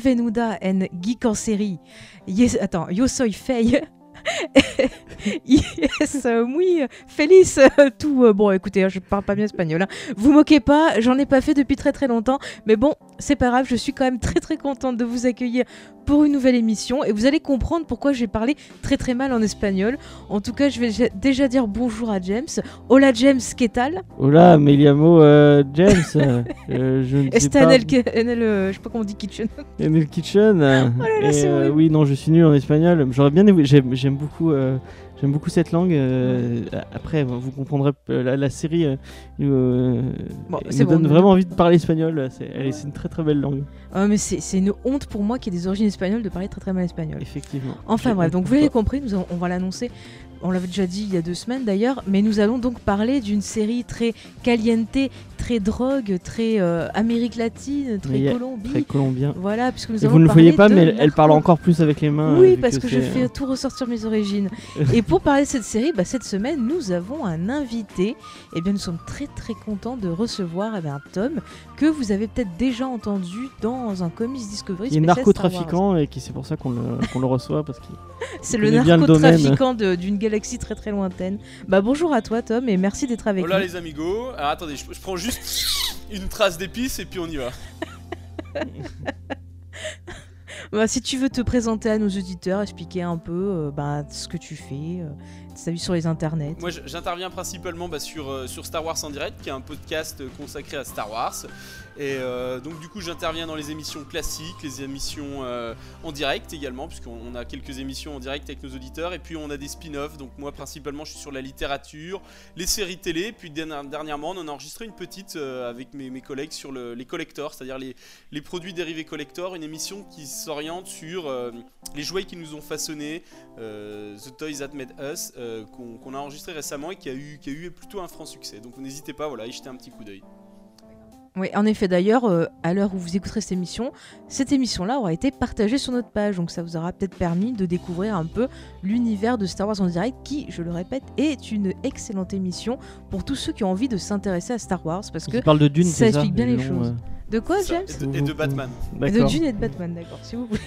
Bienvenuda en geek en série. Yes, attends, yo soy Fei. yes, oui, Félix, tout. euh, bon, écoutez, hein, je parle pas bien espagnol. hein. Vous moquez pas, j'en ai pas fait depuis très très longtemps. Mais bon, c'est pas grave, je suis quand même très très contente de vous accueillir pour une nouvelle émission. Et vous allez comprendre pourquoi j'ai parlé très très mal en espagnol. En tout cas, je vais déjà dire bonjour à James. Hola James, ¿qué tal? Hola, me llamo euh, James. euh, euh, je ne sais pas. en el, que- en el, euh, je sais pas comment on dit kitchen. En el kitchen. euh, Oh là là, et, c'est euh, oui, non, je suis nul en espagnol. J'aurais bien aimé. J'aime j'aime beaucoup. J'aime beaucoup cette langue. euh, après, vous comprendrez euh, la, la série euh, euh, Bon, elle c'est me bon, donne ne- vraiment envie de parler espagnol. C'est une très très belle langue, Ah, mais c'est une honte pour moi qui ai des origines espagnoles de parler très très mal espagnol. effectivement. Enfin bref, donc vous l'avez compris, nous on va l'annoncer. On l'avait déjà dit il y a deux semaines d'ailleurs, mais nous allons donc parler d'une série très caliente, très drogue, très euh, Amérique latine, très Oui, Colombie. Très colombien. Voilà, puisque nous Et allons vous ne le voyez pas, mais elle, elle parle encore plus avec les mains. Oui, parce que, je fais tout ressortir mes origines. Et pour parler de cette série, bah, cette semaine, nous avons un invité. Et bien, nous sommes très très contents de recevoir eh bien, Tom, que vous avez peut-être déjà entendu dans un Comics Discovery. Il est narcotrafiquant et qui c'est pour ça qu'on le, reçoit parce qu'il C'est le narcotrafiquant d'une galaxie très très lointaine. Bah bonjour à toi Tom et merci d'être avec Hola nous. les amigos. Alors attendez, je, je prends juste une trace d'épices et puis on y va. Bah, si tu veux te présenter à nos auditeurs, expliquer un peu euh, bah, ce que tu fais, euh, ta vie sur les internets. Moi j'interviens principalement bah, sur, euh, sur Star Wars en direct, qui est un podcast euh, consacré à Star Wars. Et euh, donc du coup j'interviens dans les émissions classiques, les émissions euh, en direct également, puisqu'on on a quelques émissions en direct avec nos auditeurs. Et puis on a des spin-offs, donc moi principalement je suis sur la littérature, les séries télé. Puis derni- dernièrement on en a enregistré une petite euh, avec mes, collègues sur le- les collectors, c'est-à-dire les, produits dérivés collector, une émission qui s'oriente sur les jouets qui nous ont façonnés, The Toys That Made Us, qu'on a enregistré récemment et qui a, eu, qui a eu plutôt un franc succès. Donc n'hésitez pas voilà, à y jeter un petit coup d'œil. Oui, en effet d'ailleurs, euh, à l'heure où vous écouterez cette émission, cette émission-là aura été partagée sur notre page, donc ça vous aura peut-être permis de découvrir un peu l'univers de Star Wars en direct, qui, je le répète, est une excellente émission pour tous ceux qui ont envie de s'intéresser à Star Wars, parce que parle de Dune, ça c'est ça explique bien les choses. de quoi James et, de, et de Batman. Et de. Dune et de Batman, d'accord, si vous voulez.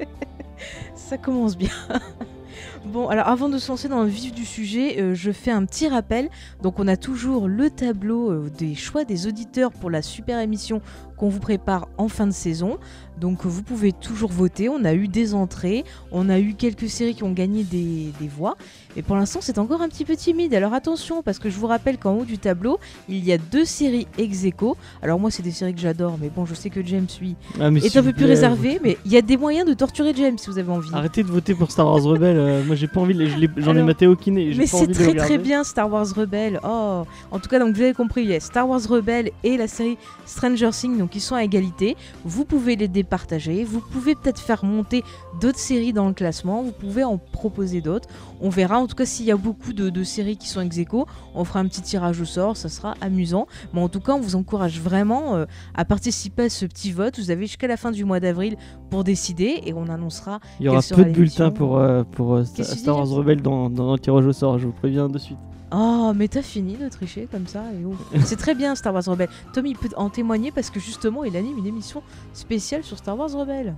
Ça commence bien. Bon, alors avant de se lancer dans le vif du sujet, euh, je fais un petit rappel. Donc, on a toujours le tableau euh, des choix des auditeurs pour la super émission qu'on vous prépare en fin de saison. Donc, vous pouvez toujours voter. On a eu des entrées, on a eu quelques séries qui ont gagné des, des voix. Mais pour l'instant, c'est encore un petit peu timide. Alors, attention, parce que je vous rappelle qu'en haut du tableau, il y a deux séries ex aequo. Alors, moi, c'est des séries que j'adore, mais bon, je sais que James, lui, Ah, est un peu plus réservé, mais il y a des moyens de torturer James si vous avez envie. Arrêtez de voter pour Star Wars Rebelle. euh, moi, j'ai pas envie. J'en ai maté et j'ai Mais c'est très très bien Star Wars Rebelle. Oh, en tout cas donc vous avez compris, il y a Star Wars Rebelle et la série Stranger Things donc ils sont à égalité. Vous pouvez les départager, vous pouvez peut-être faire monter d'autres séries dans le classement, vous pouvez en proposer d'autres. On verra en tout cas s'il y a beaucoup de, de séries qui sont ex aequo, on fera un petit tirage au sort, ça sera amusant. Mais en tout cas, on vous encourage vraiment euh, à participer à ce petit vote. Vous avez jusqu'à la fin du mois d'avril pour décider et on annoncera Il y aura peu de bulletins pour, euh, pour euh, Star Wars Rebelle dans, dans le tirage au sort. Je vous préviens de suite. Oh, mais t'as fini de tricher comme ça et. C'est très bien Star Wars Rebelle. Tom, il peut en témoigner parce que justement, il anime une émission spéciale sur Star Wars Rebelle.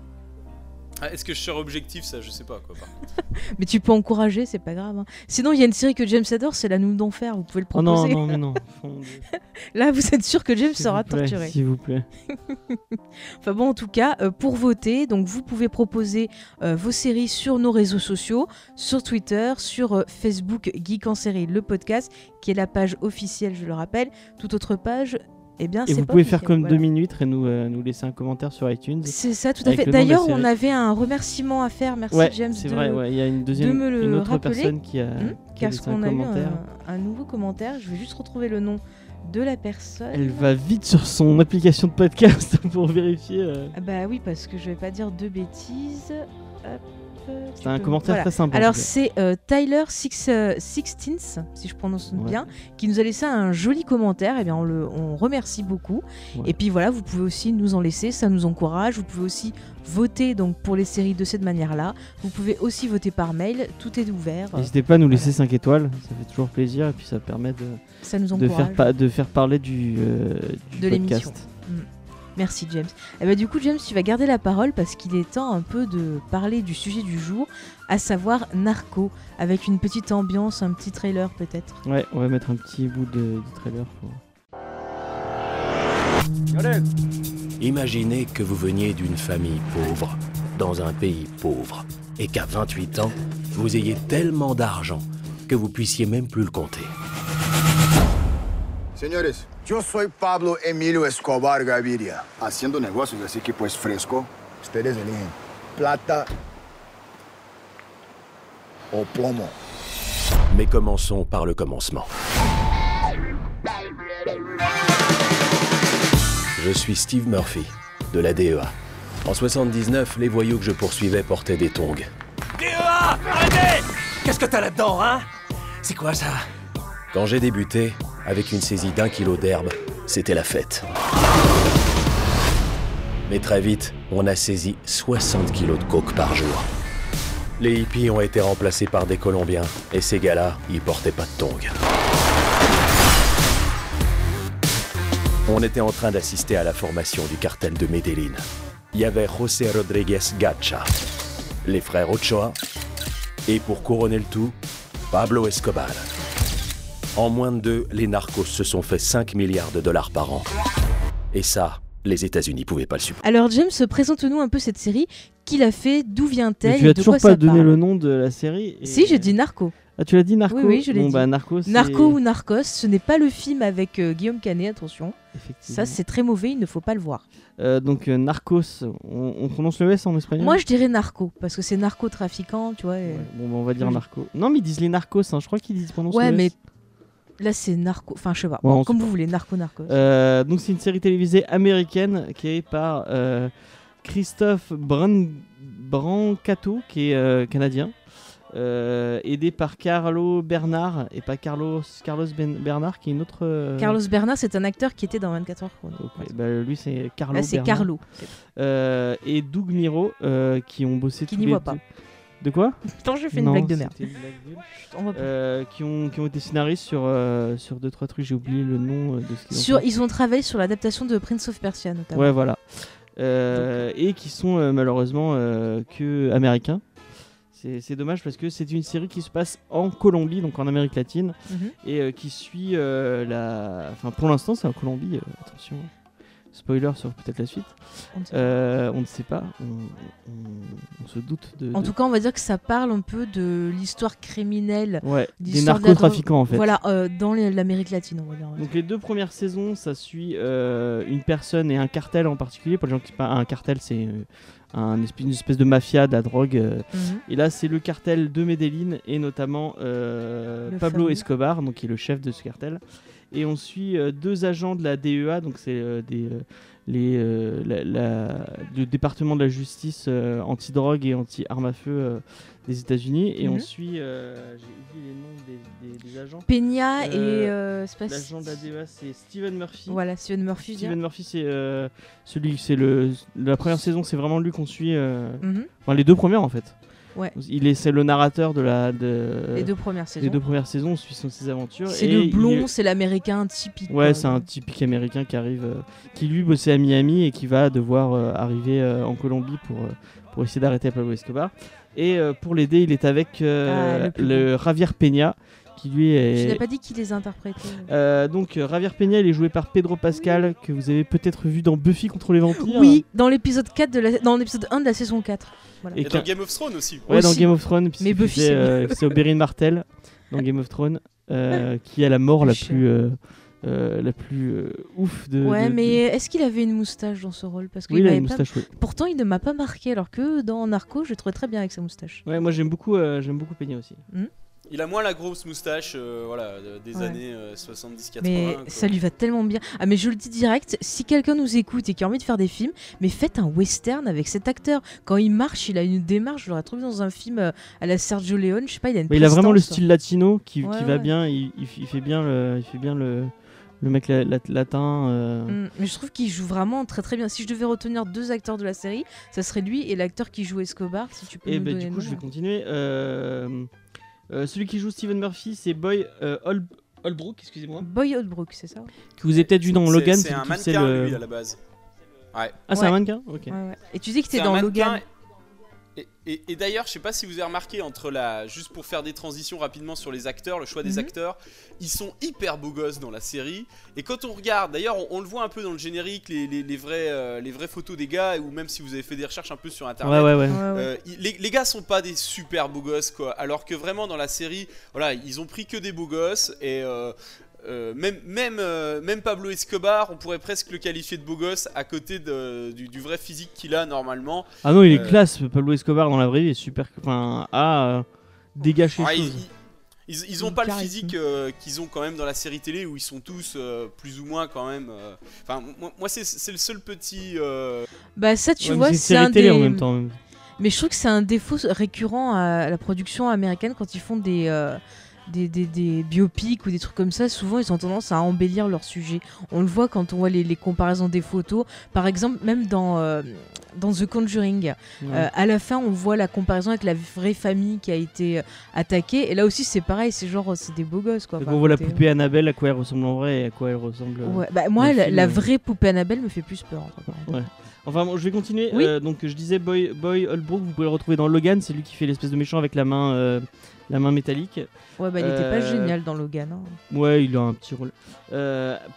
Ah, Est-ce que je serai objectif ça Je sais pas quoi. par. Mais tu peux encourager, c'est pas grave. hein. Sinon, il y a une série que James adore, c'est La Noune d'Enfer. Vous pouvez le Oh non, proposer. non, mais non. Fond de- Là, vous êtes sûr que James S'il sera vous plaît, torturé. S'il vous plaît. Enfin bon, en tout cas, euh, pour voter, donc vous pouvez proposer euh, vos séries sur nos réseaux sociaux, sur Twitter, sur euh, Facebook Geek en série, le podcast, qui est la page officielle, je le rappelle. Toute autre page, eh bien, Et vous pas pouvez faire comme voilà. deux minutes et nous, euh, nous laisser un commentaire sur iTunes. C'est ça, tout à fait. D'ailleurs, on avait un remerciement à faire. Merci Ouais, James. c'est vrai. ouais, Il y a une deuxième, me le une autre rappeler. personne qui a, qui a un qu'on a eu un, un nouveau commentaire. Je vais juste retrouver le nom de la personne. Elle va vite sur son application de podcast pour vérifier. euh. Ah bah oui, parce que je vais pas dire de bêtises. Hop, C'est un peux- commentaire voilà. très sympa. Alors c'est euh, Tyler Six, euh, Sixteens, si je prononce Ouais. bien, qui nous a laissé un joli commentaire. Et bien on le on remercie beaucoup. Ouais. Et puis voilà, vous pouvez aussi nous en laisser, ça nous encourage. Vous pouvez aussi voter donc pour les séries de cette manière-là. Vous pouvez aussi voter par mail, tout est ouvert. N'hésitez pas à nous laisser 5 étoiles, ça fait toujours plaisir et puis ça permet de, Ça nous de, faire, pa- de faire parler du, euh, du De l'émission. podcast. Merci James. Et bah du coup James, tu vas garder la parole parce qu'il est temps un peu de parler du sujet du jour, à savoir Narco, avec une petite ambiance, un petit trailer peut-être. Ouais, on va mettre un petit bout de, de trailer. Pour... Imaginez que vous veniez d'une famille pauvre, dans un pays pauvre, et qu'à 28 ans, vous ayez tellement d'argent que vous puissiez même plus le compter. Señores, yo soy Pablo Emilio Escobar Gaviria, haciendo negocios, así que pues fresco. Ustedes eligen plata o plomo. Mais commençons par le commencement. Je suis Steve Murphy, de la DEA. En 79, les voyous que je poursuivais portaient des tongs. DEA Arrêtez Qu'est-ce que t'as là-dedans, hein? C'est quoi ça? Quand j'ai débuté, avec une saisie d'un kilo d'herbe, c'était la fête. Mais très vite, on a saisi 60 kilos de coke par jour. Les hippies ont été remplacés par des Colombiens, et ces gars-là, ils portaient pas de tongs. On était en train d'assister à la formation du cartel de Medellín. Il y avait José Rodríguez Gacha, les frères Ochoa, et pour couronner le tout, Pablo Escobar. En moins de deux, les narcos se sont fait 5 milliards de dollars par an. Et ça, les États-Unis pouvaient pas le supporter. Alors James, présente-nous un peu cette série, qui l'a fait, d'où Mais vient-elle, tu et as de toujours quoi pas donné parle? le nom de la série. et- Si, j'ai dit Narco. Ah, tu l'as dit Narco? Oui, oui, je l'ai bon, dit. Bah, Narco, ou Narcos, ce n'est pas le film avec euh, Guillaume Canet, attention. Effectivement. Ça, c'est très mauvais, il ne faut pas le voir. Euh, donc euh, Narcos, on, on prononce le S en espagnol? Moi, je dirais narco, parce que c'est narcotrafiquant, tu vois. et- Ouais, Bon, bah, on va dire. Narco. Non, mais ils disent les narcos, hein, je crois qu'ils disent prononcent Ouais, le mais S. là, c'est narco. Enfin, je sais pas. Ouais, Bon, on comme vous voulez, narco-narcos. Euh, donc c'est une série télévisée américaine créée par euh, Christophe Bran Brancato, qui est euh, canadien, aidé par Carlo Bernard et pas Carlos Carlos Ben- Bernard, qui est une autre. Carlos Bernard, c'est un acteur qui était dans 24 heures chrono. ok, bah, lui c'est Carlo. Là, c'est. Carlo. Et Doug Miro, qui ont bossé Qui n'y voit deux- pas. De quoi Attends, je fais une Non, blague de merde. une blague. On va. Euh, qui, ont, qui ont été scénaristes sur, euh, sur deux trois trucs, j'ai oublié le nom euh, de ce qu'ils ont Sur, fait. ils ont travaillé sur l'adaptation de Prince of Persia, notamment. Ouais, voilà. Euh, et qui sont malheureusement que américains. C'est dommage parce que c'est une série qui se passe en Colombie, donc en Amérique latine, Mhm. et qui suit la. Enfin, pour l'instant, c'est en Colombie. attention, spoiler sur peut-être la suite. On ne sait pas. Euh, on ne sait pas. On, on- on se doute de. En tout cas, on va dire que ça parle un peu de l'histoire criminelle. ouais, des narcotrafiquants en fait. Voilà, euh, dans l'Amérique latine, on va dire. Donc les deux premières saisons, ça suit euh, une personne et un cartel en particulier. Pour les gens qui pas un cartel, c'est un espèce, une espèce de mafia de la drogue. Mhm. Et là, c'est le cartel de Medellín et notamment Pablo fameux. Escobar, donc qui est le chef de ce cartel. Et on suit euh, deux agents de la DEA, donc c'est euh, des euh, les euh, la- la- le département de la justice euh, anti-drogue et anti-armes à feu euh, des États-Unis. Et on Mhm. suit, j'ai oublié les noms des, des- des agents. Peña et. euh, L'agent de la DEA, c'est Steven Murphy. Voilà, Steven Murphy. Steven Murphy, c'est celui, c'est le la première saison, c'est vraiment lui qu'on suit. Mhm. Enfin, les deux premières en fait. Ouais. Il est, c'est le narrateur de la de Les deux premières les saisons. deux premières saisons, on suit son- ses aventures. C'est et le blond, est- c'est l'américain typique. Ouais, c'est un typique américain qui arrive, euh, qui lui bossait à Miami et qui va devoir euh, arriver euh, en Colombie pour, pour essayer d'arrêter Pablo Escobar. Et pour l'aider, il est avec Ah, le Javier Peña, qui lui est. Tu n'as pas dit qui les interprétait. Euh, donc euh, Javier Peña, il est joué par Pedro Pascal, que vous avez peut-être vu dans Buffy contre les vampires. Oui, dans l'épisode 4 de la... dans l'épisode 1 de la saison 4. Voilà. Et dans Game of Thrones aussi. Ouais, dans Aussi. Game of Thrones. Mais Buffy, c'est euh, Oberyn Martell dans Game of Thrones, euh, qui a la mort la plus, euh, euh, la plus euh, ouf de. Ouais, de- de- mais est-ce qu'il avait une moustache dans ce rôle? Parce qu'il Oui, il a m'avait une pas- moustache. oui. Pourtant, il ne m'a pas marqué, alors que dans Narco, je le trouvais très bien avec sa moustache. Ouais, moi j'aime beaucoup, euh, j'aime beaucoup Peña aussi. Il a moins la grosse moustache euh, voilà, de- des Ouais. années euh, 70-80. Mais quoi. ça lui va tellement bien. Ah, mais je le dis direct, si quelqu'un nous écoute et qui a envie de faire des films, mais faites un western avec cet acteur. Quand il marche, il a une démarche. Je l'aurais trouvé dans un film euh, à la Sergio Leone. Je sais pas, il a une Mais il a vraiment le style latino qui, qui va ouais. bien. Il, il fait bien le, il fait bien le, le mec la- la- latin. euh. Mm, mais je trouve qu'il joue vraiment très très bien. Si je devais retenir deux acteurs de la série, ça serait lui et l'acteur qui joue Escobar. Si tu peux Et nous bah, donner du le coup, je vais continuer. Euh, euh, celui qui joue Steven Murphy, c'est Boy euh, Hol- Holbrook, excusez-moi. Boy Holbrook, c'est ça Que vous avez peut-être vu dans C'est- Logan. C'est un mannequin, le- lui, à la base. Ouais. Ah, c'est un mannequin Ok. Ouais, ouais. Et tu dis que C'est t'es un dans mannequin. Logan. Et, et- et d'ailleurs, je sais pas si vous avez remarqué entre la, juste pour faire des transitions rapidement sur les acteurs, le choix des Mhm. acteurs, ils sont hyper beaux gosses dans la série. Et quand on regarde, d'ailleurs, on, on le voit un peu dans le générique, les, les, les vraies, euh, les vraies photos des gars, ou même si vous avez fait des recherches un peu sur internet. Ouais, ouais, ouais. Ouais, ouais. Euh, les, les gars sont pas des super beaux gosses quoi, alors que vraiment dans la série, voilà, ils ont pris que des beaux gosses et euh, euh, même même euh, même Pablo Escobar, on pourrait presque le qualifier de beau gosse à côté de- du, du vrai physique qu'il a normalement. Ah non, il est Euh, classe. Pablo Escobar dans la vraie vie est super. Enfin, a euh, dégagé Ouais, ils, ils, ont pas le physique euh, qu'ils ont quand même dans la série télé où ils sont tous euh, plus ou moins quand même. euh, Enfin, moi, moi, c'est c'est le seul petit. euh, Bah ça tu Ouais, vois c'est un télé des... en même temps. Mais je trouve que c'est un défaut récurrent à la production américaine quand ils font des, euh, des, des, des biopics ou des trucs comme ça. Souvent, ils ont tendance à embellir leur sujet. On le voit quand on voit les, les comparaisons des photos. Par exemple, même dans, euh, dans The Conjuring, Ouais. euh, à la fin, on voit la comparaison avec la vraie famille qui a été euh, attaquée. Et là aussi, c'est pareil. C'est genre, c'est des beaux gosses. Quoi. On voit la poupée Annabelle, à quoi elle ressemble en vrai et à quoi elle ressemble. Ouais, bah, moi, la, film, la vraie poupée Annabelle me fait plus peur. Ouais. Enfin, bon, je vais continuer. Oui. Euh, donc, je disais Boy, Boy Holbrook, vous pouvez le retrouver dans Logan. C'est lui qui fait l'espèce de méchant avec la main, euh, la main métallique. Ouais, bah, il était pas Euh, génial dans Logan. hein. Ouais, il a un petit rôle.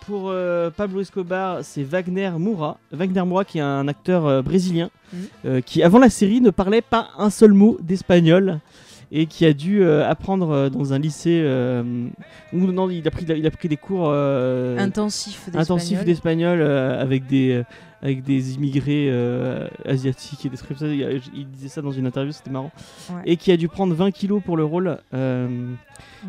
Pour Pablo Escobar, c'est Wagner Moura. Wagner Moura, qui est un acteur brésilien, euh, qui avant la série ne parlait pas un seul mot d'espagnol et qui a dû euh, apprendre euh, dans un lycée. euh, où, non, il a pris, il a pris des cours intensifs d'espagnol avec des avec des immigrés asiatiques et des trucs comme ça. Il, il disait ça dans une interview, c'était marrant. Ouais. Et qui a dû prendre 20 kilos pour le rôle. Mm.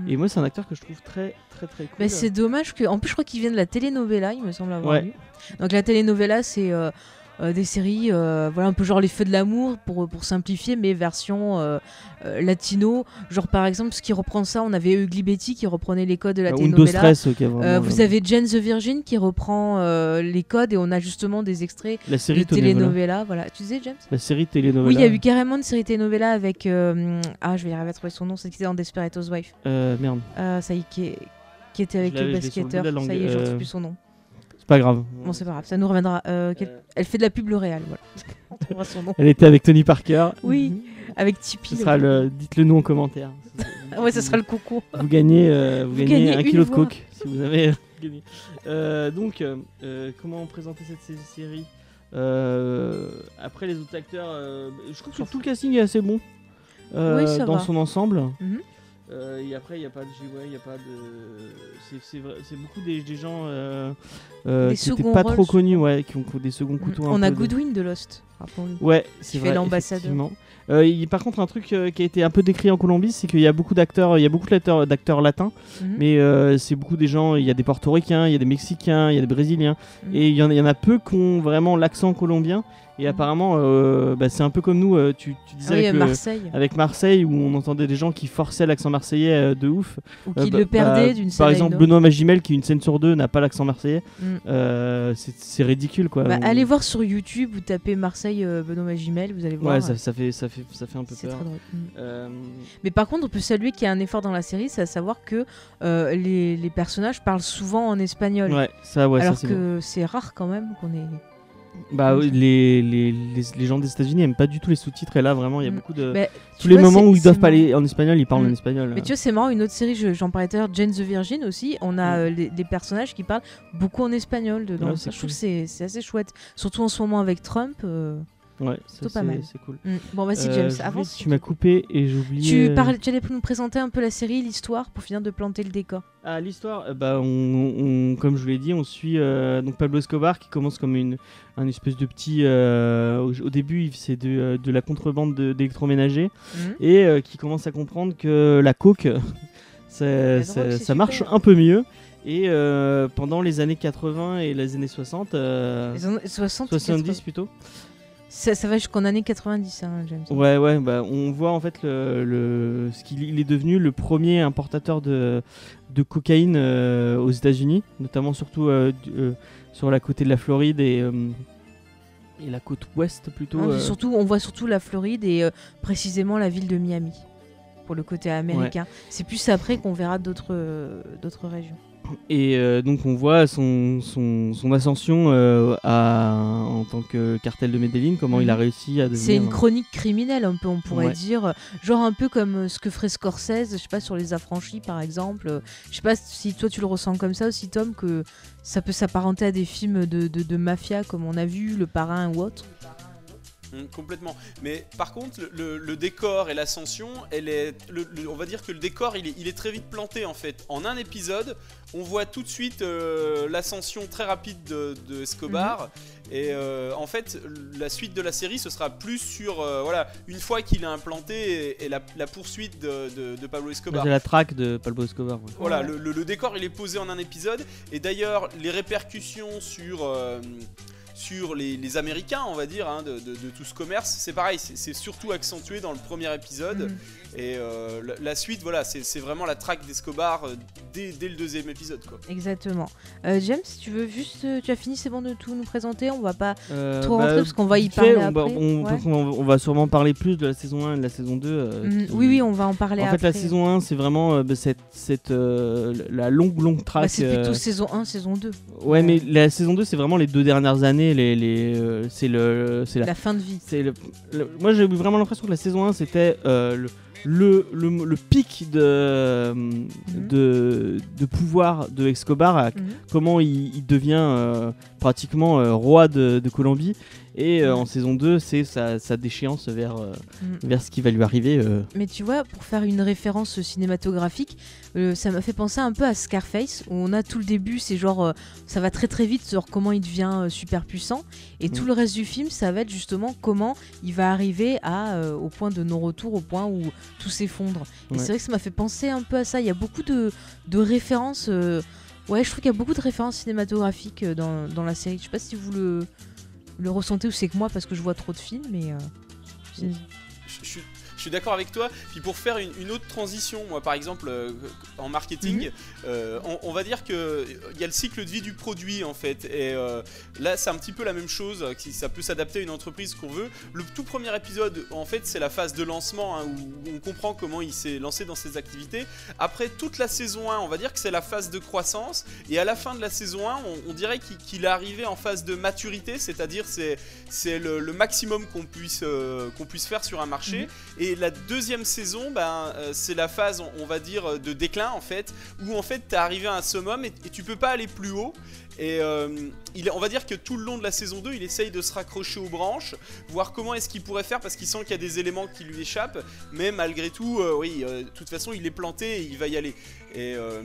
Et moi, c'est un acteur que je trouve très très très cool. Bah, c'est dommage que. En plus, je crois qu'il vient de la telenovela, il me semble avoir Ouais. lu. Donc la telenovela, c'est euh, euh, des séries, euh, voilà, un peu genre les feux de l'amour pour, pour simplifier, mais version euh, latino. Genre par exemple, ce qui reprend ça, on avait Ugly Betty qui reprenait les codes de la Undo telenovela. Stress, ok, vraiment, vous avez Jane the Virgin qui reprend les codes et on a justement des extraits la série de telenovela. Voilà, tu disais James? La série telenovela. Oui, il y a eu carrément une série telenovela avec ah, je vais y arriver à trouver son nom, c'est qui était dans Desperate Housewives. Euh, merde, ça y est, qui, qui était avec le basketteur. Ça y est, je euh, retrouve plus son nom. C'est pas grave. Bon, c'est pas grave, ça nous reviendra. Euh, quel- Euh, Elle fait de la pub L'Oréal, voilà. On trouvera son nom. Elle était avec Tony Parker. Oui, avec Tipeee. Ce sera le. Dites-le nous en commentaire. Ouais, ça sera le concours. Vous gagnez, euh, vous Vous gagnez, gagnez un kilo de coke si vous avez gagné. Euh, donc, comment présenter cette sé- série? Euh, Après les autres acteurs, euh, je trouve que tout le casting est assez bon euh, Oui, ça dans va. son ensemble. Mhm. Euh, et après, il n'y a pas de ouais, il y a pas de. C'est- C'est vrai- c'est beaucoup des, des gens euh, euh, Des qui n'étaient pas trop connus, ouais, qui ont des seconds Mm. couteaux. un On a de- Goodwin de Lost, rappelons-le. Ouais, c'est qui vrai. fait l'ambassadeur. Euh, par contre, un truc euh, qui a été un peu décrit en Colombie, c'est qu'il y a beaucoup d'acteurs, il y a beaucoup d'acteurs, d'acteurs latins, Mhm. mais c'est beaucoup des gens. Il y a des Portoricains, il y a des Mexicains, il y a des Brésiliens, Mhm. et y, il y en a peu qui ont vraiment l'accent colombien. Et Mhm. apparemment, euh, bah, c'est un peu comme nous. euh, tu, tu disais Ah oui, avec, le- Marseille. avec Marseille, où on entendait des gens qui forçaient l'accent marseillais euh, de ouf. Ou Euh, qui bah- le perdait bah, d'une scène Par exemple. Benoît Magimel, qui une scène sur deux n'a pas l'accent marseillais. Mm. Euh, c'est ridicule, quoi. Bah, On- allez voir sur YouTube, vous tapez Marseille euh, Benoît Magimel, vous allez voir. Ouais, euh, ça, ça fait, ça, fait, ça fait un peu peur. très drôle. Mm. Euh, Mais par contre, on peut saluer qu'il y a un effort dans la série, c'est à savoir que euh, les, les personnages parlent souvent en espagnol. ouais, ça, ouais, ça, alors bon. que c'est rare quand même qu'on ait. Bah les, les, les, les gens des États-Unis aiment pas du tout les sous-titres et là vraiment il y a Mm. beaucoup de Bah, tous les vois, moments où ils doivent parler en espagnol ils parlent en Mm. espagnol. Mais tu vois, c'est marrant, une autre série, je- j'en parlais tout à l'heure, Jane the Virgin aussi, on a Mm. euh, les, les personnages qui parlent beaucoup en espagnol dedans. Ouais, Ça, c'est je trouve que c'est c'est assez chouette. Surtout en ce moment avec Trump. euh, ouais, plutôt pas c'est- mal. c'est cool. mm. Bon, vas-y, Euh, James, voulais- avance. Tu m'as coupé et j'ai oublié. Tu, euh, parlais- tu allais nous présenter un peu la série, l'histoire, pour finir de planter le décor. Ah l'histoire, euh, bah on, on- comme je vous l'ai dit, on suit euh, donc Pablo Escobar qui commence comme une un espèce de petit. euh, au, au début, c'est de, euh, de la contrebande de- d'électroménager Mm. et euh, qui commence à comprendre que la coke, ça, ça- c'est marche un peu mieux. Et euh, pendant les années 80 et les années 60, euh, Les années 60, 70 80. plutôt. Ça, ça va jusqu'en années 90, hein, James. Ouais, ouais, bah, on voit en fait le, le- ce qu'il il est devenu le premier importateur de, de cocaïne euh, aux États-Unis, notamment surtout euh, du- euh, sur la côté de la Floride et, et la côte ouest plutôt. Ah, surtout, on voit surtout la Floride et précisément la ville de Miami pour le côté américain. C'est plus après qu'on verra d'autres d'autres régions. Et euh, donc on voit son, son, son ascension euh, à, en tant que cartel de Medellin, comment il a Mhm. réussi à devenir. C'est une chronique criminelle, un peu, on pourrait Ouais. dire. Genre un peu comme euh, ce que ferait Scorsese, je sais pas, sur les affranchis par exemple. Je sais pas si toi tu le ressens comme ça aussi, Tom, que ça peut s'apparenter à des films de, de, de mafia comme on a vu, Le Parrain ou autre. Hum, complètement. Mais par contre, le, décor et l'ascension, elle est, le- le- on va dire que le décor, il est, il est très vite planté en fait. En un épisode, on voit tout de suite euh, l'ascension très rapide de, de Escobar. Et euh, en fait, la suite de la série, ce sera plus sur, euh, voilà, une fois qu'il est implanté et, et la, la poursuite de, de- de Pablo Escobar. C'est la traque de Pablo Escobar. ouais. Voilà, le, décor il est posé en un épisode et d'ailleurs les répercussions sur sur les, Américains, on va dire, hein, de, tout ce commerce, c'est pareil, c'est surtout accentué dans le premier épisode Mhm. Et euh, la, la suite, voilà, c'est c'est vraiment la traque d'Escobar euh, dès, dès le deuxième épisode, quoi. Exactement. Euh, James, tu veux juste. euh, tu as fini, c'est bon de tout nous présenter On va pas. Euh, Trop rentrer, parce qu'on va y fait, parler on, va- après, on- ouais. donc on, on va sûrement parler plus de la saison 1 et de la saison 2. euh, Mm, qui- Oui, oui, on va en parler En après. fait, la saison 1, c'est vraiment euh, bah, cette, cette, euh, la longue, longue traque. Bah, c'est plutôt euh, saison 1, saison 2. Ouais, mais la saison 2, c'est vraiment les deux dernières années. Les, les, euh, c'est le, c'est la, La fin de vie. c'est le, le- moi, j'ai eu vraiment l'impression que la saison 1, c'était euh, le, le, le, le pic de, de, de pouvoir de Escobar, Mhm. comment il, il devient euh, pratiquement euh, roi de, de Colombie. Et euh, en saison 2, c'est sa, sa déchéance vers, euh, Mhm. vers ce qui va lui arriver. euh. Mais tu vois, pour faire une référence cinématographique, ça m'a fait penser un peu à Scarface, où on a tout le début, c'est genre, ça va très très vite sur comment il devient super puissant, et tout Mm. le reste du film, ça va être justement comment il va arriver à, au point de non-retour, au point où tout s'effondre. Et c'est vrai que ça m'a fait penser un peu à ça. Il y a beaucoup de, de références. Ouais, je trouve qu'il y a beaucoup de références cinématographiques dans, dans la série. Je sais pas si vous le, le ressentez ou c'est que moi parce que je vois trop de films, mais. euh, c'est- Je, je suis- je suis d'accord avec toi. Puis pour faire une, une autre transition, moi par exemple euh, en marketing, Mhm. euh, on, on va dire que il y a le cycle de vie du produit en fait. Et euh, là, c'est un petit peu la même chose. euh, Ça peut s'adapter à une entreprise qu'on veut. Le tout premier épisode, en fait, c'est la phase de lancement hein, où on comprend comment il s'est lancé dans ses activités. Après toute la saison 1, on va dire que c'est la phase de croissance. Et à la fin de la saison 1, on, on dirait qu'il est arrivé en phase de maturité, c'est-à-dire c'est le, le maximum qu'on puisse euh, qu'on puisse faire sur un marché. Et la deuxième saison, ben, euh, c'est la phase, on, va dire, de déclin en fait, où en fait t'es arrivé à un summum et, et tu peux pas aller plus haut. Et euh, on va dire que tout le long de la saison 2, il essaye de se raccrocher aux branches, voir comment est-ce qu'il pourrait faire parce qu'il sent qu'il y a des éléments qui lui échappent. Mais malgré tout, euh, oui, euh, de toute façon, il est planté et il va y aller. Et euh,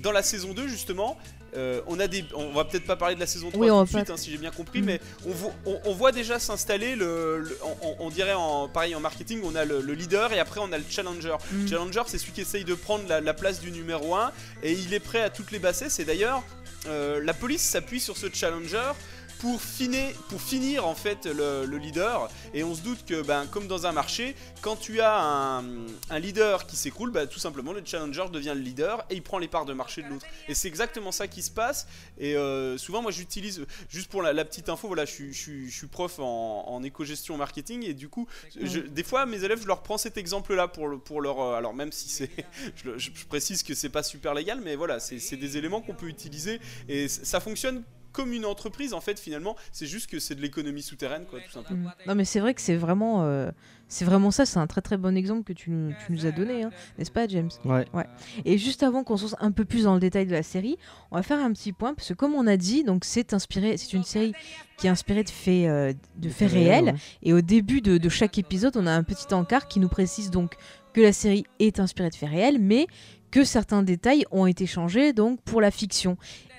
dans la saison 2, justement, euh, on a des, on va peut-être pas parler de la saison 3 Oui, tout de suite, hein, si j'ai bien compris, Mhm. mais on, vo- on- on voit déjà s'installer le, le- on, dirait en pareil en marketing, on a le, le leader et après on a le challenger. Mm. Challenger, c'est celui qui essaye de prendre la, la place du numéro 1 et il est prêt à toutes les bassesses. Et d'ailleurs, euh, la police s'appuie sur ce challenger pour finir, pour finir en fait le, le leader. Et on se doute que, ben, comme dans un marché, quand tu as un, un leader qui s'écroule, ben, tout simplement le challenger devient le leader et il prend les parts de marché de l'autre. Et c'est exactement ça qui se passe. Et euh, souvent, moi, j'utilise, juste pour la, la petite info, voilà, je suis, je suis- je suis prof en, en éco-gestion marketing et du coup, je- des fois, mes élèves, je leur prends cet exemple-là pour, le- pour leur. euh, alors, même si c'est. je, précise que c'est pas super légal, mais voilà, c'est des éléments qu'on peut utiliser et ça fonctionne comme une entreprise en fait finalement c'est juste que c'est de l'économie souterraine quoi tout simplement Mm. Non mais c'est vrai que c'est vraiment, euh, c'est vraiment ça, c'est un très très bon exemple que tu, nous- tu nous as donné, hein, n'est-ce pas James? Ouais. Et juste avant qu'on se lance un peu plus dans le détail de la série, on va faire un petit point parce que comme on a dit, donc c'est inspiré, c'est une série qui est inspirée de faits, euh, de faits réels. ouais. Et au début de, de chaque épisode, on a un petit encart qui nous précise donc que la série est inspirée de faits réels, mais que certains détails ont été changés donc pour la fiction.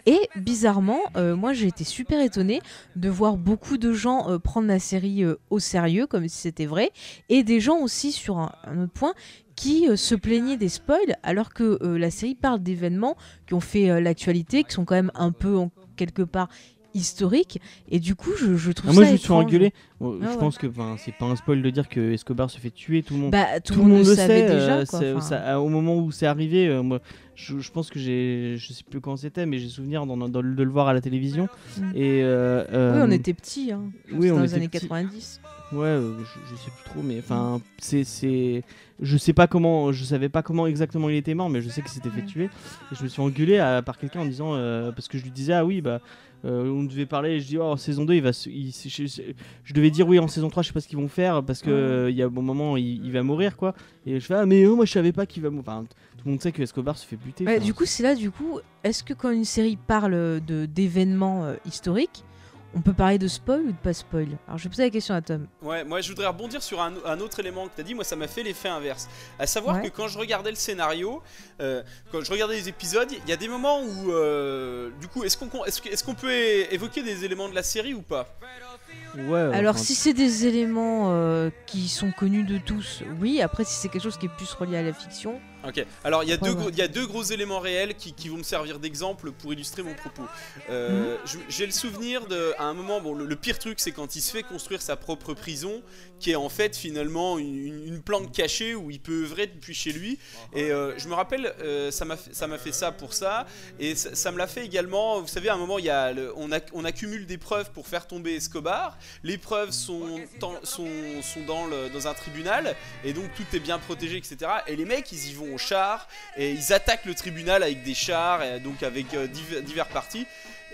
Et bizarrement, euh, moi j'ai été super étonnée de voir beaucoup de gens euh, prendre la série euh, au sérieux, comme si c'était vrai, et des gens aussi sur un, un autre point qui se plaignaient des spoils, alors que la série parle d'événements qui ont fait l'actualité, qui sont quand même un peu en quelque part historiques, et du coup je, je trouve Ah, moi, ça je me suis engueulé. Bon, Ah je ouais. pense que c'est pas un spoil de dire que Escobar se fait tuer, tout le monde. Bah, tout, tout le monde le savait sait. déjà. euh, quoi, ça- au moment où c'est arrivé, euh, moi, je, je pense que j'ai, je sais plus quand c'était, mais j'ai souvenir de le voir à la télévision. Mm. Et euh, Oui, on était petits. Hein. oui, C'était on dans les années petits. 90. Ouais, euh, je, je sais plus trop, mais enfin, c'est, c'est, je sais pas comment, je savais pas comment exactement il était mort, mais je sais qu'il s'était fait tuer. Et je me suis engueulé à- par quelqu'un en disant, euh, parce que je lui disais, ah oui, bah, euh, on devait parler, et je dis, oh, en saison 2, il va, se- il- je, je- je devais dire oui en saison 3, je sais pas ce qu'ils vont faire, parce que euh, il y a un bon moment, il, il va mourir, quoi. Et je fais, ah, mais oh, moi je savais pas qu'il va mourir. Enfin, tout le monde sait que Escobar se fait buter. Ouais, du coup, c'est là, du coup, est-ce que quand une série parle de d'événements euh, historiques, on peut parler de spoil ou de pas spoil Alors, je vais poser la question à Tom. Ouais, moi je voudrais rebondir sur un, un autre élément que tu as dit. Moi, ça m'a fait l'effet inverse. À savoir Ouais. que quand je regardais le scénario, euh, quand je regardais les épisodes, il y a des moments où, euh, du coup, est-ce qu'on est-ce que- est-ce qu'on peut évoquer des éléments de la série ou pas? Ouais, Alors, enfin, si c'est des éléments euh, qui sont connus de tous, oui. Après, si c'est quelque chose qui est plus relié à la fiction, Ok. Alors, il y, a deux gros- il y a deux gros éléments réels qui, qui vont me servir d'exemple pour illustrer mon propos. Euh, Mhm. J'ai le souvenir de, à un moment, bon, le, le pire truc, c'est quand il se fait construire sa propre prison, qui est en fait finalement une, une- planque cachée où il peut œuvrer depuis chez lui. Et euh, je me rappelle, euh, ça m'a fait, ça pour ça, et ça, ça me l'a fait également. Vous savez, à un moment, il y a le- on, ac- on accumule des preuves pour faire tomber Escobar. Les preuves sont, dans- sont, sont dans, le- dans un tribunal, et donc tout est bien protégé, etc. Et les mecs, ils y vont au char, et ils attaquent le tribunal avec des chars, et donc avec euh, div- divers partis.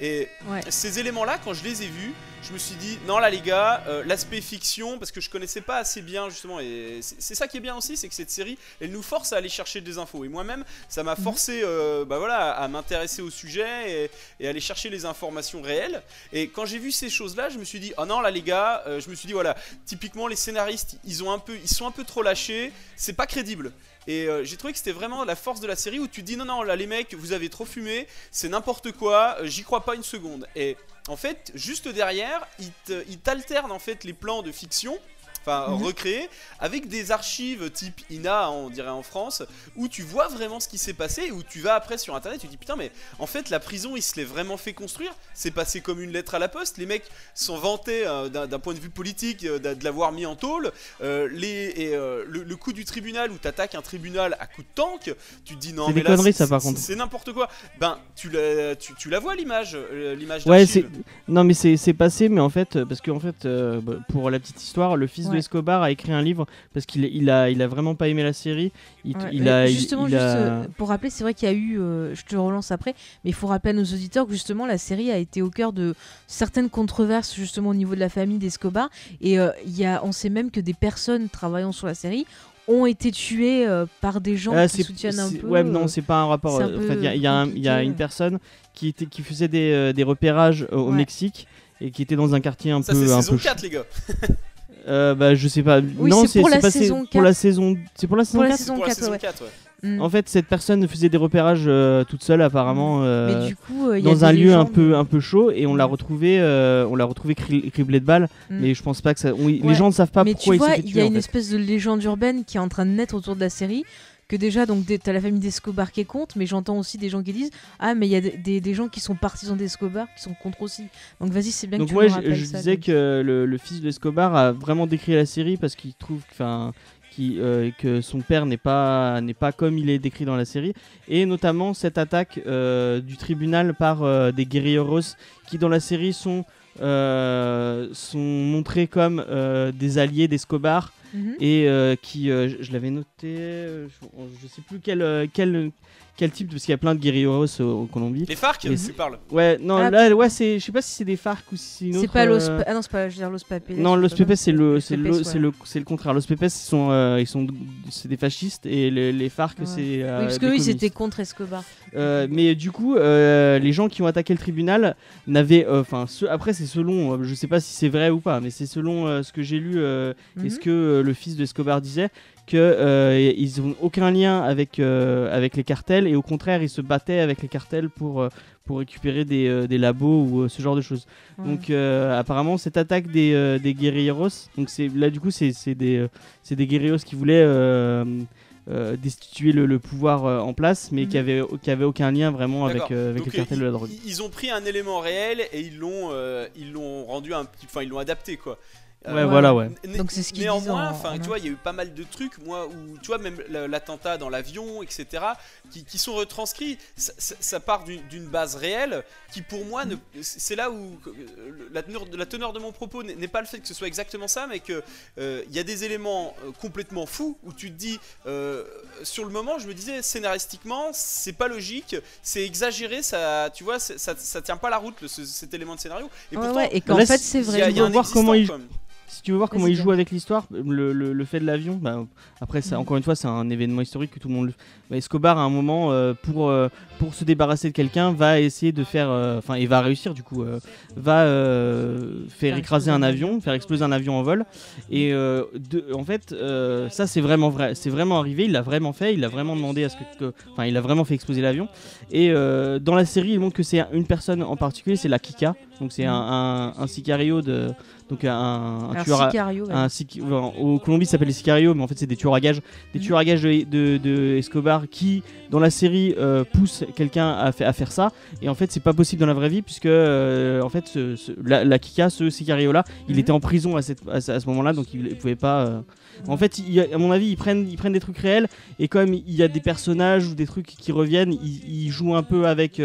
Et ouais. ces éléments-là, quand je les ai vus, je me suis dit, non là les gars, euh, l'aspect fiction, parce que je connaissais pas assez bien justement, et c'est c'est ça qui est bien aussi, c'est que cette série, elle nous force à aller chercher des infos. Et moi-même, ça m'a forcé euh, bah voilà, à m'intéresser au sujet et, et aller chercher les informations réelles. Et quand j'ai vu ces choses-là, je me suis dit, oh non là les gars, euh, je me suis dit, voilà, typiquement les scénaristes, ils, ont un peu, ils sont un peu trop lâchés, c'est pas crédible. Et euh, j'ai trouvé que c'était vraiment la force de la série où tu dis non non là les mecs vous avez trop fumé, c'est n'importe quoi, euh, j'y crois pas une seconde. Et en fait juste derrière ils t'alternent en fait les plans de fiction. Enfin, Mhm. recréés avec des archives type INA, on dirait en France, où tu vois vraiment ce qui s'est passé, où tu vas après sur internet, tu te dis putain, mais en fait, la prison, il se l'est vraiment fait construire, c'est passé comme une lettre à la poste? Les mecs sont vantés euh, d'un point de vue politique euh, de l'avoir mis en tôle. Euh, les, et, le, le coup du tribunal où t'attaques un tribunal à coup de tank, tu te dis non, mais des là, conneries, c'est- ça, par contre. C'est n'importe quoi. Ben, tu la, tu, tu la vois l'image, l'image Ouais, c'est non mais c'est passé, mais en fait parce que en fait bah, pour la petite histoire, le fils de. Escobar a écrit un livre parce qu'il il a il a vraiment pas aimé la série. Il, Ouais, il mais a il- justement, il juste, a- euh, pour rappeler, c'est vrai qu'il y a eu, euh, je te relance après, mais il faut rappeler à nos auditeurs que justement la série a été au cœur de certaines controverses justement au niveau de la famille d'Escobar, et euh, il y a, on sait même que des personnes travaillant sur la série ont été tuées euh, par des gens Ah, qui soutiennent un c'est- peu. Ouais, non, euh, c'est pas un rapport. c'est un euh, en peu fait, il y a, y y une personne qui était qui faisait des, euh, des repérages euh, au Ouais. Mexique et qui était dans un quartier un Ça, peu c'est un saison peu 4, les gars. Euh, bah je sais pas. Oui, non, c'est pour la pas- saison pour la 4. saison. C'est pour la saison Pour la 4 saison Pour la 4, saison ouais. 4, ouais. Mm. En fait, cette personne faisait des repérages euh, toute seule apparemment. euh, mais du coup, euh, il y a dans un lieu un peu un peu chaud et on l'a Mm. retrouvé euh, on l'a retrouvé cri- criblé de balles Mm. mais je pense pas que ça on- Ouais. les gens ne savent pas mais pourquoi tu il s'est vois, fait il y tuer a une fait. espèce de légende urbaine qui est en train de naître autour de la série. Que déjà, donc, des- t'as la famille d'Escobar qui est contre, mais j'entends aussi des gens qui disent Ah, mais il y a des, des- des gens qui sont partisans d'Escobar qui sont contre aussi. Donc, vas-y, c'est bien donc que tu je, je ça, disais donc. que le, le fils d'Escobar a vraiment décrit la série parce qu'il trouve enfin qui, euh, que son père n'est pas n'est pas comme il est décrit dans la série et notamment cette attaque euh, du tribunal par euh, des guerrilleros qui dans la série sont euh, sont montrés comme des alliés d'Escobar Mhm. et euh, qui, euh, je, je l'avais noté, euh, je, je sais plus quel, quel, quel type, parce qu'il y a plein de guerrilleros au, au Colombie. Les FARC, Et tu parles. Ouais, non, Ah, là, ouais, c'est, je sais pas si c'est des FARC ou si c'est une C'est autre, pas Los. euh, Ah non, c'est pas. Je veux dire Los Papeles. Non, Los ça. c'est le, c'est le, c'est le, c'est le contraire. Los Pepes, ils sont, euh, ils sont, c'est des fascistes et les, les FARC, Ouais. c'est. euh, Oui, parce que oui, c'était contre Escobar. Euh, mais du coup, euh, les gens qui ont attaqué le tribunal n'avaient, euh, enfin, ce- après c'est selon, euh, je sais pas si c'est vrai ou pas, mais c'est selon euh, ce que j'ai lu euh, Mhm. que euh, le fils d'Escobar disait que euh, ils ont aucun lien avec euh, avec les cartels et au contraire ils se battaient avec les cartels pour euh, pour récupérer des, euh, des labos ou euh, ce genre de choses. Ouais. Donc euh, apparemment cette attaque des, euh, des guerrilleros, donc c'est là du coup c'est c'est des euh, c'est des guerrilleros qui voulaient euh, euh, destituer le, le pouvoir euh, en place, mais qui Mhm. avaient qui avaient aucun lien vraiment avec euh, avec Donc, le cartel euh, de la drogue. Ils, ils ont pris un élément réel et ils l'ont, euh, ils l'ont rendu un petit, enfin ils l'ont adapté quoi. Ouais, voilà, ouais. Donc, c'est ce qu'ils disent Néanmoins, en- enfin, en tu vois, il y a eu pas mal de trucs, moi, où tu vois même la- l'attentat dans l'avion, etc., qui, qui sont retranscrits. Ça, ça- ça part d'une d'une base réelle, qui pour moi, ne- c'est là où euh, la teneur, la teneur de mon propos n'est n'est pas le fait que ce soit exactement ça, mais que euh, il y a des éléments euh, complètement fous où tu te dis, euh, sur le moment, je me disais scénaristiquement, c'est pas logique, c'est exagéré, ça, tu vois, ça, ça tient pas la route le- ce- cet élément de scénario. Et Ouais, pourtant, ouais, et qu'en là, fait, c'est il y a, vrai. il y a un voir comment il- quoi. Si tu veux voir comment il joue avec l'histoire, le, le- le fait de l'avion, bah, après, ça, Mhm. encore une fois, c'est un événement historique que tout le monde. le- bah, Escobar, à un moment, euh, pour, euh, pour se débarrasser de quelqu'un, va essayer de faire. euh, Enfin, et va réussir, du coup. euh, va euh, faire écraser un avion, faire exploser un avion en vol. Et euh, de- en fait, euh, ça, c'est vraiment vrai. C'est vraiment arrivé, il l'a vraiment fait, il a vraiment demandé à ce que. Enfin, il a vraiment fait exploser l'avion. Et euh, dans la série, il montre que c'est une personne en particulier, c'est la Kika. Donc, c'est un, un, un sicario de. Donc, un, un Un tueur à- Sicario, ouais. un sic- enfin, au Colombie, ça s'appelle les sicarios, mais en fait, c'est des tueurs à gages. Des Mhm. tueurs à gages de, de- de Escobar qui, dans la série, euh, poussent quelqu'un à, à faire ça. Et en fait, c'est pas possible dans la vraie vie, puisque euh, en fait, ce- ce- la, la Kika, ce sicario-là, il Mhm. était en prison à, cette- à ce, à ce moment-là, donc il, il pouvait pas. euh, En fait, il à mon avis, ils prennent, ils prennent des trucs réels, et comme il y a des personnages ou des trucs qui reviennent, ils, ils jouent un peu avec,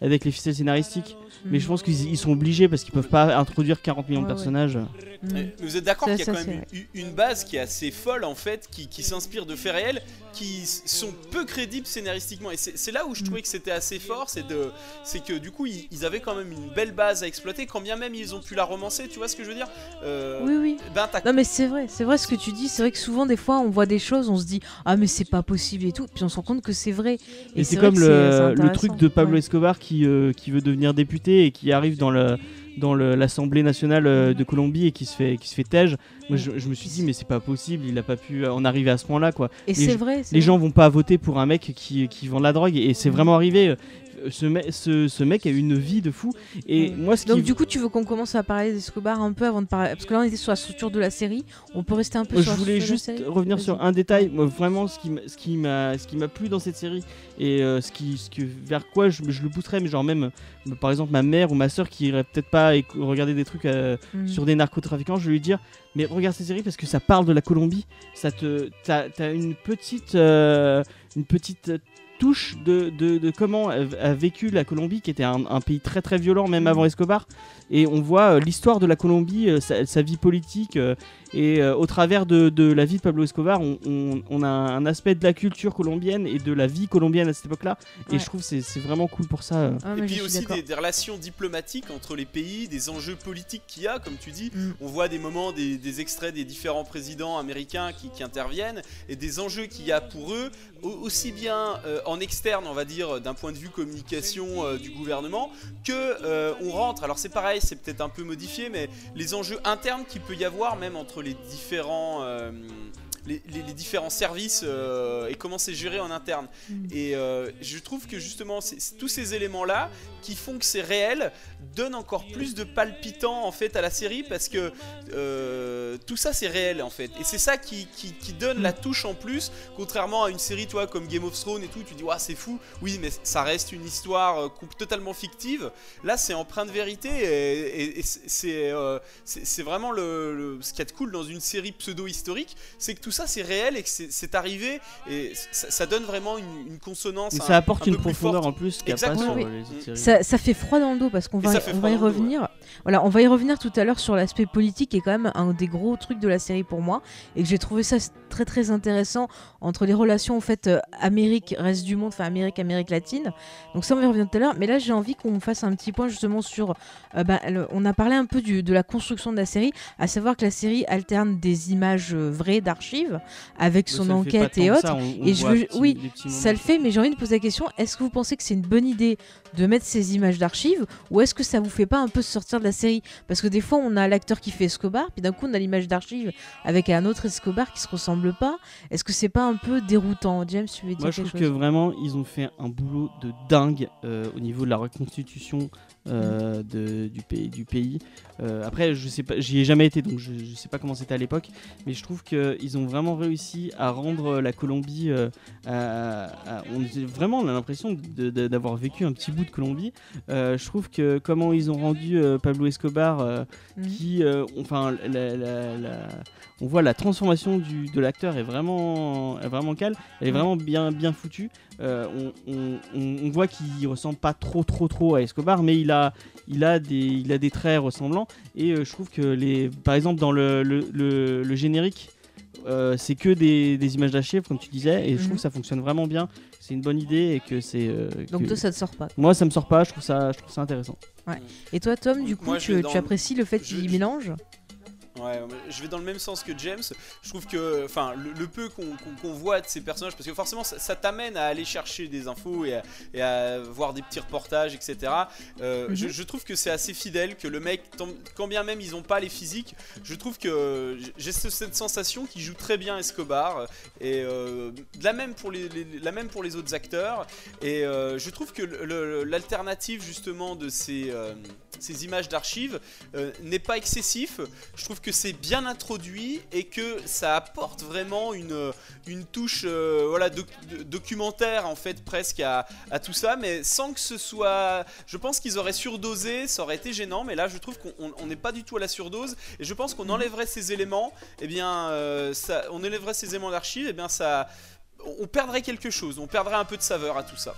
avec les ficelles scénaristiques. Mais je pense qu'ils ils sont obligés parce qu'ils peuvent pas introduire 40 millions de personnages. Mhm. Mais vous êtes d'accord qu'il y a ça, quand même une, une base qui est assez folle en fait, qui, qui s'inspire de faits réels, qui sont peu crédibles scénaristiquement. Et c'est là où je Mm. trouvais que c'était assez fort, c'est de, c'est que du coup ils, ils avaient quand même une belle base à exploiter, quand bien même ils ont pu la romancer. Tu vois ce que je veux dire? Euh, Oui, oui. Ben Non mais c'est vrai, c'est vrai ce que tu dis, c'est vrai que souvent des fois on voit des choses, on se dit ah mais c'est pas possible et tout, puis on se rend compte que c'est vrai. Et c'est comme le, truc de Pablo Ouais. Escobar qui, euh, qui veut devenir député et qui arrive dans le dans le- l'Assemblée nationale euh, de Colombie et qui se fait qui se fait tège. Moi je, je me suis dit mais c'est pas possible, il a pas pu en arriver à ce point-là quoi. Et c'est vrai. Les vrai. gens vont pas voter pour un mec qui, qui vend de la drogue et c'est vraiment arrivé. Ce, me- ce, ce mec a eu une vie de fou et moi ce Donc du coup tu veux qu'on commence à parler d'Escobar un peu avant de parler, parce que là on était sur la structure de la série, on peut rester un peu Moi, sur je la voulais structure juste de la série revenir sur un détail. Moi, vraiment, ce qui m'a, ce qui m'a, ce qui m'a plu dans cette série et euh, ce qui, ce que, vers quoi je, je le pousserais, mais genre même, euh, par exemple, ma mère ou ma soeur qui irait peut-être pas regarder des trucs euh, Mhm. sur des narcotrafiquants, je vais lui dire, mais regarde cette série parce que ça parle de la Colombie. Ça te, t'as, t'as une petite, euh, une petite touche de, de, de comment a, vécu la Colombie, qui était un, un pays très très violent même avant Escobar. Et on voit euh, l'histoire de la Colombie, euh, sa, sa vie politique. euh, et euh, au travers de, de la vie de Pablo Escobar, on, on- on a un aspect de la culture colombienne et de la vie colombienne à cette époque-là. Et Ouais. je trouve que c'est c'est vraiment cool pour ça. euh. Ah, Et puis aussi des, des relations diplomatiques entre les pays, des enjeux politiques qu'il y a, comme tu dis. Mm. On voit des moments, des, des extraits des différents présidents américains qui, qui interviennent et des enjeux qu'il y a pour eux, au- aussi bien euh, en externe, on va dire, d'un point de vue communication euh, du gouvernement, que euh, on rentre. Alors c'est pareil, c'est peut-être un peu modifié, mais les enjeux internes qu'il peut y avoir, même entre les différents. Les, les- les différents services euh, et comment c'est géré en interne. Mm. Et euh, je trouve que justement, tous ces éléments-là qui font que c'est réel donnent encore plus de palpitant en fait à la série parce que euh, tout ça c'est réel en fait. Et c'est ça qui, qui- qui donne la touche en plus, contrairement à une série toi comme Game of Thrones et tout, tu dis ouais c'est fou, oui mais ça reste une histoire totalement fictive. Là c'est empreint de vérité et, et- et c'est- vraiment le, le- ce qu'il y a de cool dans une série pseudo-historique, c'est que tout ça c'est réel et que c'est arrivé et ça, ça donne vraiment une, une consonance. Mais un- ça apporte un une profondeur en plus qu'il n'y a pas Exactement. sur Oui, les oui. autres séries. Ça, ça fait froid dans le dos parce qu'on Et va, on va y dos, revenir. Voilà, on va y revenir tout à l'heure sur l'aspect politique qui est quand même un des gros trucs de la série pour moi et que j'ai trouvé ça très très intéressant entre les relations en fait euh, Amérique reste du monde, enfin Amérique Amérique latine. Donc ça on va y revenir tout à l'heure. Mais là j'ai envie qu'on fasse un petit point justement sur. euh, bah, le- on a parlé un peu du- de la construction de la série, à savoir que la série alterne des images euh, vraies d'archives avec Mais son enquête et autres. ça, on- on Et je veux- oui, Ça le fait, mais j'ai envie de poser la question est-ce que vous pensez que c'est une bonne idée de mettre ces images d'archives ou est-ce que ça vous fait pas un peu sortir de la série? Parce que des fois, on a l'acteur qui fait Escobar, puis d'un coup, on a l'image d'archives avec un autre Escobar qui se ressemble pas. Est-ce que c'est pas un peu déroutant? James, tu veux dire Moi, je trouve que vraiment, ils ont fait un boulot de dingue euh, au niveau de la reconstitution euh, de- du pays. Du pays. Euh, après, je sais pas, j'y ai jamais été, donc je, je sais pas comment c'était à l'époque, mais je trouve qu'ils ont vraiment réussi à rendre la Colombie. à- à- on, vraiment, on a l'impression d'avoir vécu un petit bout de Colombie. Euh, je trouve que comment ils ont rendu euh, Pablo Escobar, euh, Mhm. qui, enfin, la- la- la- on voit la transformation du, de l'acteur est vraiment, est vraiment calme, elle est Mhm. vraiment bien, bien foutue. On, on- on- on voit qu'il ressemble pas trop, trop, trop à Escobar, mais il a, il a des, il a des traits ressemblants. Et je trouve que les, par exemple, dans le, le, le- le générique. euh, c'est que des, des images d'archives comme tu disais et je trouve Mhm. que ça fonctionne vraiment bien c'est une bonne idée et que c'est euh, Donc que- toi, ça te sort pas. moi ça me sort pas je trouve ça je trouve ça intéressant. Et toi, Tom, du coup, Moi, je tu, vais tu apprécies le fait je- qu'il je- mélange? Ouais, je vais dans le même sens que James. Je trouve que, enfin, le, le peu qu'on voit de ces personnages, parce que forcément, ça, ça t'amène à aller chercher des infos et à, et à voir des petits reportages, etc. Euh, Mhm. je, je trouve que c'est assez fidèle, que le mec, tant- quand bien même ils ont pas les physiques, je trouve que j'ai ce- cette sensation qu'il joue très bien Escobar et euh, la même pour les, les- la même pour les autres acteurs. Et euh, je trouve que l'alternative justement de ces, ces images d'archives n'est pas excessif. Je trouve que c'est bien introduit et que ça apporte vraiment une, une touche euh, voilà, doc- documentaire en fait presque à, à tout ça, mais sans que ce soit... Je pense qu'ils auraient surdosé, ça aurait été gênant, mais là je trouve qu'on on- on n'est pas du tout à la surdose. Et je pense qu'on enlèverait ces éléments, et bien euh, ça, on enlèverait ces éléments d'archives, et bien ça... On perdrait quelque chose, on perdrait un peu de saveur à tout ça.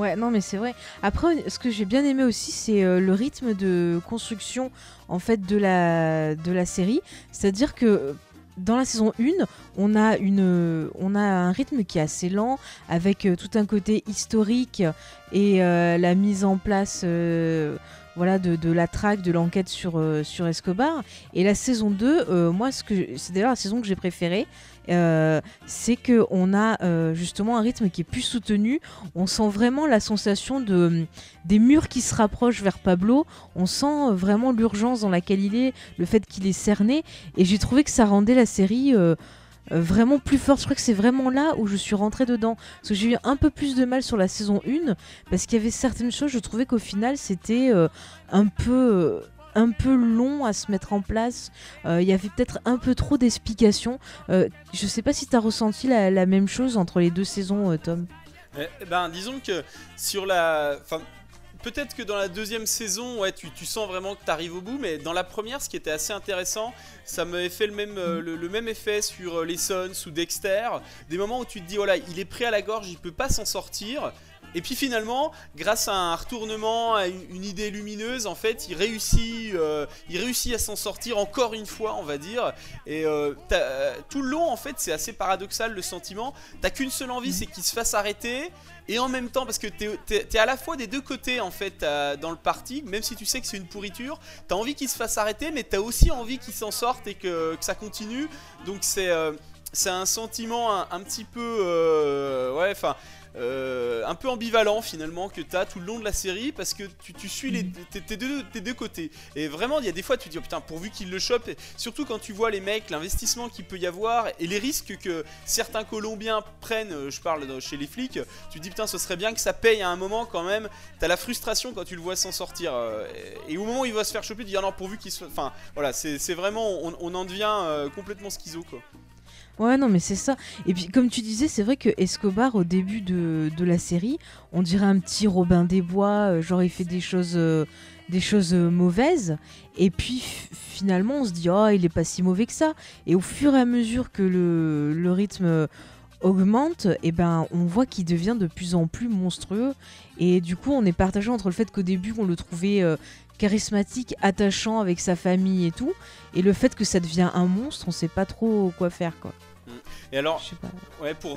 Ouais, non, mais c'est vrai. Après, ce que j'ai bien aimé aussi, c'est euh, le rythme de construction en fait de la de la série. C'est-à-dire que euh, dans la saison 1, on a une euh, on a un rythme qui est assez lent avec tout un côté historique et la mise en place voilà de, de la traque de l'enquête sur sur Escobar et la saison 2 euh, moi c'est d'ailleurs la saison que j'ai préférée euh, c'est que on a euh, justement un rythme qui est plus soutenu on sent vraiment la sensation de des murs qui se rapprochent vers Pablo. On sent vraiment l'urgence dans laquelle il est, le fait qu'il est cerné. Et j'ai trouvé que ça rendait la série euh, vraiment plus forte. Je crois que c'est vraiment là où je suis rentrée dedans. Parce que j'ai eu un peu plus de mal sur la saison 1 parce qu'il y avait certaines choses. Je trouvais qu'au final c'était un peu. Un peu long à se mettre en place. Euh, Il y avait peut-être un peu trop d'explications. Euh, je sais pas si tu as ressenti la, même chose entre les deux saisons, euh, Tom. Eh, eh ben, disons que sur la. Enfin, peut-être que dans la deuxième saison, ouais, tu, sens vraiment que tu arrives au bout, mais dans la première, ce qui était assez intéressant, ça m'avait fait le même, euh, le, même effet sur les Sons ou Dexter. Des moments où tu te dis, voilà, il est pris à la gorge, il peut pas s'en sortir. Et puis finalement, grâce à un retournement, à une, idée lumineuse, en fait, il réussit, euh, il réussit à s'en sortir encore une fois, on va dire. Et euh, euh, tout le long, en fait, c'est assez paradoxal le sentiment. T'as qu'une seule envie, c'est qu'il se fasse arrêter. Et en même temps, parce que t'es es, à la fois des deux côtés, en fait, dans le parti, même si tu sais que c'est une pourriture, t'as envie qu'il se fasse arrêter, mais t'as aussi envie qu'il s'en sorte et que, que ça continue. Donc c'est c'est un sentiment un, un petit peu, ouais, enfin. Euh, un peu ambivalent finalement que tu as tout le long de la série parce que tu, tu suis les, tes, tes deux, tes deux côtés. Et vraiment il y a des fois tu te dis oh putain pourvu qu'il le chope et surtout quand tu vois les mecs l'investissement qu'il peut y avoir et les risques que certains Colombiens prennent euh, je parle de- chez les flics tu te dis putain ce serait bien que ça paye à un moment quand même. T'as la frustration quand tu le vois s'en sortir euh, et, et au moment où il va se faire choper tu dis ah non pourvu qu'il se enfin voilà c'est c'est vraiment on, on en devient euh, complètement schizo quoi Ouais, non, mais c'est ça. Et puis, comme tu disais, c'est vrai que Escobar, au début de, la série, on dirait un petit Robin des Bois, euh, genre il fait des choses, euh, des choses euh, mauvaises. Et puis, finalement, on se dit, oh, il est pas si mauvais que ça. Et au fur et à mesure que le, rythme augmente, et ben, on voit qu'il devient de plus en plus monstrueux. Et du coup, on est partagé entre le fait qu'au début, on le trouvait charismatique, attachant avec sa famille et tout, et le fait que ça devient un monstre, on sait pas trop quoi faire, quoi. Et alors. Ouais, pour,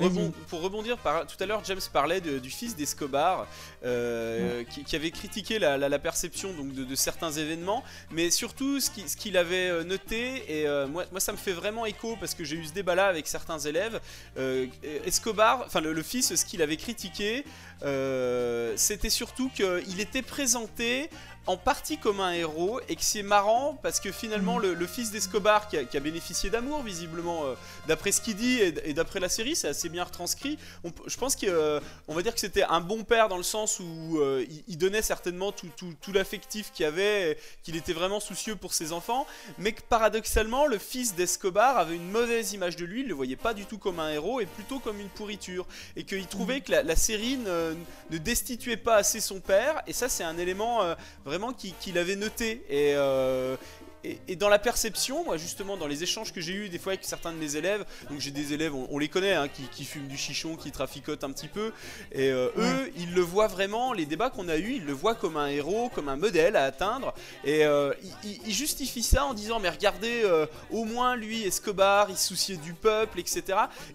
rebondir, par, tout à l'heure, James parlait de- du fils d'Escobar, euh, qui, qui avait critiqué la, la- la perception donc, de, de certains événements, mais surtout ce qui- ce qu'il avait euh, noté, et euh, moi, moi ça me fait vraiment écho parce que j'ai eu ce débat-là avec certains élèves. euh, Escobar, enfin le, le fils, ce qu'il avait critiqué, c'était surtout qu'il était présenté en partie comme un héros et que c'est marrant parce que finalement le, le fils d'Escobar qui a, qui a bénéficié d'amour visiblement euh, d'après ce qu'il dit et, d'après la série, c'est assez bien retranscrit. Je pense qu'on va dire que c'était un bon père dans le sens où euh, il, donnait certainement tout, l'affectif qu'il avait, qu'il était vraiment soucieux pour ses enfants, mais que paradoxalement, le fils d'Escobar avait une mauvaise image de lui, il le voyait pas du tout comme un héros et plutôt comme une pourriture, et qu'il trouvait que la, série ne, destituait pas assez son père, et ça c'est un élément euh, vraiment qui- qu'il avait noté. Euh, et, et dans la perception, moi justement, dans les échanges que j'ai eu des fois avec certains de mes élèves, donc j'ai des élèves, on, on les connaît, hein, qui, qui fument du chichon, qui traficotent un petit peu, et euh, eux, ils le voient vraiment, les débats qu'on a eus, ils le voient comme un héros, comme un modèle à atteindre, et euh, ils, justifient ça en disant, mais regardez, euh, au moins lui, Escobar, il se souciait du peuple, etc.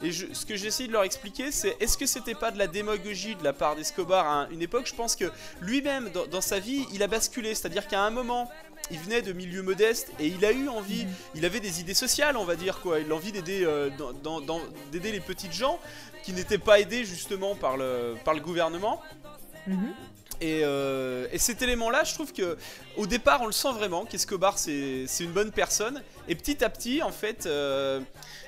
Et je- ce que j'essaie de leur expliquer, c'est est-ce que c'était pas de la démagogie de la part d'Escobar à un- une époque? Je pense que lui-même, dans, dans sa vie, il a basculé, c'est-à-dire qu'à un moment, il venait de milieux modestes et il a eu envie, il avait des idées sociales, on va dire quoi, il a envie d'aider euh, d'aider les petites gens qui n'étaient pas aidés justement par le, par le gouvernement. Mhm. Et, euh, et cet élément-là, je trouve que au départ, on le sent vraiment qu'Escobar c'est c'est une bonne personne. Et petit à petit, en fait, euh,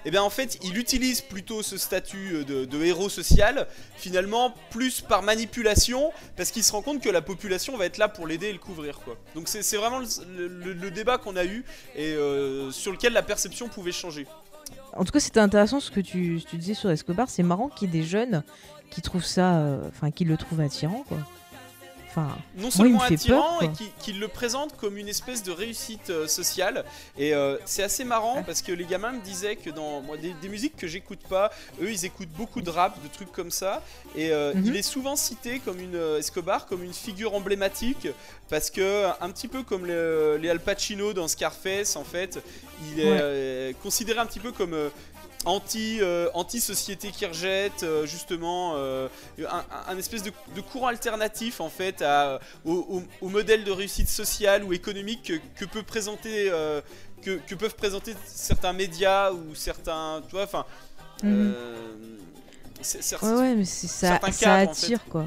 eh bien, en fait, il utilise plutôt ce statut de, de héros social, finalement, plus par manipulation, parce qu'il se rend compte que la population va être là pour l'aider et le couvrir. Donc c'est vraiment le, débat qu'on a eu et euh, sur lequel la perception pouvait changer. En tout cas, c'était intéressant ce que tu, disais sur Escobar. C'est marrant qu'il y ait des jeunes qui trouvent ça, euh, enfin, qui le trouvent attirant. Enfin, non seulement attirant peur, et quoi. qui, le présente comme une espèce de réussite euh, sociale et euh, c'est assez marrant parce que les gamins me disaient que dans moi, des, des musiques que j'écoute pas eux ils écoutent beaucoup de rap de trucs comme ça et euh, Mhm. il est souvent cité comme une Escobar comme une figure emblématique parce que un petit peu comme le- les Al Pacino dans Scarface en fait il est Ouais. considéré un petit peu comme anti euh, anti société qui rejette euh, justement euh, un, un espèce de, de courant alternatif en fait à, au, au- au modèle de réussite sociale ou économique que, que peut présenter que, que peuvent présenter certains médias ou certains tu vois enfin mhm. ouais, ouais, mais ça, cadres, en fait. attire, quoi.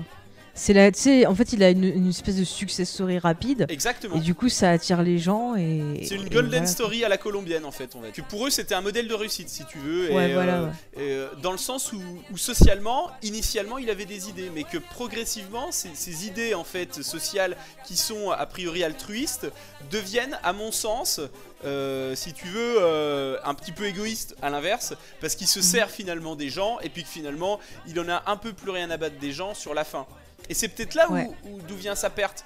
C'est la, en fait, il a une, une espèce de success story rapide. exactement Et du coup, ça attire les gens et. c'est une et golden voilà. story à la colombienne en fait on va dire. que pour eux c'était un modèle de réussite si tu veux Ouais, et, voilà, euh, ouais. et, euh, dans le sens où, où socialement initialement il avait des idées mais que progressivement ces, ces idées en fait sociales qui sont a priori altruistes deviennent à mon sens euh, si tu veux euh, un petit peu égoïste à l'inverse parce qu'il se sert finalement des gens et puis que finalement il en a un peu plus rien à battre des gens sur la fin et c'est peut-être là où- d'où vient sa perte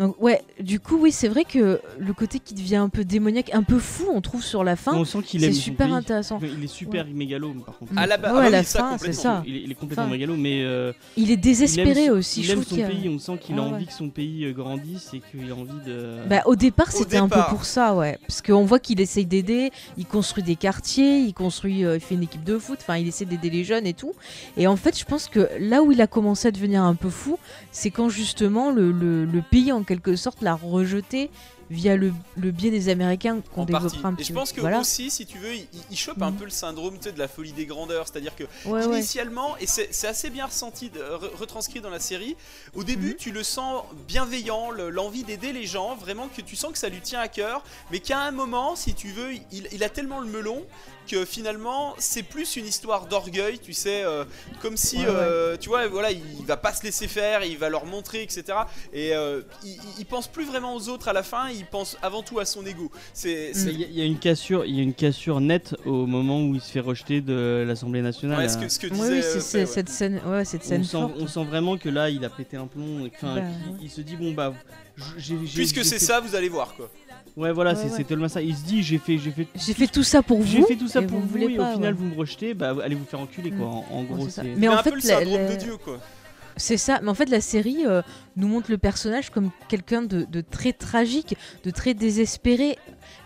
Donc, ouais, du coup, oui, c'est vrai que le côté qui devient un peu démoniaque, un peu fou, on trouve sur la fin. on sent qu'il super pays. intéressant. Il est super mégalo, par contre. à la base Ouais, ah à bah la fin, c'est ça. Il est, il est complètement Enfin, mégalo, mais euh, Il est il désespéré aime, son- aussi. il je aime trouve son a- pays. On sent qu'il a Ouais, envie ouais. que son pays euh, grandisse et qu'il a envie de. Bah, au départ, c'était un peu pour ça, ouais. Parce qu'on voit qu'il essaye d'aider, il construit des quartiers, il construit, euh, il fait une équipe de foot, enfin, il essaie d'aider les jeunes et tout. Et en fait, je pense que là où il a commencé à devenir un peu fou, c'est quand justement le, le- le pays, en quelque sorte, l'a rejeté via le, le biais des Américains qu'on développera un Et je pense que voilà. aussi, si tu veux, il, il chope un Mhm. peu le syndrome de la folie des grandeurs. C'est-à-dire que Ouais, ouais. initialement, et c'est assez bien ressenti, re- retranscrit dans la série, au début, Mhm. tu le sens bienveillant, le- l'envie d'aider les gens, vraiment que tu sens que ça lui tient à cœur, mais qu'à un moment, si tu veux, il, il a tellement le melon que finalement, c'est plus une histoire d'orgueil, tu sais, euh, comme si, Ouais, euh, tu vois, voilà, il va pas se laisser faire, il va leur montrer, etc. Et euh, il, il- il pense plus vraiment aux autres à la fin, il pense avant tout à son ego. C'est c'est- Il y, a- il y a une cassure, il y a une cassure nette au moment où il se fait rejeter de l'Assemblée nationale. Ouais, ce euh, que, ce que disait oui, euh, c'est c'est- ouais. cette scène, ouais, cette scène on, sent, forte. on sent vraiment que là, il a pété un plomb. enfin, Bah, ouais. il se dit bon bah, j'ai- j'ai- Puisque j'ai c'est fait- ça, vous allez voir quoi. Ouais, voilà, Ouais, c'est ouais. c'est tellement ça. Il se dit j'ai fait, j'ai fait, J'ai fait tout ça pour vous. j'ai fait tout ça pour vous vous, voulez et pas, au final ouais. vous me rejetez, bah allez vous faire enculer quoi. Mm. En, gros, c'est. Mais Mais en un fait, le de Dieu quoi. C'est ça, mais en fait la série euh, nous montre le personnage comme quelqu'un de, de très tragique, de très désespéré,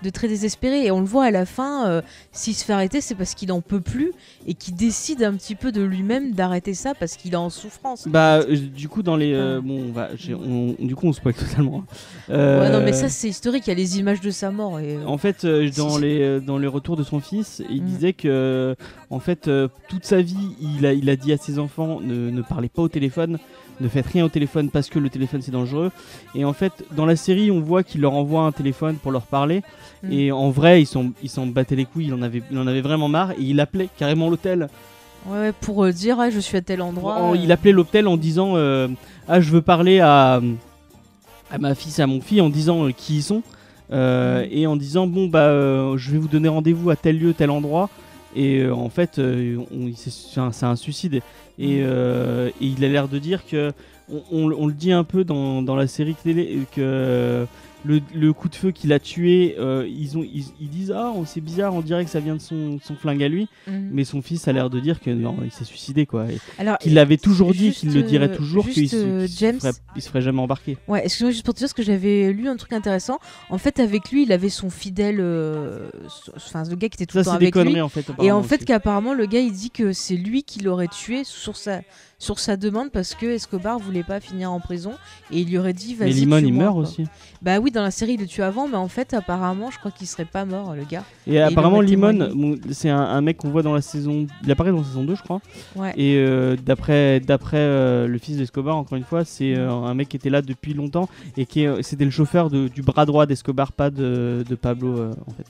de très désespéré, et on le voit à la fin, euh, s'il se fait arrêter, c'est parce qu'il en peut plus et qu'il décide un petit peu de lui-même d'arrêter ça parce qu'il est en souffrance. Bah euh, du coup dans les euh, bon on va on- du coup on spoil totalement. Euh, Ouais, non mais ça c'est historique, il y a les images de sa mort et. En fait, dans, Si. les, dans les retours de son fils, il Mm. disait que, en fait, toute sa vie, il a, il a dit à ses enfants ne, ne parlez pas au téléphone, ne faites rien au téléphone parce que le téléphone c'est dangereux. Et en fait, dans la série, on voit qu'il leur envoie un téléphone pour leur parler. Mm. Et en vrai, ils s'en ils battaient les couilles, il en, avait, il en avait vraiment marre et il appelait carrément l'hôtel. Ouais, pour euh, dire ah, je suis à tel endroit. En- euh, Il appelait l'hôtel en disant euh, Ah, je veux parler à, à ma fille, à mon fils, en disant euh, qui ils sont. Mhm. Et en disant Bon, bah, je vais vous donner rendez-vous à tel lieu, tel endroit. Et en fait, c'est un, suicide. Et, euh, et il a l'air de dire que. On, on- on le dit un peu dans, dans la série télé que le, le coup de feu qu'il a tué, euh, ils, ont, ils, ils disent Ah, oh, c'est bizarre, on dirait que ça vient de son, son flingue à lui. mhm. Mais son fils a l'air de dire que non, il s'est suicidé quoi. Qu'il avait toujours dit, qu'il le dirait euh, toujours, juste, qu'il se, euh, qu'il se James. ferait, il se ferait jamais embarquer. Ouais, excuse-moi juste pour te dire parce que j'avais lu un truc intéressant. En fait, avec lui, il avait son fidèle, euh, enfin le gars qui était tout Ça, le temps c'est des avec lui. conneries en fait. Et en fait, qu'apparemment, le gars, il dit que c'est lui qui l'aurait tué sur sa, sur sa demande parce que Escobar voulait pas finir en prison et il lui aurait dit vas-y. Mais Limon, il meurt quoi. aussi. Bah oui, dans la série, il le tue avant, mais en fait, apparemment, je crois qu'il serait pas mort, le gars. Et, apparemment, Limon, bon, c'est un, un mec qu'on voit dans la saison. Il apparaît dans la saison 2, je crois. Ouais. Et euh, d'après d'après euh, le fils d'Escobar, encore une fois, c'est euh, un mec qui était là depuis longtemps et qui c'était le chauffeur de- du bras droit d'Escobar, pas de, de Pablo en fait.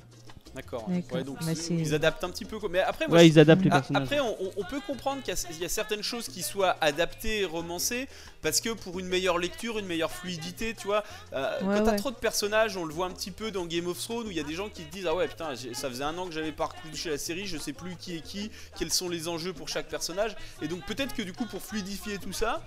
D'accord. Ouais, donc Bah, ils adaptent un petit peu. Mais après, moi, Ouais, je- ils adaptent les Ah, personnages. Après, on, peut comprendre qu'il y, a- il y a certaines choses qui soient adaptées, romancées, parce que pour une meilleure lecture, une meilleure fluidité, tu vois, euh, Ouais, quand t'as ouais. trop de personnages, on le voit un petit peu dans Game of Thrones, où il y a des gens qui te disent Ah ouais, putain, ça faisait un an que j'avais pas retouché la série, je sais plus qui est qui, quels sont les enjeux pour chaque personnage, et donc peut-être que du coup, pour fluidifier tout ça,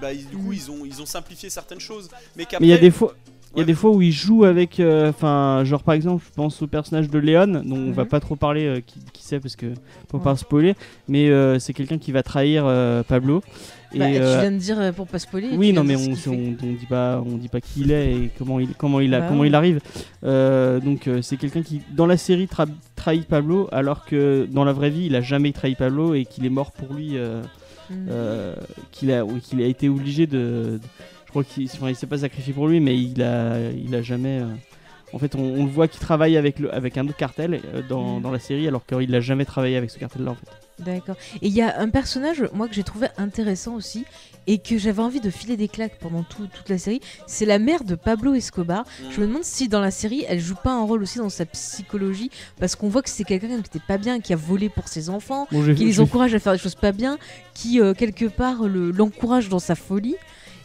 bah, ils- du coup, Mhm. ils ont, ils ont simplifié certaines choses. Mais il y a des fois. Il y a des fois où il joue avec, euh, enfin, genre par exemple, je pense au personnage de Léon, dont on va Mhm. pas trop parler, euh, qui, qui sait parce que faut Ouais. pas spoiler, mais euh, c'est quelqu'un qui va trahir Pablo. Et, Bah, Tu viens de dire pour pas spoiler. oui, non, mais on, on, dit pas, on dit pas qui il est et comment il, comment il a, Bah comment ouais. il arrive. Donc c'est quelqu'un qui, dans la série, tra- trahit Pablo, alors que dans la vraie vie, il a jamais trahi Pablo et qu'il est mort pour lui, Mhm. qu'il a, a été obligé de, de- je crois qu'il, enfin, s'est pas sacrifié pour lui, mais il a, il a jamais. euh, en fait, on, on le voit qu'il travaille avec, le, avec un autre cartel euh, dans, Mhm. dans la série, alors qu'il n'a jamais travaillé avec ce cartel-là en fait. D'accord. Et il y a un personnage, moi, que j'ai trouvé intéressant aussi, et que j'avais envie de filer des claques pendant tout- toute la série, c'est la mère de Pablo Escobar. Mhm. Je me demande si dans la série, elle joue pas un rôle aussi dans sa psychologie, parce qu'on voit que c'est quelqu'un qui était pas bien, qui a volé pour ses enfants, Bon, qui les encourage à faire des choses pas bien, qui euh, quelque part le- l'encourage dans sa folie.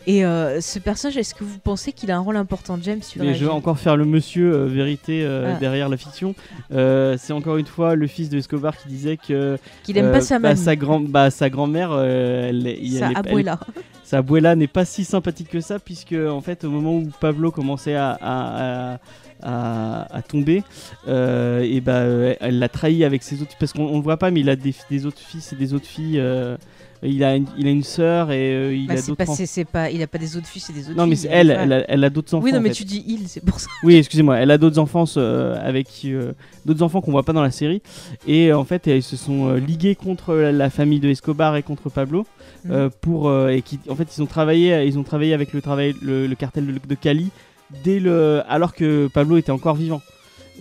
Et euh, ce personnage, est-ce que vous pensez qu'il a un rôle important, James tu Mais je vais encore faire le monsieur euh, vérité euh, Ah. derrière la fiction. C'est encore une fois le fils de Escobar qui disait que Qu'il aime pas sa bah, sa grand bah, sa grand-mère elle, elle sa elle- abuela. sa abuela n'est pas si sympathique que ça puisque en fait au moment où Pablo commençait à, à- à- à- à tomber euh, et bah elle l'a trahi avec ses autres parce qu'on on le voit pas mais il a des, des autres fils et des autres filles euh, il a une, il a une sœur et euh, il Bah, a d'autres enfants. c'est, pas, il a pas des autres fils et des autres non mais filles, elle elle a, elle a d'autres enfants Oui, non, en mais fait. tu dis il, c'est pour ça. Oui, excusez-moi, elle a d'autres enfants euh, avec euh, d'autres enfants qu'on voit pas dans la série et en fait ils se sont euh, ligués contre la, famille de Escobar et contre Pablo euh, pour euh, et qui en fait ils ont travaillé ils ont travaillé avec le travail le, le cartel de, de Cali dès le alors que Pablo était encore vivant.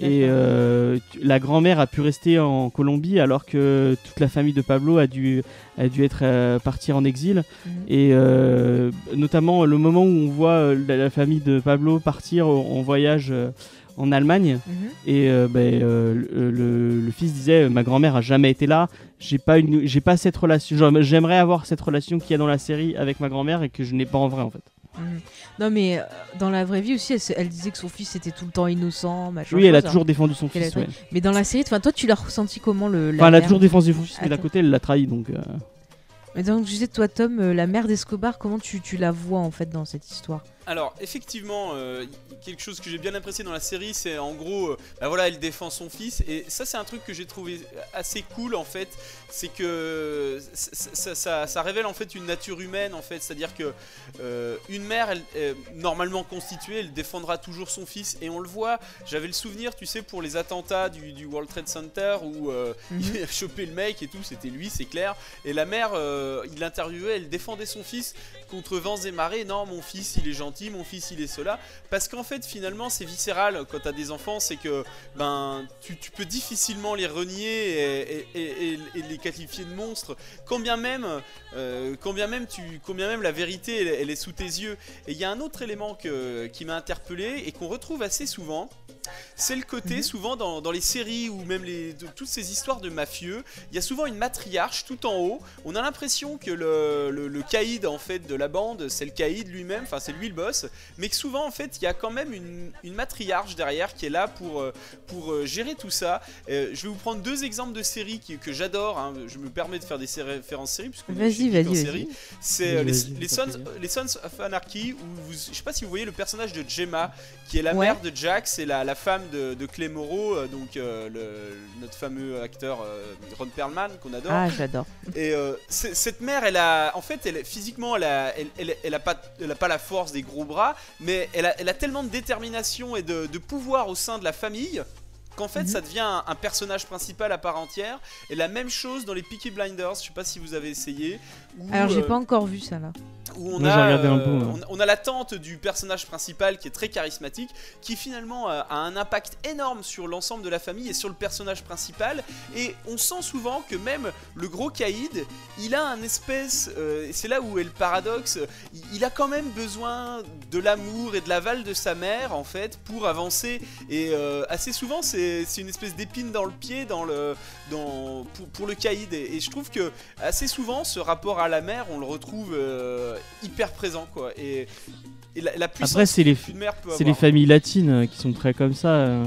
Et euh, la grand-mère a pu rester en Colombie alors que toute la famille de Pablo a dû, a dû être euh, partir en exil. Mhm. Et euh, notamment le moment où on voit la, la famille de Pablo partir en, voyage en Allemagne. Mhm. Et ben, le, le- le fils disait ma grand-mère a jamais été là. J'ai pas une, j'ai pas cette relation. J'aimerais avoir cette relation qu'il y a dans la série avec ma grand-mère et que je n'ai pas en vrai en fait. Mhm. Non, mais euh, dans la vraie vie aussi, elle, se- elle disait que son fils était tout le temps innocent, machin. Oui, elle a chose, toujours défendu son Qu'elle a fils. trahi. Mais dans la série, enfin, toi, tu l'as ressenti comment le. la Enfin, elle a mère toujours défendu son fils, mais d'à Attends. côté elle l'a trahi donc. euh, Mais donc, je disais, toi, Tom, euh, la mère d'Escobar, comment tu, tu la vois en fait dans cette histoire? Alors, effectivement, euh, quelque chose que j'ai bien apprécié dans la série, c'est en gros, euh, bah voilà, elle défend son fils, et ça, c'est un truc que j'ai trouvé assez cool en fait, c'est que ça, ça- ça- ça révèle en fait une nature humaine en fait, c'est-à-dire que euh, une mère, elle, est normalement constituée, elle défendra toujours son fils, et on le voit. J'avais le souvenir, tu sais, pour les attentats du, du World Trade Center où Mhm. il a chopé le mec et tout, c'était lui, c'est clair. Et la mère, il l'interviewait, elle défendait son fils contre vents et marées. Non, mon fils, il est gentil, gentil, mon fils il est cela. Parce qu'en fait, finalement, c'est viscéral quand t'as des enfants, c'est que ben tu, tu peux difficilement les renier et, et- et- et les qualifier de monstres, quand bien même, euh, quand bien même, tu, quand bien même la vérité elle, elle est sous tes yeux. Et il y a un autre élément que, qui m'a interpellé et qu'on retrouve assez souvent. C'est le côté, souvent dans, dans les séries ou même les, de- toutes ces histoires de mafieux, il y a souvent une matriarche tout en haut. On a l'impression que le, le, le caïd en fait de la bande, c'est le caïd lui-même, enfin c'est lui le boss, mais que souvent en fait il y a quand même une, une matriarche derrière qui est là pour, euh, pour euh, gérer tout ça. Euh, je vais vous prendre deux exemples de séries qui- que j'adore. hein. Je me permets de faire des références séries puisque Vas-y, vas-y. C'est les, Sons, les Sons of Anarchy où vous, je sais pas si vous voyez le personnage de Gemma qui est la Ouais. mère de Jack, c'est la, la femme de, de Clay Morrow, euh, donc euh, le- notre fameux acteur euh, Ron Perlman qu'on adore. Ah, j'adore. Et cette mère, elle a, en fait, elle, physiquement, elle a, elle, elle- elle a pas, elle a pas la force des gros bras, mais elle a, elle a tellement de détermination et de, de pouvoir au sein de la famille qu'en fait, Mhm. ça devient un, un personnage principal à part entière. Et la même chose dans les Peaky Blinders. Je sais pas si vous avez essayé. Où, Alors, j'ai euh, pas encore vu ça là. où on Moi, a, j'ai regardé un euh, peu, ouais. on, on a la tante du personnage principal qui est très charismatique, qui finalement euh, a un impact énorme sur l'ensemble de la famille et sur le personnage principal. Et on sent souvent que même le gros caïd, il a un espèce, euh, et c'est là où est le paradoxe, il, il a quand même besoin de l'amour et de l'aval de sa mère en fait pour avancer. Et euh, assez souvent, c'est c'est une espèce d'épine dans le pied dans le, dans, pour, pour le caïd. Et, et je trouve que assez souvent, ce rapport à la mère, on le retrouve euh, hyper présent, quoi. Et, et la, la puissance Après, c'est les, c'est familles latines euh, qui sont très comme ça. euh,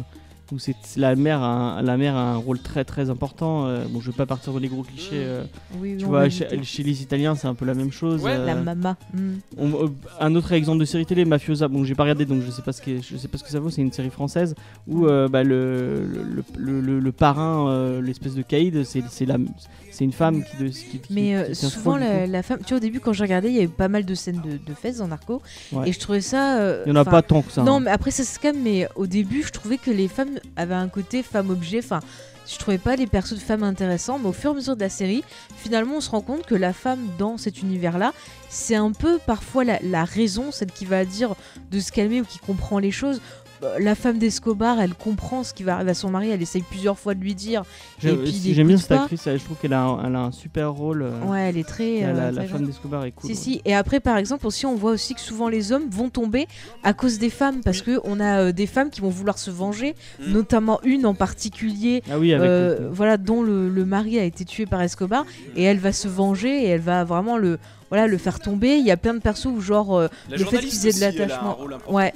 où c'est la mère, a un, la mère a un rôle très très important. euh, bon, je vais pas partir dans les gros clichés. Mm. euh, Oui, tu vois, chez, les Italiens, c'est un peu la même chose. Ouais. La mama. on- euh, un autre exemple de série télé, Mafiosa. Bon, j'ai pas regardé, donc je sais pas ce que je sais pas ce que ça vaut. C'est une série française où euh, bah, le, le, le, le- le parrain, euh, l'espèce de caïd, c'est c'est la c'est une femme qui, de, qui, qui- Mais euh, qui souvent, la, femme. Tu vois, au début, quand je regardais, il y avait pas mal de scènes de, de fesses en narco. Ouais. Et je trouvais ça. euh, Il y en a pas tant que ça. Non, hein. mais après, ça se calme. Mais au début, je trouvais que les femmes avaient un côté femme-objet. Enfin, je trouvais pas les persos de femmes intéressants. Mais au fur et à mesure de la série, finalement, on se rend compte que la femme dans cet univers-là, c'est un peu parfois la, la raison, celle qui va dire de se calmer ou qui comprend les choses. La femme d'Escobar, elle comprend ce qui va arriver à son mari, elle essaye plusieurs fois de lui dire. J'aime bien cette actrice, je trouve qu'elle a, un- elle a un super rôle. euh, Ouais, elle est très. la, euh, la- la très femme d'Escobar est cool. Si, ouais. si. Et après, par exemple, aussi, on voit aussi que souvent les hommes vont tomber à cause des femmes, parce que on a euh, des femmes qui vont vouloir se venger, Mm. notamment une en particulier, Ah oui, avec euh, le- voilà, dont le, le mari a été tué par Escobar, et elle va se venger et elle va vraiment le, voilà, le faire tomber. Il y a plein de persos où genre euh, le fait qu'ils aient de l'attachement. Ouais.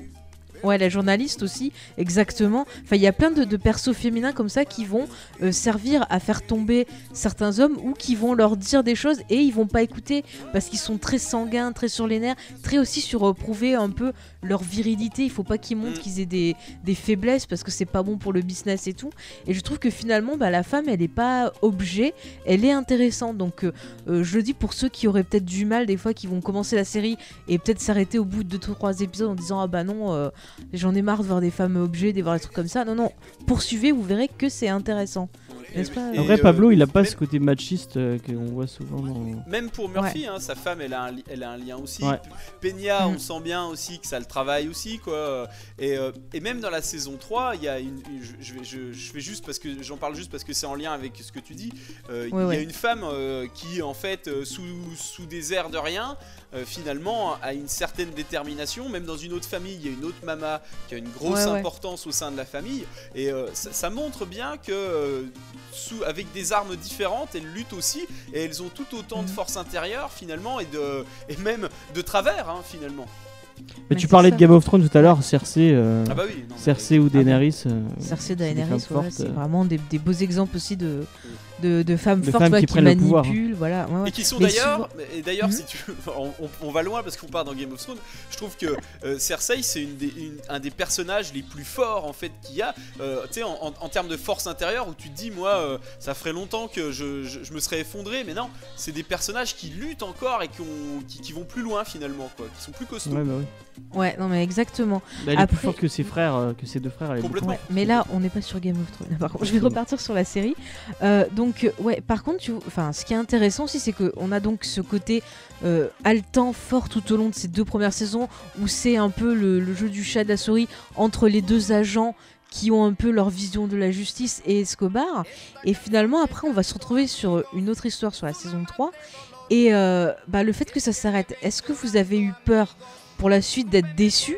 Ouais, la journaliste aussi, exactement. Enfin, il y a plein de, de persos féminins comme ça qui vont euh, servir à faire tomber certains hommes ou qui vont leur dire des choses et ils vont pas écouter parce qu'ils sont très sanguins, très sur les nerfs, très aussi sur euh, prouver un peu leur virilité. Il faut pas qu'ils montrent Mm. qu'ils aient des, des faiblesses parce que c'est pas bon pour le business et tout. Et je trouve que finalement, bah, la femme, elle est pas objet, elle est intéressante. Donc, euh, euh, je le dis pour ceux qui auraient peut-être du mal des fois, qui vont commencer la série et peut-être s'arrêter au bout de 2-3 épisodes en disant ah bah non. J'en ai marre de voir des femmes objets, de voir des trucs comme ça. Non, non, poursuivez, vous verrez que c'est intéressant. Et, Après, euh, Pablo, il a pas même- ce côté machiste euh, qu'on voit souvent dans. Même pour Murphy, hein, sa femme, elle a un, li- elle a un lien aussi. Ouais. Peña, Mm. on sent bien aussi que ça le travaille aussi, quoi. Et, euh, et même dans la saison 3, il y a une, une- je, je vais, je, je fais juste parce que j'en parle juste parce que c'est en lien avec ce que tu dis. Euh, Ouais, il y ouais. a une femme euh, qui, en fait, euh, sous, sous des airs de rien, euh, finalement, a une certaine détermination. Même dans une autre famille, il y a une autre mama qui a une grosse Ouais, ouais. importance au sein de la famille. Et euh, ça, ça montre bien que, euh, sous, avec des armes différentes, elles luttent aussi. Et elles ont tout autant de Mhm. force intérieure, finalement, et, de, et même de travers, hein, finalement. Mais Mais tu parlais ça. de Game of Thrones tout à l'heure, Cersei, euh, Ah bah oui. non, mais- Cersei ou Daenerys. euh, Cersei Daenerys, ouais, c'est euh, vraiment des, des beaux exemples aussi de, de, de femmes De fortes femmes qui hein. manipulent. Voilà, ouais, ouais. Et qui sont d'ailleurs, et d'ailleurs, Mhm. si tu, on, on- on va loin parce qu'on part dans Game of Thrones. Je trouve que euh, Cersei, c'est une des- une- un des personnages les plus forts en fait qu'il y a. Euh, tu sais, en, en- en termes de force intérieure, où tu te dis, moi, euh, ça ferait longtemps que je, je- je me serais effondré, mais non, c'est des personnages qui luttent encore et qui, ont- qui, qui vont plus loin finalement, quoi, qui sont plus costauds. Ouais, bah ouais. Non mais exactement. Bah, elle est plus forte que ses frères, euh, que ses deux frères. Elle est beaucoup Complètement. Ouais, mais là, on n'est pas sur Game of Thrones. Par contre, je vais repartir sur la série. Euh, donc, euh, ouais, par contre, tu, enfin, ce qui est intéressant aussi, c'est qu'on a donc ce côté euh, haletant, fort tout au long de ces deux premières saisons, où c'est un peu le, le jeu du chat de la souris entre les deux agents qui ont un peu leur vision de la justice et Escobar. Et finalement, après, on va se retrouver sur une autre histoire sur la saison 3. Et euh, bah, le fait que ça s'arrête, est-ce que vous avez eu peur pour la suite d'être déçu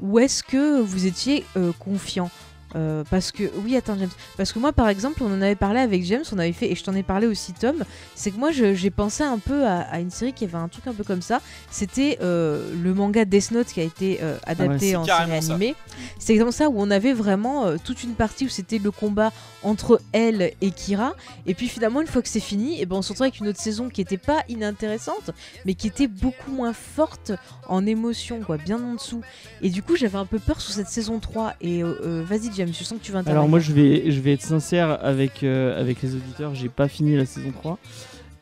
ou est-ce que vous étiez euh, confiant? Euh, parce que oui attends James. Parce que moi par exemple on en avait parlé avec James on avait fait et je t'en ai parlé aussi Tom c'est que moi j'ai pensé un peu à, à une série qui avait un truc un peu comme ça. C'était euh, le manga Death Note qui a été euh, adapté c'est en série animée. C'est comme ça où on avait vraiment toute une partie où c'était le combat entre elle et Kira et puis finalement une fois que c'est fini et ben on se retrouve avec une autre saison qui était pas inintéressante mais qui était beaucoup moins forte en émotion quoi bien en dessous et du coup j'avais un peu peur sur cette saison 3 et euh, euh, vas-y James je sens que tu vas intervenir Alors moi je vais, je vais être sincère avec, euh, avec les auditeurs, j'ai pas fini la saison 3.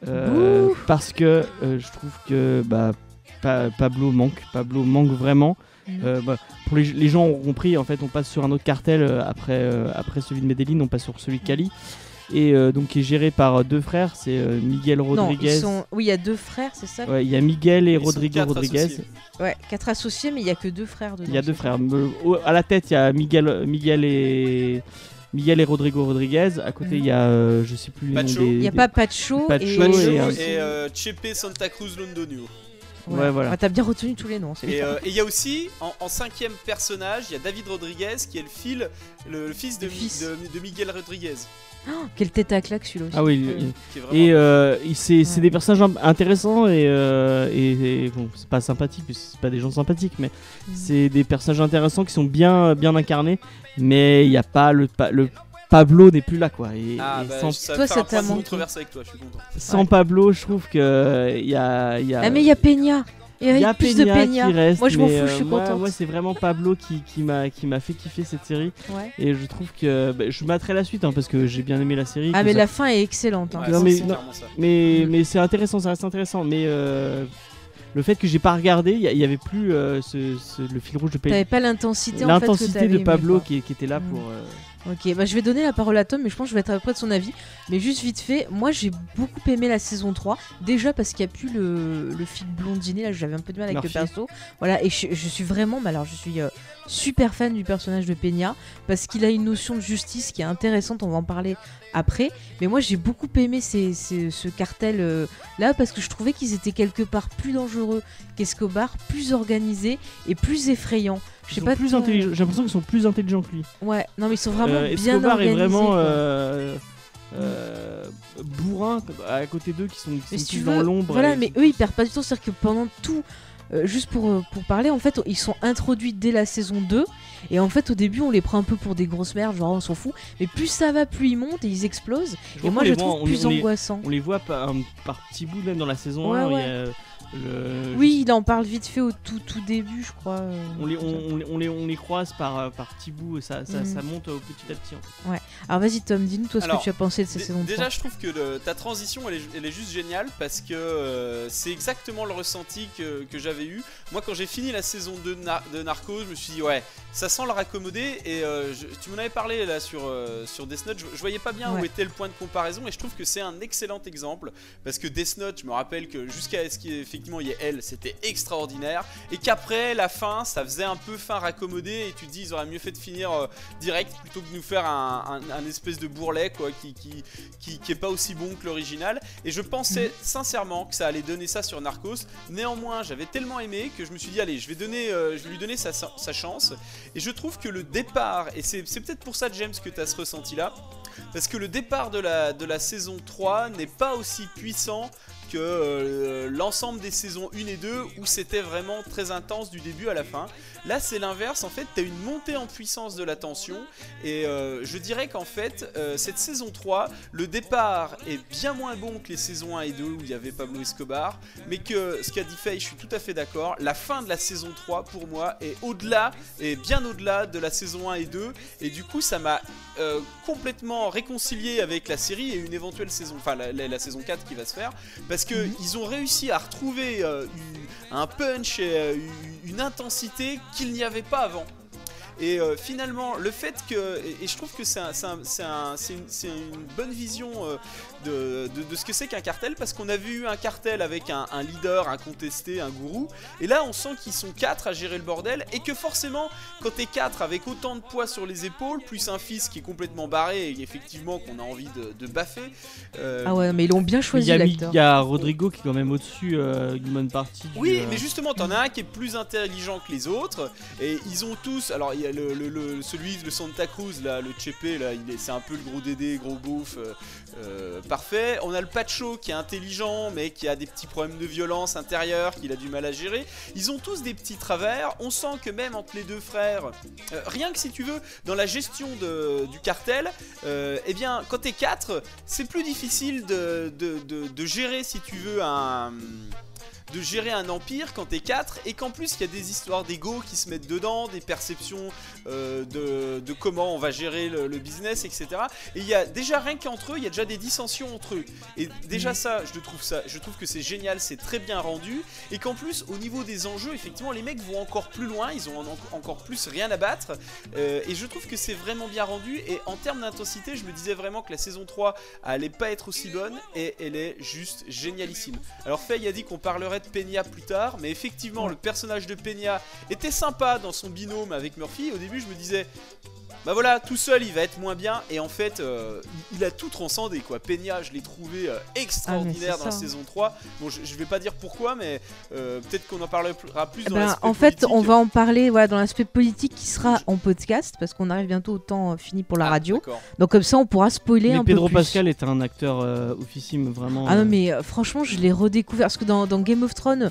euh, Bouh. parce que je trouve que bah, Pa- Pablo manque. Pablo manque vraiment. Euh, bah, pour les, les gens ont compris, en fait on passe sur un autre cartel euh, après, euh, après celui de Medellin, on passe sur celui de Cali. Et euh, donc qui est géré par deux frères, c'est euh, Miguel non Rodriguez. ils sont oui il y a deux frères c'est ça? Ouais, il y a Miguel et Ils Rodrigo Rodriguez. associés. ouais quatre associés mais il y a que deux frères dedans Il y a deux frères. À la tête, il y a Miguel, Miguel et Miguel et Rodrigo Rodriguez. À côté, il y a euh, je sais plus les Pacho. noms des. il y a des- pas Pacho, Pacho et, Pacho et, et, euh, euh, Chepe Santa Cruz Londonio. Ouais, voilà. T'as bien retenu tous les noms Et bien. euh, il y a aussi, en, en cinquième personnage, il y a David Rodriguez qui est le, fil, le, le fils, de, Le fils. de- de Miguel Rodriguez. Oh, quelle tête à claque celui-là aussi Ah oui. Euh, il- vraiment Et euh, il- c'est Ouais. des personnages intéressants et, euh, et, et bon, c'est pas sympathique, c'est pas des gens sympathiques, mais Mhm. c'est des personnages intéressants qui sont bien, bien incarnés. Mais il n'y a pas le, pa- le Pablo n'est plus là quoi. Et, Ah, et bah, sans, ça Toi, t'a manqué. controverse avec toi, je suis content. sans Ouais. Pablo, je trouve que il y a, il y a, ah mais il y a Peña il y a, plus de Peña qui reste. Moi, je m'en fous, je euh, suis contente. Moi, c'est vraiment Pablo qui, qui m'a qui m'a fait kiffer cette série. Ouais. Et je trouve que bah, je mettrai la suite hein, parce que j'ai bien aimé la série. ah mais ça- la fin est excellente hein. Ouais, Non, c'est- mais- non. Mm. mais c'est intéressant, ça reste intéressant. Mais euh, le fait que j'ai pas regardé, il y, avait plus euh, ce, ce- le fil rouge de Pablo. t'avais pas l'intensité en fait de Pablo qui était là Mm. pour. Ok, bah je vais donner la parole à Tom, mais je pense que je vais être à peu près de son avis. Mais juste vite fait, moi j'ai beaucoup aimé la saison 3. Déjà parce qu'il n'y a plus le, le fil blondiné, là j'avais un peu de mal avec Murphy. le perso. Voilà, et je, je suis vraiment, mais alors je suis euh, super fan du personnage de Peña, parce qu'il a une notion de justice qui est intéressante, on va en parler après. Mais moi j'ai beaucoup aimé ces- ces- ce cartel euh, là, parce que je trouvais qu'ils étaient quelque part plus dangereux qu'Escobar, plus organisés et plus effrayants. Je sais pas plus. J'ai l'impression qu'ils sont plus intelligents que lui. Ouais, non mais ils sont vraiment Euh, bien Escobar organisés. est vraiment euh, euh, bourrin à côté d'eux qui sont, qui sont si tu plus veux, dans l'ombre. Voilà, mais eux ils perdent pas du temps, c'est-à-dire que pendant tout, euh, juste pour, euh, pour parler, en fait, ils sont introduits dès la saison 2. Et en fait, au début, on les prend un peu pour des grosses merdes, genre on s'en fout. Mais plus ça va, plus ils montent et ils explosent. je Et moi, je les voit- trouve on- plus on les- angoissant. On les voit par, par petits bouts même dans la saison Ouais, 1. il y ouais. a Oui, il en parle vite fait au tout, tout début, je crois. euh, On les, on, on les- on les, on les croise par, euh, par petits bouts et ça, ça, Mhm. ça monte euh, petit à petit. en fait. Alors vas-y, Tom, dis-nous toi ce que tu as pensé de cette saison 3. Déjà, je trouve que le- ta transition, elle est, elle est juste géniale parce que euh, c'est exactement le ressenti que, que j'avais eu. Moi, quand j'ai fini la saison 2 de, Nar- de Narcos, je me suis dit, ouais, ça sent le raccommodé. Et euh, je- tu m'en avais parlé là sur, euh, sur Death Note, je, je voyais pas bien où Ouais. était le point de comparaison. Et je trouve que c'est un excellent exemple parce que Death Note, je me rappelle que jusqu'à ce il y ait elle, c'était extraordinaire. Et qu'après, la fin, ça faisait un peu fin raccommodé. Et tu te dis, ils auraient mieux fait de finir euh, direct plutôt que de nous faire un, un- un espèce de bourrelet quoi, qui, qui, qui, qui est pas aussi bon que l'original. Et je pensais sincèrement que ça allait donner ça sur Narcos. Néanmoins, j'avais tellement aimé que je me suis dit, allez, je vais, donner, euh, je vais lui donner sa, sa chance. Et je trouve que le départ, et c'est c'est peut-être pour ça, James, que tu as ce ressenti là. Parce que le départ de la, de la saison 3 n'est pas aussi puissant euh, l'ensemble des saisons 1 et 2 où c'était vraiment très intense du début à la fin. Là, c'est l'inverse. En fait, tu as une montée en puissance de la tension. Et euh, je dirais qu'en fait, euh, cette saison 3, le départ est bien moins bon que les saisons 1 et 2 où il y avait Pablo Escobar. Mais que ce qu'a dit Faye, je suis tout à fait d'accord. La fin de la saison 3, pour moi, est au-delà, et bien au-delà de la saison 1 et 2. Et du coup, ça m'a euh, complètement réconcilié avec la série et une éventuelle saison, enfin la, la- la saison 4 qui va se faire. Parce parce que ils ont réussi à retrouver un punch et une intensité qu'il n'y avait pas avant. Et euh, finalement, le fait que. Et, je trouve que c'est un- un- un- une, une bonne vision euh, de, de- de ce que c'est qu'un cartel, parce qu'on a vu un cartel avec un, un leader, un contesté, un gourou. Et là, on sent qu'ils sont quatre à gérer le bordel. Et que forcément, quand t'es quatre avec autant de poids sur les épaules, plus un fils qui est complètement barré et effectivement qu'on a envie de, de baffer. euh, Ah ouais, mais ils l'ont bien choisi l'acteur. il y a Rodrigo qui est quand même au-dessus euh, d'une bonne partie. du, Oui, euh, mais justement, t'en as un qui est plus intelligent que les autres, et ils ont tous. Alors, il y a le, le- le- celui, le Santa Cruz, là, le Chepe, là, il est, c'est un peu le gros dédé, gros bouffe, euh, euh, parfait. On a le Pacho qui est intelligent, mais qui a des petits problèmes de violence intérieure, qu'il a du mal à gérer. Ils ont tous des petits travers. On sent que même entre les deux frères, euh, rien que si tu veux, dans la gestion du cartel, euh, eh bien, quand t'es 4, c'est plus difficile de- de gérer, si tu veux, un de gérer un empire quand t'es 4 et qu'en plus il y a des histoires d'ego qui se mettent dedans, des perceptions euh, de, de comment on va gérer le, le business, etc. Et il y a déjà rien qu'entre eux, il y a déjà des dissensions entre eux. Et déjà ça, je trouve ça, je trouve que c'est génial, c'est très bien rendu et qu'en plus au niveau des enjeux, effectivement, les mecs vont encore plus loin, ils ont en- encore plus rien à battre. Euh, et je trouve que c'est vraiment bien rendu. Et en termes d'intensité, je me disais vraiment que la saison 3 allait pas être aussi bonne. Et elle est juste génialissime. Alors Faye a dit qu'on parlerait Peña plus tard. Mais effectivement, le personnage de Peña était sympa dans son binôme avec Murphy. Au début, je me disais. Bah voilà, tout seul il va être moins bien et en fait euh, il il a tout transcendé quoi. Peña je l'ai trouvé euh, extraordinaire Ah, dans la saison 3. Bon je, je vais pas dire pourquoi mais euh, peut-être qu'on en parlera plus Eh dans ben, l'aspect en fait, politique. on va en parler voilà, dans l'aspect politique qui sera en podcast parce qu'on arrive bientôt au temps euh, fini pour la Ah, radio. Donc comme ça, on pourra spoiler mais un Pedro peu plus. Pascal est un acteur euh, oufissime, vraiment. Ah non mais euh, franchement, je l'ai redécouvert parce que dans, dans Game of Thrones,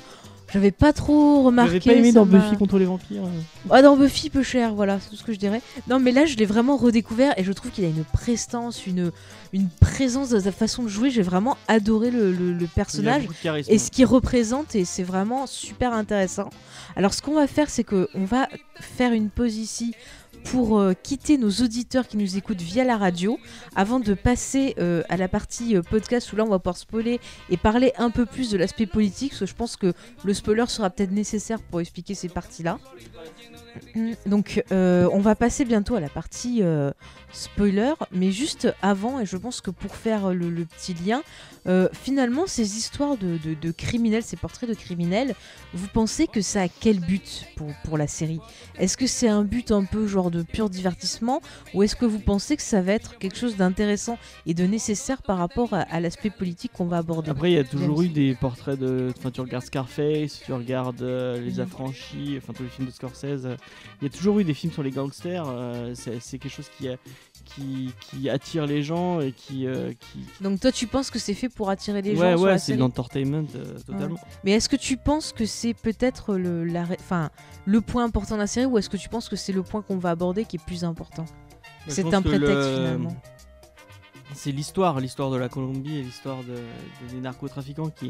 j'avais pas trop remarqué. J'avais pas aimé dans Buffy contre les vampires. Ah dans Buffy peu cher, voilà, c'est tout ce que je dirais. Non mais là je l'ai vraiment redécouvert et je trouve qu'il a une prestance, une, une présence dans sa façon de jouer. J'ai vraiment adoré le, le- le personnage et ce qu'il représente et c'est vraiment super intéressant. Alors ce qu'on va faire c'est que on va faire une pause ici pour euh, quitter nos auditeurs qui nous écoutent via la radio avant de passer euh, à la partie euh, podcast où là on va pouvoir spoiler et parler un peu plus de l'aspect politique parce que je pense que le spoiler sera peut-être nécessaire pour expliquer ces parties là. Donc euh, on va passer bientôt à la partie euh, spoiler, mais juste avant, et je pense que pour faire le, le petit lien, euh, finalement ces histoires de, de- de criminels, ces portraits de criminels, vous pensez que ça a quel but pour, pour la série? Est-ce que c'est un but un peu genre de pur divertissement, ou est-ce que vous pensez que ça va être quelque chose d'intéressant et de nécessaire par rapport à, à l'aspect politique qu'on va aborder? Après, il y a toujours eu des portraits de. Enfin, tu regardes Scarface, tu regardes Les Mhm. Affranchis, enfin tous les films de Scorsese. Euh, Il y a toujours eu des films sur les gangsters. euh, c'est c'est quelque chose qui, a- qui, qui attire les gens et qui. euh, qui... Donc toi tu penses que c'est fait pour attirer les ouais, gens sur ouais, la c'est série de l'entertainment euh, totalement. Mais est-ce que tu penses que c'est peut-être le, la le point important de la série ou est-ce que tu penses que c'est le point qu'on va aborder qui est plus important? Je C'est un prétexte le- finalement. C'est l'histoire, l'histoire de la Colombie et l'histoire de, de- des narcotrafiquants qui,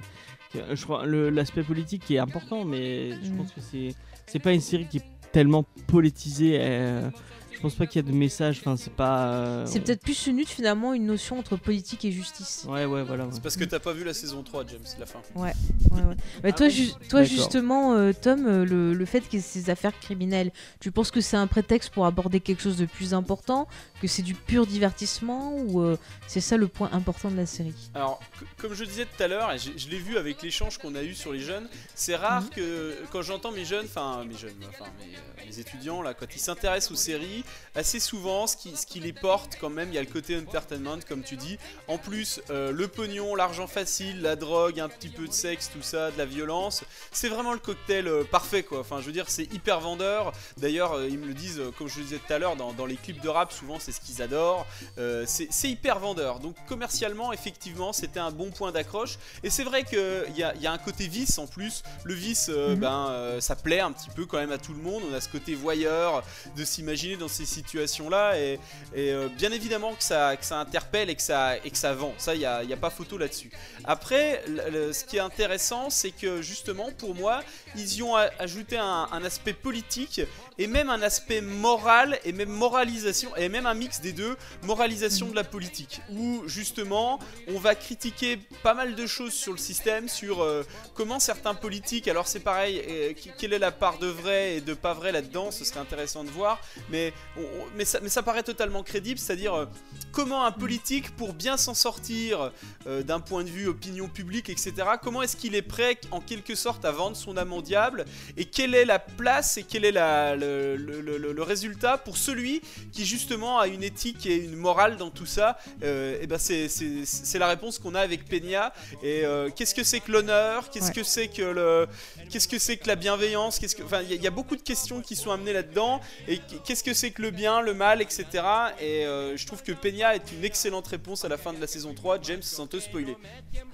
qui- je crois, le- l'aspect politique qui est important, mais je Mm. pense que c'est, c'est pas une série qui est tellement politisée. euh, je pense pas qu'il y a de message. Enfin, c'est pas. euh, C'est peut-être plus une lutte finalement, une notion entre politique et justice. Ouais, ouais, voilà. ouais. C'est parce que t'as pas vu la saison 3, James, la fin. Ouais, ouais. Mais toi, oui ju- toi D'accord. justement, euh, Tom, le, le fait qu'il y ait ces affaires criminelles, tu penses que c'est un prétexte pour aborder quelque chose de plus important, que c'est du pur divertissement ou euh, c'est ça le point important de la série? Alors, comme je disais tout à l'heure, et je l'ai vu avec l'échange qu'on a eu sur les jeunes, c'est rare Mhm. que quand j'entends mes jeunes, enfin mes jeunes, enfin mes, euh, mes étudiants là, quand ils s'intéressent aux séries, assez souvent, ce qui, ce qui les porte quand même, il y a le côté entertainment, comme tu dis. En plus, euh, le pognon, l'argent facile, la drogue, un petit peu de sexe, tout ça, de la violence, c'est vraiment le cocktail euh, parfait quoi. Enfin, je veux dire, c'est hyper vendeur. D'ailleurs, ils me le disent, comme je le disais tout à l'heure, dans, dans les clips de rap, souvent c'est ce qu'ils adorent. Euh, c'est hyper vendeur. Donc commercialement, effectivement, c'était un bon point d'accroche. Et c'est vrai qu'il y a, il y a un côté vice en plus. Le vice, euh, Mhm. ben, euh, ça plaît un petit peu quand même à tout le monde. On a ce côté voyeur de s'imaginer dans ces situations-là et, et, bien évidemment que ça, que ça interpelle et que ça, et que ça vend. Ça, il n'y a, a, pas photo là-dessus. Après, le, ce qui est intéressant, c'est que justement, pour moi, ils y ont ajouté un, un, aspect politique et même un aspect moral et même moralisation et même un mix des deux, moralisation de la politique, où justement, on va critiquer pas mal de choses sur le système, sur euh, comment certains politiques, alors c'est pareil, et, quelle est la part de vrai et de pas vrai là-dedans, ce serait intéressant de voir, mais, mais, ça, mais ça paraît totalement crédible, c'est-à-dire euh, comment un politique, pour bien s'en sortir euh, d'un point de vue opinion publique, etc., comment est-ce qu'il est prêt en quelque sorte à vendre son au diable, et quelle est la place et quel est la, le, le, le, le, résultat pour celui qui justement a une éthique et une morale dans tout ça, euh, et ben c'est la réponse qu'on a avec Peña, et euh, qu'est-ce que c'est que l'honneur, qu'est-ce ouais. que c'est que le, qu'est-ce que c'est que la bienveillance, qu'est-ce que, enfin il y, y, a beaucoup de questions qui sont amenées là-dedans, et qu'est-ce que c'est que le bien, le mal, etc. Et euh, je trouve que Peña est une excellente réponse à la fin de la saison 3, James sans te spoiler.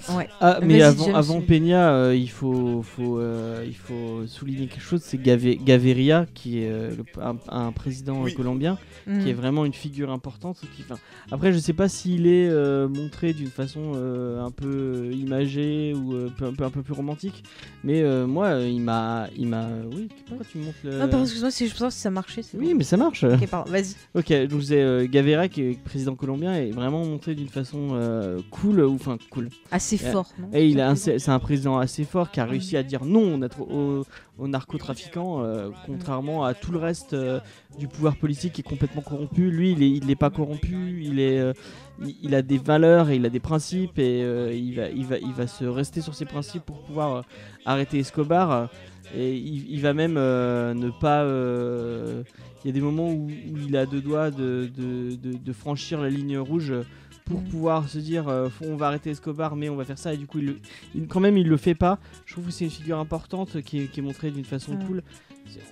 Ouais. Ah, mais avant, James, avant Peña, euh, il, faut, faut, euh, il faut souligner quelque chose, c'est Gave Gaviria, qui est euh, le, un, un, président oui. colombien, mmh. qui est vraiment une figure importante. Qui, après, je sais pas s'il est euh, montré d'une façon un peu imagée ou un peu, un, peu, un peu plus romantique, mais moi, il m'a... il m'a Oui, pourquoi tu me montres le... Non, pardon, excuse-moi, si je pense si ça marchait. Oui, mais ça marche. Ok, pardon, vas-y. Ok, donc disais, Gaviria, qui est président colombien, est vraiment montré d'une façon euh, cool, ou enfin cool. Assez et, fort, non Et il a c'est un président assez fort qui a réussi à dire non aux, aux narcotrafiquants, euh, contrairement à tout le reste euh, du pouvoir politique qui est complètement corrompu. Lui, il n'est pas corrompu, euh, il, a des valeurs et il a des principes et il, va, se rester sur ses principes pour pouvoir arrêter Escobar. Et il, va même ne pas il y a des moments où, il a deux doigts de, de franchir la ligne rouge pour mmh. pouvoir se dire euh, on va arrêter Escobar mais on va faire ça. Et du coup il, il, quand même il le fait pas. Je trouve que c'est une figure importante qui est, qui est montrée d'une façon cool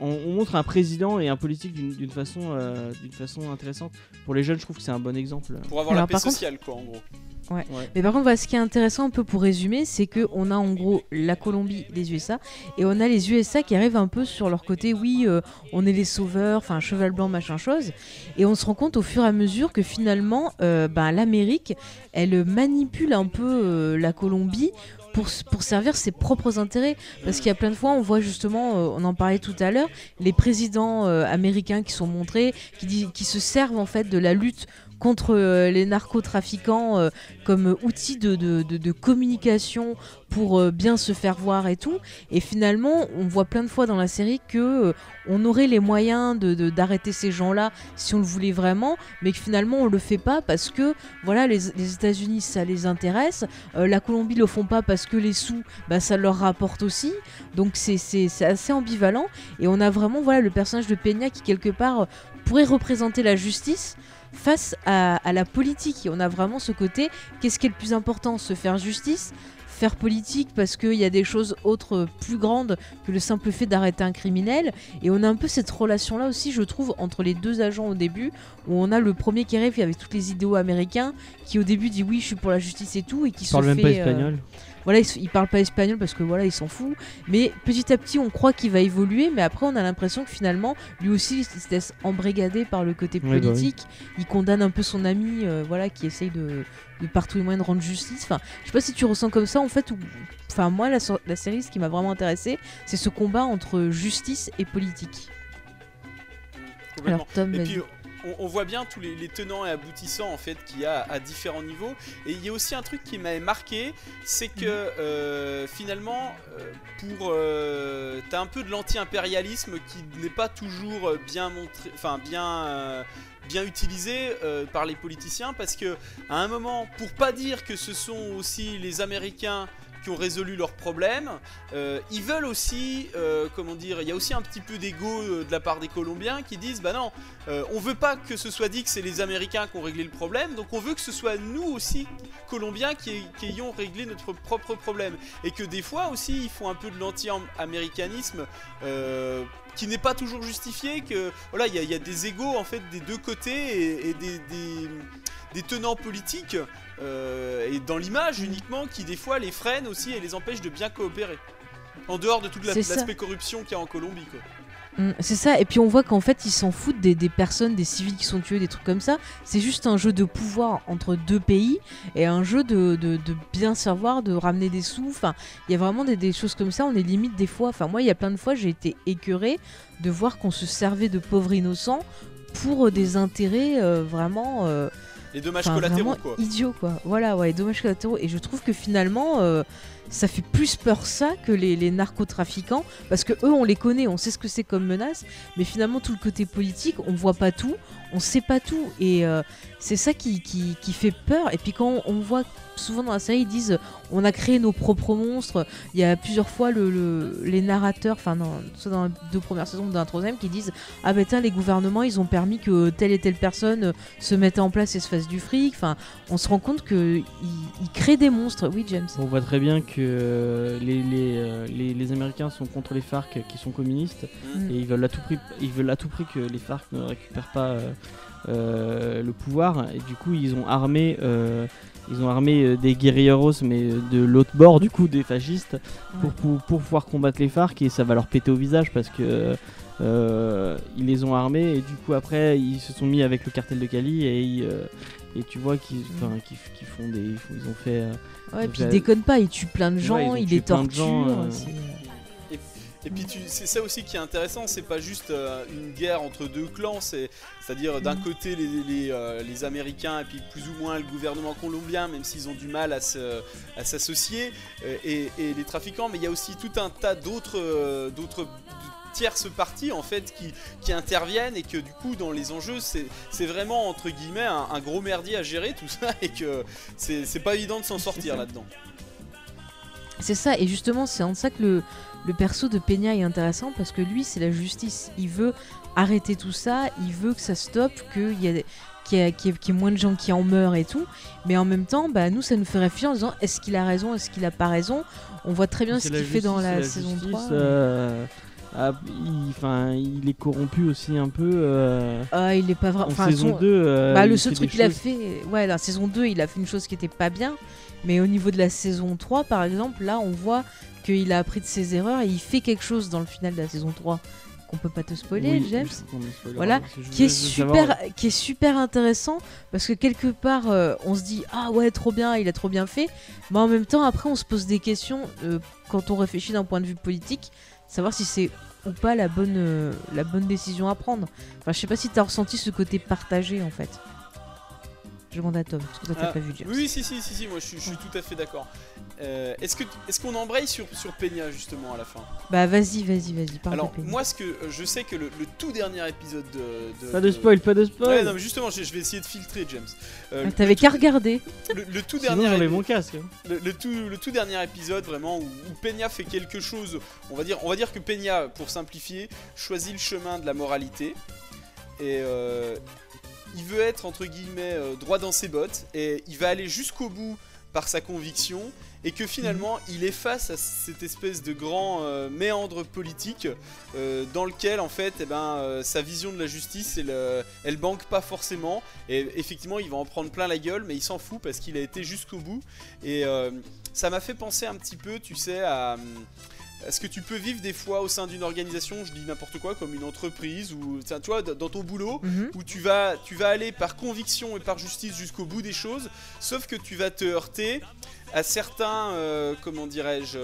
on, on, montre un président et un politique d'une façon, euh, façon intéressante pour les jeunes je trouve que c'est un bon exemple pour avoir Alors, la paix sociale contre... quoi en gros Ouais. ouais. Mais par contre, voilà, ce qui est intéressant un peu pour résumer, c'est que on a en gros la Colombie, les USA, et on a les USA qui arrivent un peu sur leur côté. Oui, euh, on est les sauveurs, enfin cheval blanc, machin chose, et on se rend compte au fur et à mesure que finalement, euh, ben, l'Amérique, elle manipule un peu euh, la Colombie pour, servir ses propres intérêts. Parce qu'il y a plein de fois, on voit justement, euh, on en parlait tout à l'heure, les présidents euh, américains qui sont montrés, qui, qui se servent en fait de la lutte contre euh, les narcotrafiquants euh, comme outil de, communication pour euh, bien se faire voir et tout. Et finalement, on voit plein de fois dans la série que on aurait les moyens de d'arrêter ces gens-là si on le voulait vraiment, mais que finalement on le fait pas parce que voilà les, les États-Unis ça les intéresse, la Colombie le font pas parce que les sous bah, ça leur rapporte aussi. Donc c'est assez ambivalent et on a vraiment voilà le personnage de Peña qui quelque part pourrait représenter la justice face à, à, la politique. Et on a vraiment ce côté, qu'est-ce qui est le plus important? Se faire justice faire politique parce qu'il y a des choses autres plus grandes que le simple fait d'arrêter un criminel. Et on a un peu cette relation-là aussi, je trouve, entre les deux agents au début, où on a le premier qui arrive avec toutes les idéaux américains, qui au début dit oui, je suis pour la justice et tout, et qui se parle fait... même pas espagnol? Euh, voilà, il, il, parle pas espagnol parce que voilà, il s'en fout. Mais petit à petit, on croit qu'il va évoluer, mais après, on a l'impression que finalement, lui aussi, il se laisse embrigader par le côté politique. Bah oui. Il condamne un peu son ami, euh, voilà, qui essaye de, de par tous les moyens de rendre justice. Enfin, je sais pas si tu ressens comme ça en fait. Ou... Enfin, moi, la, la série, ce qui m'a vraiment intéressé, c'est ce combat entre justice et politique. Alors, Tom, et puis, on, on, voit bien tous les, les, tenants et aboutissants en fait qu'il y a à différents niveaux. Et il y a aussi un truc qui m'avait marqué, c'est que euh, finalement, euh, pour euh, t'as un peu de l'anti-impérialisme qui n'est pas toujours bien montré, enfin bien bien utilisé euh, par les politiciens parce que à un moment, pour pas dire que ce sont aussi les Américains ont résolu leurs problèmes, euh, ils veulent aussi, euh, comment dire, il y a aussi un petit peu d'ego euh, de la part des Colombiens qui disent, bah non, on veut pas que ce soit dit que c'est les Américains qui ont réglé le problème, donc on veut que ce soit nous aussi, Colombiens, qui, ayons réglé notre propre problème. Et que des fois aussi, ils font un peu de l'anti-américanisme qui n'est pas toujours justifié, que voilà, il y, a des égaux en fait des deux côtés et, des, des, tenants politiques euh, et dans l'image uniquement qui des fois les freinent aussi et les empêchent de bien coopérer. En dehors de tout l'aspect corruption qu'il y a en Colombie quoi. Mm, C'est ça, et puis on voit qu'en fait ils s'en foutent des, des personnes, des civils qui sont tués, des trucs comme ça. C'est juste un jeu de pouvoir entre deux pays et un jeu de, de, de bien savoir, de ramener des sous. Enfin, il y a vraiment des, des choses comme ça. On est limite des fois. Enfin, moi, il y a plein de fois, j'ai été écœurée de voir qu'on se servait de pauvres innocents pour euh, des intérêts euh, vraiment. euh, Les dommages Enfin, collatéraux, quoi. idiot quoi. Voilà, ouais, dommages collatéraux. Et je trouve que finalement, euh, ça fait plus peur ça que les, narcotrafiquants, parce que eux, on les connaît, on sait ce que c'est comme menace, mais finalement tout le côté politique, on voit pas tout, on sait pas tout, et euh, c'est ça qui, fait peur. Et puis quand on voit souvent dans la série, ils disent, on a créé nos propres monstres. Il y a plusieurs fois le, le- les narrateurs, enfin soit dans les deux premières saisons dans la troisième, qui disent, ah ben tiens, les gouvernements, ils ont permis que telle et telle personne euh, se mette en place et se fasse du fric. Enfin, on se rend compte que ils, ils créent des monstres. Oui, James. On voit très bien que euh, les, les, euh, les- les Américains sont contre les FARC qui sont communistes Mm. et ils veulent à tout prix, ils veulent à tout prix que les FARC ne récupèrent pas euh, le pouvoir. Et du coup ils ont armé euh, ils ont armé des guerrilleros mais de l'autre bord du coup des fascistes pour, pour, pour pouvoir combattre les FARC et ça va leur péter au visage parce que euh, ils les ont armés et du coup après ils se sont mis avec le cartel de Cali et ils, et tu vois qu'ils enfin, qu'ils- font des ils ont fait Ouais, et puis ils Vous déconnent pas, ils tuent plein de gens, ils tué les gens, euh, Et puis c'est ça aussi qui est intéressant, c'est pas juste euh, une guerre entre deux clans, c'est c'est-à-dire d'un Mhm. côté les, les, euh, les Américains et puis plus ou moins le gouvernement colombien, même s'ils ont du mal à se- à s'associer, euh, et, et les trafiquants, mais il y a aussi tout un tas d'autres d'autres tierces parties en fait qui, qui interviennent et que du coup dans les enjeux c'est c'est vraiment entre guillemets un, un gros merdier à gérer tout ça et que c'est c'est pas évident de s'en sortir là-dedans. C'est ça, et justement, c'est en ça que le, le perso de Peña est intéressant parce que lui, c'est la justice. Il veut arrêter tout ça, il veut que ça stoppe, qu'il y, qu'il ait- y ait moins de gens qui en meurent et tout. Mais en même temps, bah, nous, ça nous fait réfléchir en disant est-ce qu'il a raison, est-ce qu'il a pas raison? On voit très bien ce qu'il fait dans la saison justice, 3. euh, ah, il, enfin, il est corrompu aussi un peu. euh, Ah, il est pas vrai. en Enfin, saison son- 2. euh, Bah, le seul truc qu'il a fait, ouais, la saison 2, il a fait une chose qui était pas bien. Mais au niveau de la saison 3, par exemple, là, on voit qu'il a appris de ses erreurs et il fait quelque chose dans le final de la saison 3 qu'on peut pas te spoiler, Oui, James. Voilà, je Qui est, savoir- super, qui est super intéressant parce que quelque part euh, on se dit ah ouais trop bien il a trop bien fait mais en même temps après on se pose des questions euh, quand on réfléchit d'un point de vue politique savoir si c'est ou pas la bonne, euh, la bonne décision à prendre. Enfin je sais pas si t'as ressenti ce côté partagé en fait je demande à Tom parce que toi t'as Ah, pas vu James Oui, si, si, si, si, moi je suis, je suis tout à fait d'accord. Euh, est-ce que est-ce qu'on embraye sur, sur Peña justement à la fin? Bah vas-y vas-y vas-y parle Alors de moi ce que euh, je sais que le, le tout dernier épisode de, Pas de spoil, pas de spoil. Ouais, non, mais justement, je, je vais essayer de filtrer James. Euh, Ah, t'avais qu'à regarder Le, le tout Sinon, dernier j'enlève mon casque. hein. le, le tout, le tout dernier épisode vraiment où, où Peña fait quelque chose, on va dire, on va dire que Peña, pour simplifier, choisit le chemin de la moralité et euh, il veut être entre guillemets euh, droit dans ses bottes et il va aller jusqu'au bout par sa conviction et que finalement il est face à cette espèce de grand euh, méandre politique euh, dans lequel en fait eh ben, euh, sa vision de la justice elle, elle banque pas forcément et effectivement il va en prendre plein la gueule mais il s'en fout parce qu'il a été jusqu'au bout et ça m'a fait penser un petit peu tu sais à, à ce que tu peux vivre des fois au sein d'une organisation je dis n'importe quoi comme une entreprise ou tiens, tu vois dans ton boulot Mhm. où tu vas, tu vas aller par conviction et par justice jusqu'au bout des choses, sauf que tu vas te heurter à certains, euh, comment dirais-je,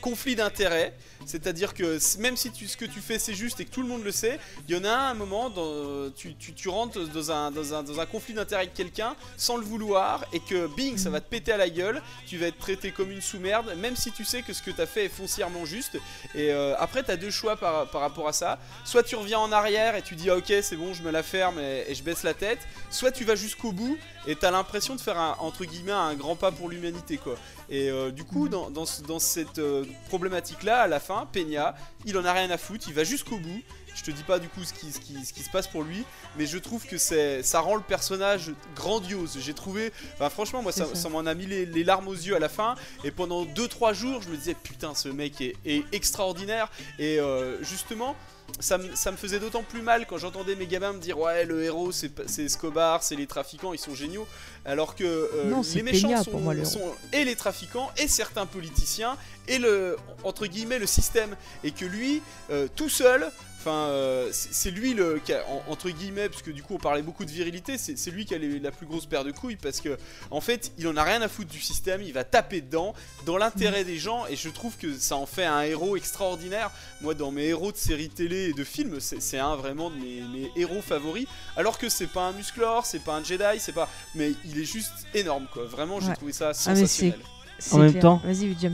conflits d'intérêts. C'est-à-dire que même si tu, ce que tu fais c'est juste et que tout le monde le sait, il y en a un, moment, dans, tu, tu, tu rentres dans un, conflit d'intérêts avec quelqu'un sans le vouloir et que bing, ça va te péter à la gueule, tu vas être traité comme une sous-merde, même si tu sais que ce que tu as fait est foncièrement juste. Et euh, après, tu as deux choix par, rapport à ça. Soit tu reviens en arrière et tu dis ah, ok c'est bon je me la ferme et, je baisse la tête. Soit tu vas jusqu'au bout et t'as l'impression de faire entre guillemets un grand pas pour l'humanité quoi. Et euh, du coup dans, dans, ce- dans cette euh, problématique là à la fin, Peña, il en a rien à foutre, il va jusqu'au bout. Je te dis pas du coup ce qui, ce qui, ce qui se passe pour lui, mais je trouve que ça rend le personnage grandiose. J'ai trouvé, enfin, franchement moi ça, m'en a mis les, les larmes aux yeux à la fin. Et pendant 2-3 jours je me disais putain ce mec est, est extraordinaire. Et euh, justement ça, me- ça me faisait d'autant plus mal quand j'entendais mes gamins me dire ouais le héros c'est Escobar, c'est les trafiquants, ils sont géniaux, alors que euh, Non, les méchants sont, pour moi, le héros. sont et les trafiquants et certains politiciens et le entre guillemets le système et que lui euh, tout seul Enfin, euh, c'est lui le qui a- en- entre guillemets, parce que du coup on parlait beaucoup de virilité, c'est lui qui a les- la plus grosse paire de couilles parce que en fait il en a rien à foutre du système, il va taper dedans dans l'intérêt des gens et je trouve que ça en fait un héros extraordinaire. Moi, dans mes héros de séries télé et de films, c'est un vraiment de mes, mes héros favoris. Alors que c'est pas un musclor, c'est pas un Jedi, c'est pas, mais il est juste énorme quoi. Vraiment, j'ai Ouais. trouvé ça Ah, sensationnel. C'est En même clair. temps-.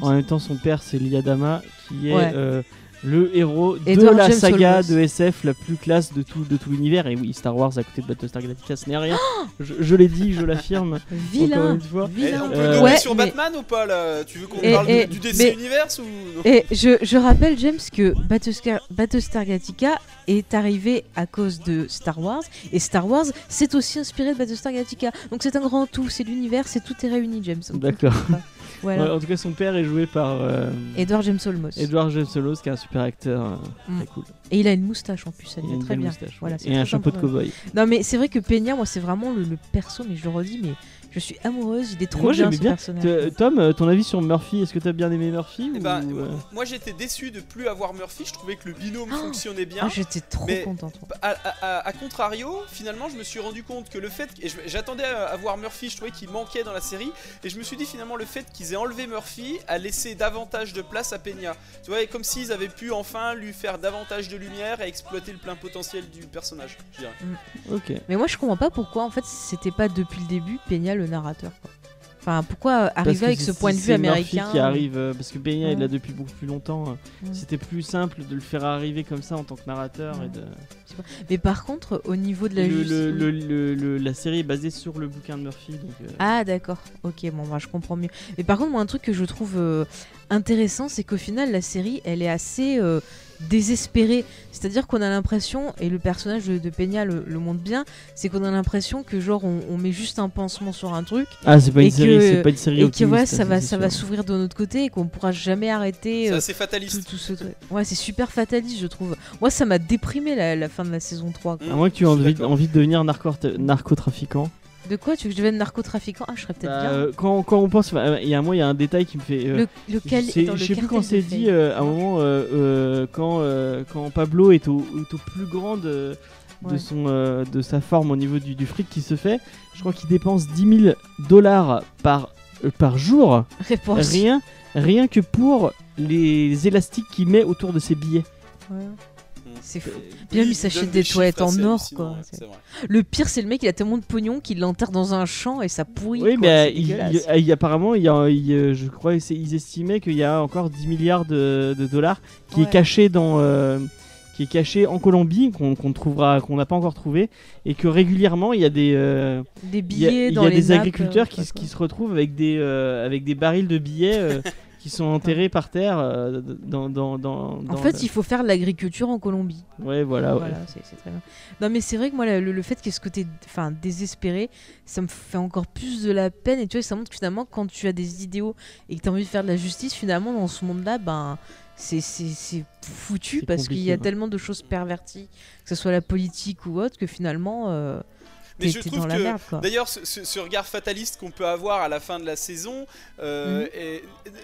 En même temps, son père, c'est Liadama, qui est Ouais. euh, le héros de Edward la James saga Olmos. de SF la plus classe de tout, de tout l'univers. Et oui, Star Wars à côté de Battlestar Galactica, ce n'est rien. je je l'ai dit, je l'affirme. Encore Vilain. une fois. Eh, on peut Euh, Ouais, sur mais- Batman ou pas là? Tu veux qu'on Et- parle et- du DC mais- Universe ou non? Et je, je rappelle, James, que Battlestar, Battlestar Galactica est arrivé à cause de Star Wars. Et Star Wars, c'est aussi inspiré de Battlestar Galactica. Donc c'est un grand tout, c'est l'univers, c'est tout est réuni, James. D'accord. Voilà. Ouais, en tout cas, son père est joué par euh, Edward James Olmos. Edward James Olmos, qui est un super acteur euh, Mm. très cool. Et il a une moustache en plus, ça Il lui a très bien. Voilà, et un chapeau de cowboy. Non mais c'est vrai que Peña, moi c'est vraiment le, le perso, mais je le redis, mais je suis amoureuse, il est trop Moi, bien ce bien. personnage. Euh, Tom, euh, ton avis sur Murphy Est-ce que t'as bien aimé Murphy Eh ou, ben, euh, Moi j'étais déçu de plus avoir Murphy, je trouvais que le binôme fonctionnait bien. Ah, j'étais trop Mais- contente. À, à- à- à contrario, finalement, je me suis rendu compte que le fait. Et j'attendais à, voir Murphy, je trouvais qu'il manquait dans la série. Et je me suis dit, finalement, le fait qu'ils aient enlevé Murphy a laissé davantage de place à Peña. Tu vois, comme s'ils avaient pu enfin lui faire davantage de lumière et exploiter le plein potentiel du personnage, je dirais. Ok. Mais moi je comprends pas pourquoi en fait c'était pas depuis le début Peña le narrateur. Quoi. Enfin pourquoi arriver avec ce point de vue Murphy américain qui arrive euh, parce que est Ouais. là depuis beaucoup plus longtemps. euh, Mm. C'était plus simple de le faire arriver comme ça en tant que narrateur Ouais. et de. Mais par contre au niveau de la le, justice- le- le- le- le- la série est basée sur le bouquin de Murphy donc. euh, Ah d'accord, ok, bon bah, je comprends mieux. Mais par contre moi un truc que je trouve euh, intéressant c'est qu'au final la série elle est assez euh, désespérée. C'est-à-dire qu'on a l'impression, et le personnage de, de Peña le, le montre bien, c'est qu'on a l'impression que genre on, on met juste un pansement sur un truc Ah c'est pas et une série, que- c'est pas une série et que voilà ça va ça va s'ouvrir de notre côté et qu'on pourra jamais arrêter. C'est euh, assez fataliste. tout, tout ce truc. Ouais, c'est super fataliste, je trouve. Moi, ça m'a déprimé la, la fin de la saison 3. quoi. Mm. À moins que tu aies envie de devenir narco- narcotrafiquant. De quoi Tu veux que je devienne narcotrafiquant Ah, je serais peut-être Bah, bien. euh, quand, quand on pense, il y a un, moi il y a un détail qui me fait. euh, Le, lequel je sais, dans le je sais plus quand c'est dit euh, à un moment euh, quand, quand Pablo est au, est au plus grand de, de son, de sa forme au niveau du, du fric qui se fait. Je crois qu'il dépense 10 000 dollars par, par jour, Réponse. rien, rien que pour les élastiques qu'il met autour de ses billets. Ouais. C'est fou. Oui, Bien, il il s'achète des toilettes en or, quoi. ouais. Le pire, c'est le mec, il a tellement de pognon qu'il l'enterre dans un champ et ça pourrit. Oui, quoi, mais c'est il- il- il- apparemment, il y a, il, euh, je crois qu'ils estimaient qu'il y a encore 10 milliards de, de dollars qui Ouais. est caché dans, euh, qui est caché en Colombie, qu'on qu'on trouvera, qu'on n'a pas encore trouvé, et que régulièrement il y a des, euh, Des il y a, billets il y a les des nappes, agriculteurs euh, qui, qui se retrouvent avec des, euh, avec des barils de billets euh, qui sont enterrés par terre euh, dans, dans, dans, En dans fait, le- il faut faire de l'agriculture en Colombie. ouais, voilà, ouais. C'est c'est très bien. Non, mais c'est vrai que moi, le, le fait qu'il y ait ce côté enfin, désespéré, ça me fait encore plus de la peine. Et tu vois, ça montre que finalement, quand tu as des idéaux et que tu as envie de faire de la justice, finalement, dans ce monde-là, ben. C'est c'est- c'est foutu C'est parce qu'il y a ouais. tellement de choses perverties, que ce soit la politique ou autre, que finalement, euh, Mais je trouve que. D'ailleurs, ce, ce- ce regard fataliste qu'on peut avoir à la fin de la saison euh,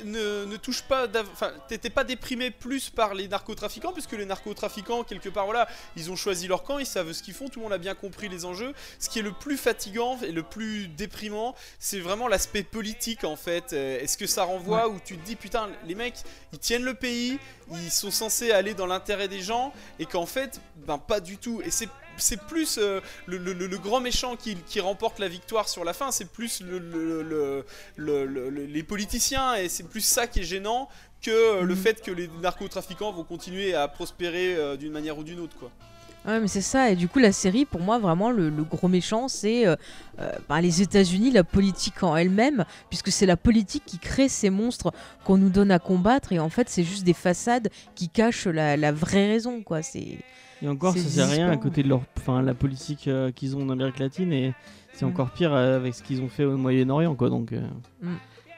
Mhm. ne, ne touche pas. Enfin, t'étais pas déprimé plus par les narcotrafiquants, puisque les narcotrafiquants, quelque part, voilà, ils ont choisi leur camp, ils savent ce qu'ils font, tout le monde a bien compris les enjeux. Ce qui est le plus fatigant et le plus déprimant, c'est vraiment l'aspect politique en fait. Euh, Est-ce que ça renvoie où tu te dis, putain, les mecs, ils tiennent le pays, ils sont censés aller dans l'intérêt des gens, et qu'en fait, ben pas du tout. Et c'est c'est plus euh, le, le- le- le grand méchant qui, qui remporte la victoire sur la fin, c'est plus le, le- le- le- le- le- les politiciens et c'est plus ça qui est gênant que euh, le Mhm. fait que les narcotrafiquants vont continuer à prospérer euh, d'une manière ou d'une autre quoi. Ouais, mais c'est ça. Et du coup, la série, pour moi, vraiment, le, le gros méchant, c'est euh, bah, les États-Unis, la politique en elle-même, puisque c'est la politique qui crée ces monstres qu'on nous donne à combattre. Et en fait, c'est juste des façades qui cachent la, la vraie raison, quoi. C'est Et encore, ça sert à rien à côté de leur, enfin, la politique euh, qu'ils ont en Amérique latine et c'est Mm. encore pire euh, avec ce qu'ils ont fait au Moyen-Orient, quoi. Donc, euh, Mm.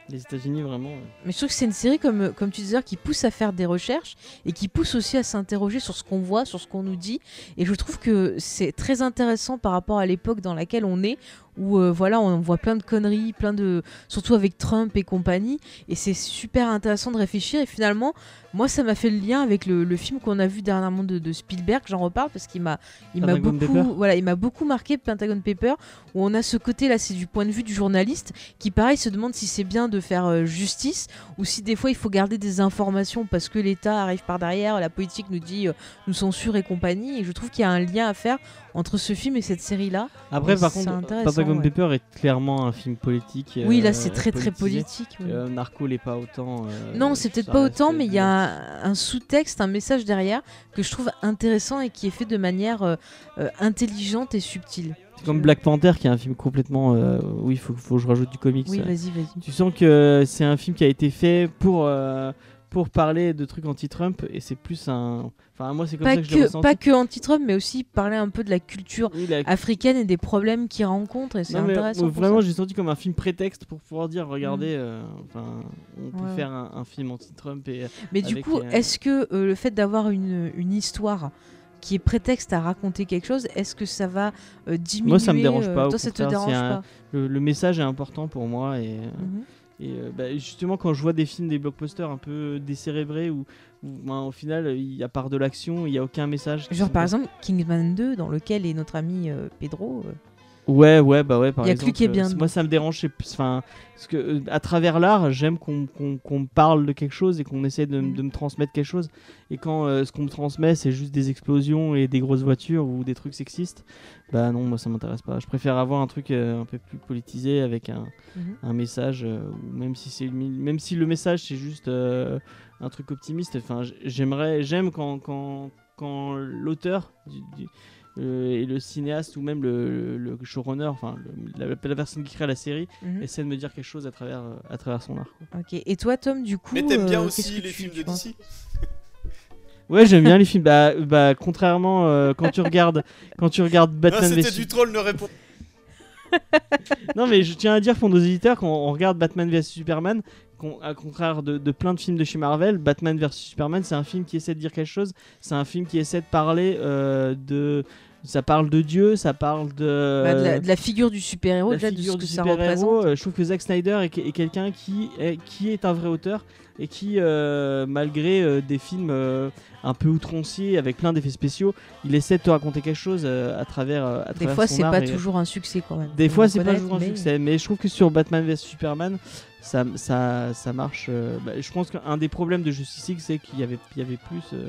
les États-Unis vraiment. Mais je trouve que c'est une série, comme, comme tu disais, qui pousse à faire des recherches et qui pousse aussi à s'interroger sur ce qu'on voit, sur ce qu'on nous dit. Et je trouve que c'est très intéressant par rapport à l'époque dans laquelle on est, où euh, voilà, on voit plein de conneries, plein de, surtout avec Trump et compagnie, et c'est super intéressant de réfléchir. Et finalement, moi, ça m'a fait le lien avec le, le film qu'on a vu dernièrement de, de Spielberg. J'en reparle parce qu'il m'a, il m'a beaucoup, Paper. voilà, il m'a beaucoup marqué Pentagon Paper, où on a ce côté-là, c'est du point de vue du journaliste qui, pareil, se demande si c'est bien de faire euh, justice ou si des fois il faut garder des informations parce que l'État arrive par derrière, la politique nous dit, euh, nous censure et compagnie. Et je trouve qu'il y a un lien à faire entre ce film et cette série-là. Après, par contre, Pentagon ouais. Paper est clairement un film politique. oui, là, euh, c'est très très politisé. politique. oui. Euh, Narco l'est pas autant. euh, Non, c'est peut-être pas autant, mais il y a un, un sous-texte, un message derrière que je trouve intéressant et qui est fait de manière euh, euh, intelligente et subtile. C'est comme Black Panther qui est un film complètement. euh, oui, il faut, faut que je rajoute du comics. Oui, euh. vas-y, vas-y. Tu sens que c'est un film qui a été fait pour, euh, pour parler de trucs anti-Trump et c'est plus un. Enfin, moi, c'est comme Pas ça que je l'ai ressenti. pas que anti-Trump, mais aussi parler un peu de la culture Oui, la- africaine et des problèmes qu'ils rencontrent. Et c'est Non, mais, intéressant. euh, vraiment, j'ai senti comme un film prétexte pour pouvoir dire regardez, euh, enfin, on peut Ouais, faire un, un film anti-Trump et. Mais du coup, euh, est-ce que euh, le fait d'avoir une, une histoire qui est prétexte à raconter quelque chose, est-ce que ça va diminuer Moi, ça me dérange pas, Toi, ça te dérange un- pas? Le, le message est important pour moi et. Mhm. Et euh, bah, justement, quand je vois des films, des blockbusters un peu décérébrés, où, ben, au final, il y a part de l'action, il n'y a aucun message. Genre par exemple Kingman 2, dans lequel est notre ami euh, Pedro. Ouais, ouais, bah ouais, par Il y a que exemple. lui qui est euh, bien. Moi, ça me dérange, enfin, parce que euh, à travers l'art, j'aime qu'on qu'on me parle de quelque chose et qu'on essaie de, m- Mhm. de me transmettre quelque chose. Et quand euh, ce qu'on me transmet, c'est juste des explosions et des grosses voitures ou des trucs sexistes, bah non, moi, ça m'intéresse pas. Je préfère avoir un truc euh, un peu plus politisé avec un, Mhm. un message, euh, même si c'est même si le message c'est juste un truc optimiste. Enfin, j'aimerais, j'aime quand quand, quand l'auteur du- du- et le cinéaste ou même le, le- showrunner, enfin la, la personne qui crée la série, mhm. essaie de me dire quelque chose à travers euh, à travers son art. quoi. Ok. Et toi, Tom, du coup. Mais t'aimes bien euh, aussi les tu- films tu de DC Ouais, j'aime bien les films. Bah, bah contrairement euh, quand tu regardes quand tu regardes Batman C'était vs du troll, ne répond Non, mais je tiens à dire pour nos éditeurs, quand on regarde Batman vs Superman, qu'on- à contraire de, de plein de films de chez Marvel, Batman vs Superman, c'est un film qui essaie de dire quelque chose. C'est un film qui essaie de parler euh, de. Ça parle de Dieu, ça parle de. Bah, de, la, de la figure du super-héros, la déjà, de figure ce que du ça super-héros. représente. Euh, Je trouve que Zack Snyder est, est quelqu'un qui est, qui est un vrai auteur et qui, euh, malgré euh, des films un peu outranciers avec plein d'effets spéciaux, il essaie de te raconter quelque chose à travers. à Des travers fois, c'est pas et- toujours un succès quand même. des fois, c'est pas toujours un mais- succès, mais je trouve que sur Batman vs Superman, ça, ça, ça marche. euh, bah, je pense qu'un des problèmes de Justice League, c'est qu'il y avait, il y avait plus, euh,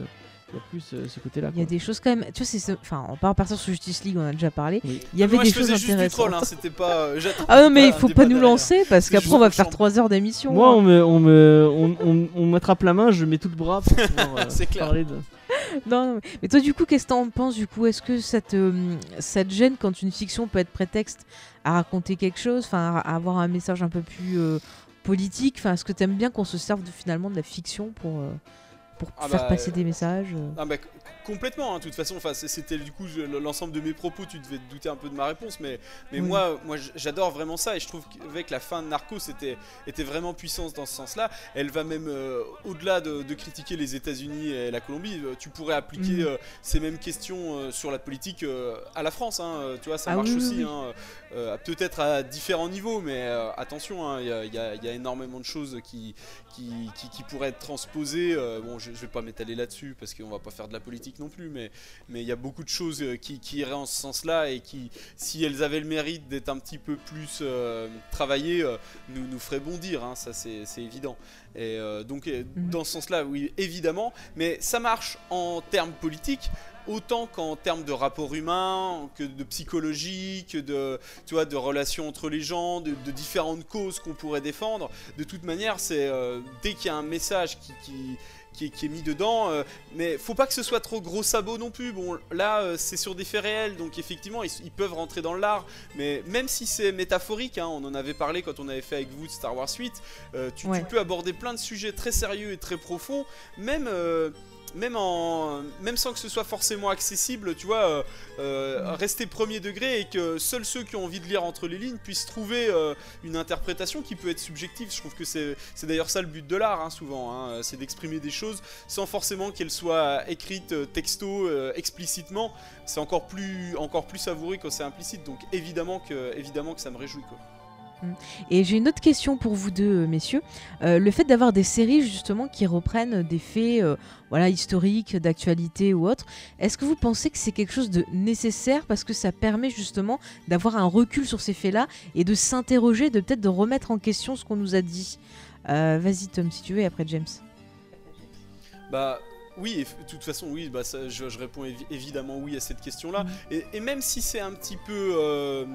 il y a plus euh, ce côté-là. Il y a des choses quand même. Tu vois, c'est enfin, on va pas repartir sur Justice League, on a déjà parlé. Oui. Il y avait Moi, des choses faisais juste du intéressantes. troll, hein, c'était pas. euh, Ah non, mais il faut pas nous lancer parce qu'après on va faire chambre. 3 heures d'émission. Moi, hein. on me, on me, on, on- on me mettra la main, je mets tout le bras pour pouvoir euh, C'est clair. parler de. Non, non, mais- mais toi, du coup, qu'est-ce que t'en penses du coup? Est-ce que ça te, ça te gêne quand une fiction peut être prétexte à raconter quelque chose, enfin, à avoir un message un peu plus euh, politique Enfin, est-ce que t'aimes bien qu'on se serve de, finalement de la fiction pour, euh, pour Ah faire bah, passer des messages euh? Ah bah, complètement, hein, de toute façon, enfin, c'était du coup l'ensemble de mes propos, tu devais te douter un peu de ma réponse, mais, mais Oui. moi, moi j'adore vraiment ça et je trouve qu'avec la fin de Narcos était, était vraiment puissante dans ce sens-là. Elle va même euh, au-delà de, de critiquer les États-Unis et la Colombie, euh, tu pourrais appliquer Mhm. euh, ces mêmes questions euh, sur la politique à la France, hein, tu vois, ça Ah marche oui, aussi, oui. hein, peut-être à différents niveaux, mais attention, hein, il y, a- y y énormément de choses qui, qui, qui- qui pourraient être transposées. bon, je, je vais pas m'étaler là-dessus parce qu'on va pas faire de la politique non plus, mais mais il y a beaucoup de choses euh, qui, qui iraient en ce sens-là et qui, si elles avaient le mérite d'être un petit peu plus euh, travaillées, euh, nous, nous feraient bondir, hein, ça c'est évident. Et euh, donc, Mhm. dans ce sens-là, oui, évidemment, mais ça marche en termes politiques. Autant qu'en termes de rapport humain, que de psychologie, que de, tu vois, de relations entre les gens, de, de différentes causes qu'on pourrait défendre. De toute manière, c'est euh, dès qu'il y a un message qui, qui, qui est, qui est mis dedans, euh, mais faut pas que ce soit trop gros sabot non plus. Bon, là, euh, c'est sur des faits réels, donc effectivement, ils, ils peuvent rentrer dans l'art, mais même si c'est métaphorique, hein, on en avait parlé quand on avait fait avec vous de Star Wars 8, euh, tu, peux aborder plein de sujets très sérieux et très profonds, même. Même, en, même sans que ce soit forcément accessible, tu vois, euh, euh, rester premier degré et que seuls ceux qui ont envie de lire entre les lignes puissent trouver euh, une interprétation qui peut être subjective. Je trouve que c'est d'ailleurs ça le but de l'art, hein, souvent, hein, c'est d'exprimer des choses sans forcément qu'elles soient écrites texto explicitement. C'est encore plus, encore plus savoureux quand c'est implicite, donc évidemment que, évidemment que ça me réjouit. Et j'ai une autre question pour vous deux, euh, messieurs. Euh, le fait d'avoir des séries justement qui reprennent des faits euh, voilà, historiques, d'actualité ou autre, est-ce que vous pensez que c'est quelque chose de nécessaire parce que ça permet justement d'avoir un recul sur ces faits-là et de s'interroger, de peut-être de remettre en question ce qu'on nous a dit? Vas-y Tom, si tu veux, et après James. Bah oui, de toute façon, oui, bah, ça, je, je réponds évi- évidemment oui à cette question-là. Mhm. Et, et même si c'est un petit peu euh,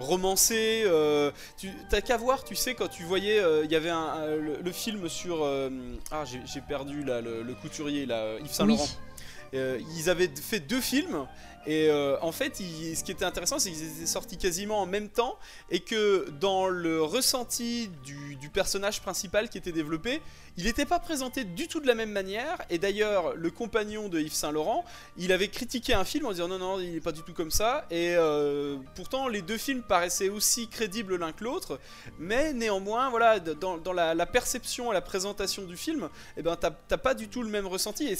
romancé, euh, tu t'as qu'à voir, tu sais, quand tu voyais, euh, il y avait un, un- le, le film sur... ah, j'ai j'ai perdu là, le, le couturier, là, Yves Saint-Laurent. Oui. Euh, ils avaient fait deux films et euh, en fait, ce qui était intéressant, c'est qu'ils étaient sortis quasiment en même temps et que dans le ressenti du, personnage principal qui était développé, il n'était pas présenté du tout de la même manière. Et d'ailleurs, le compagnon de Yves Saint Laurent, il avait critiqué un film en disant non, non, il n'est pas du tout comme ça. Et euh, pourtant, les deux films paraissaient aussi crédibles l'un que l'autre, mais néanmoins, voilà, dans, la, perception et la présentation du film, eh ben, t'as pas du tout le même ressenti. Et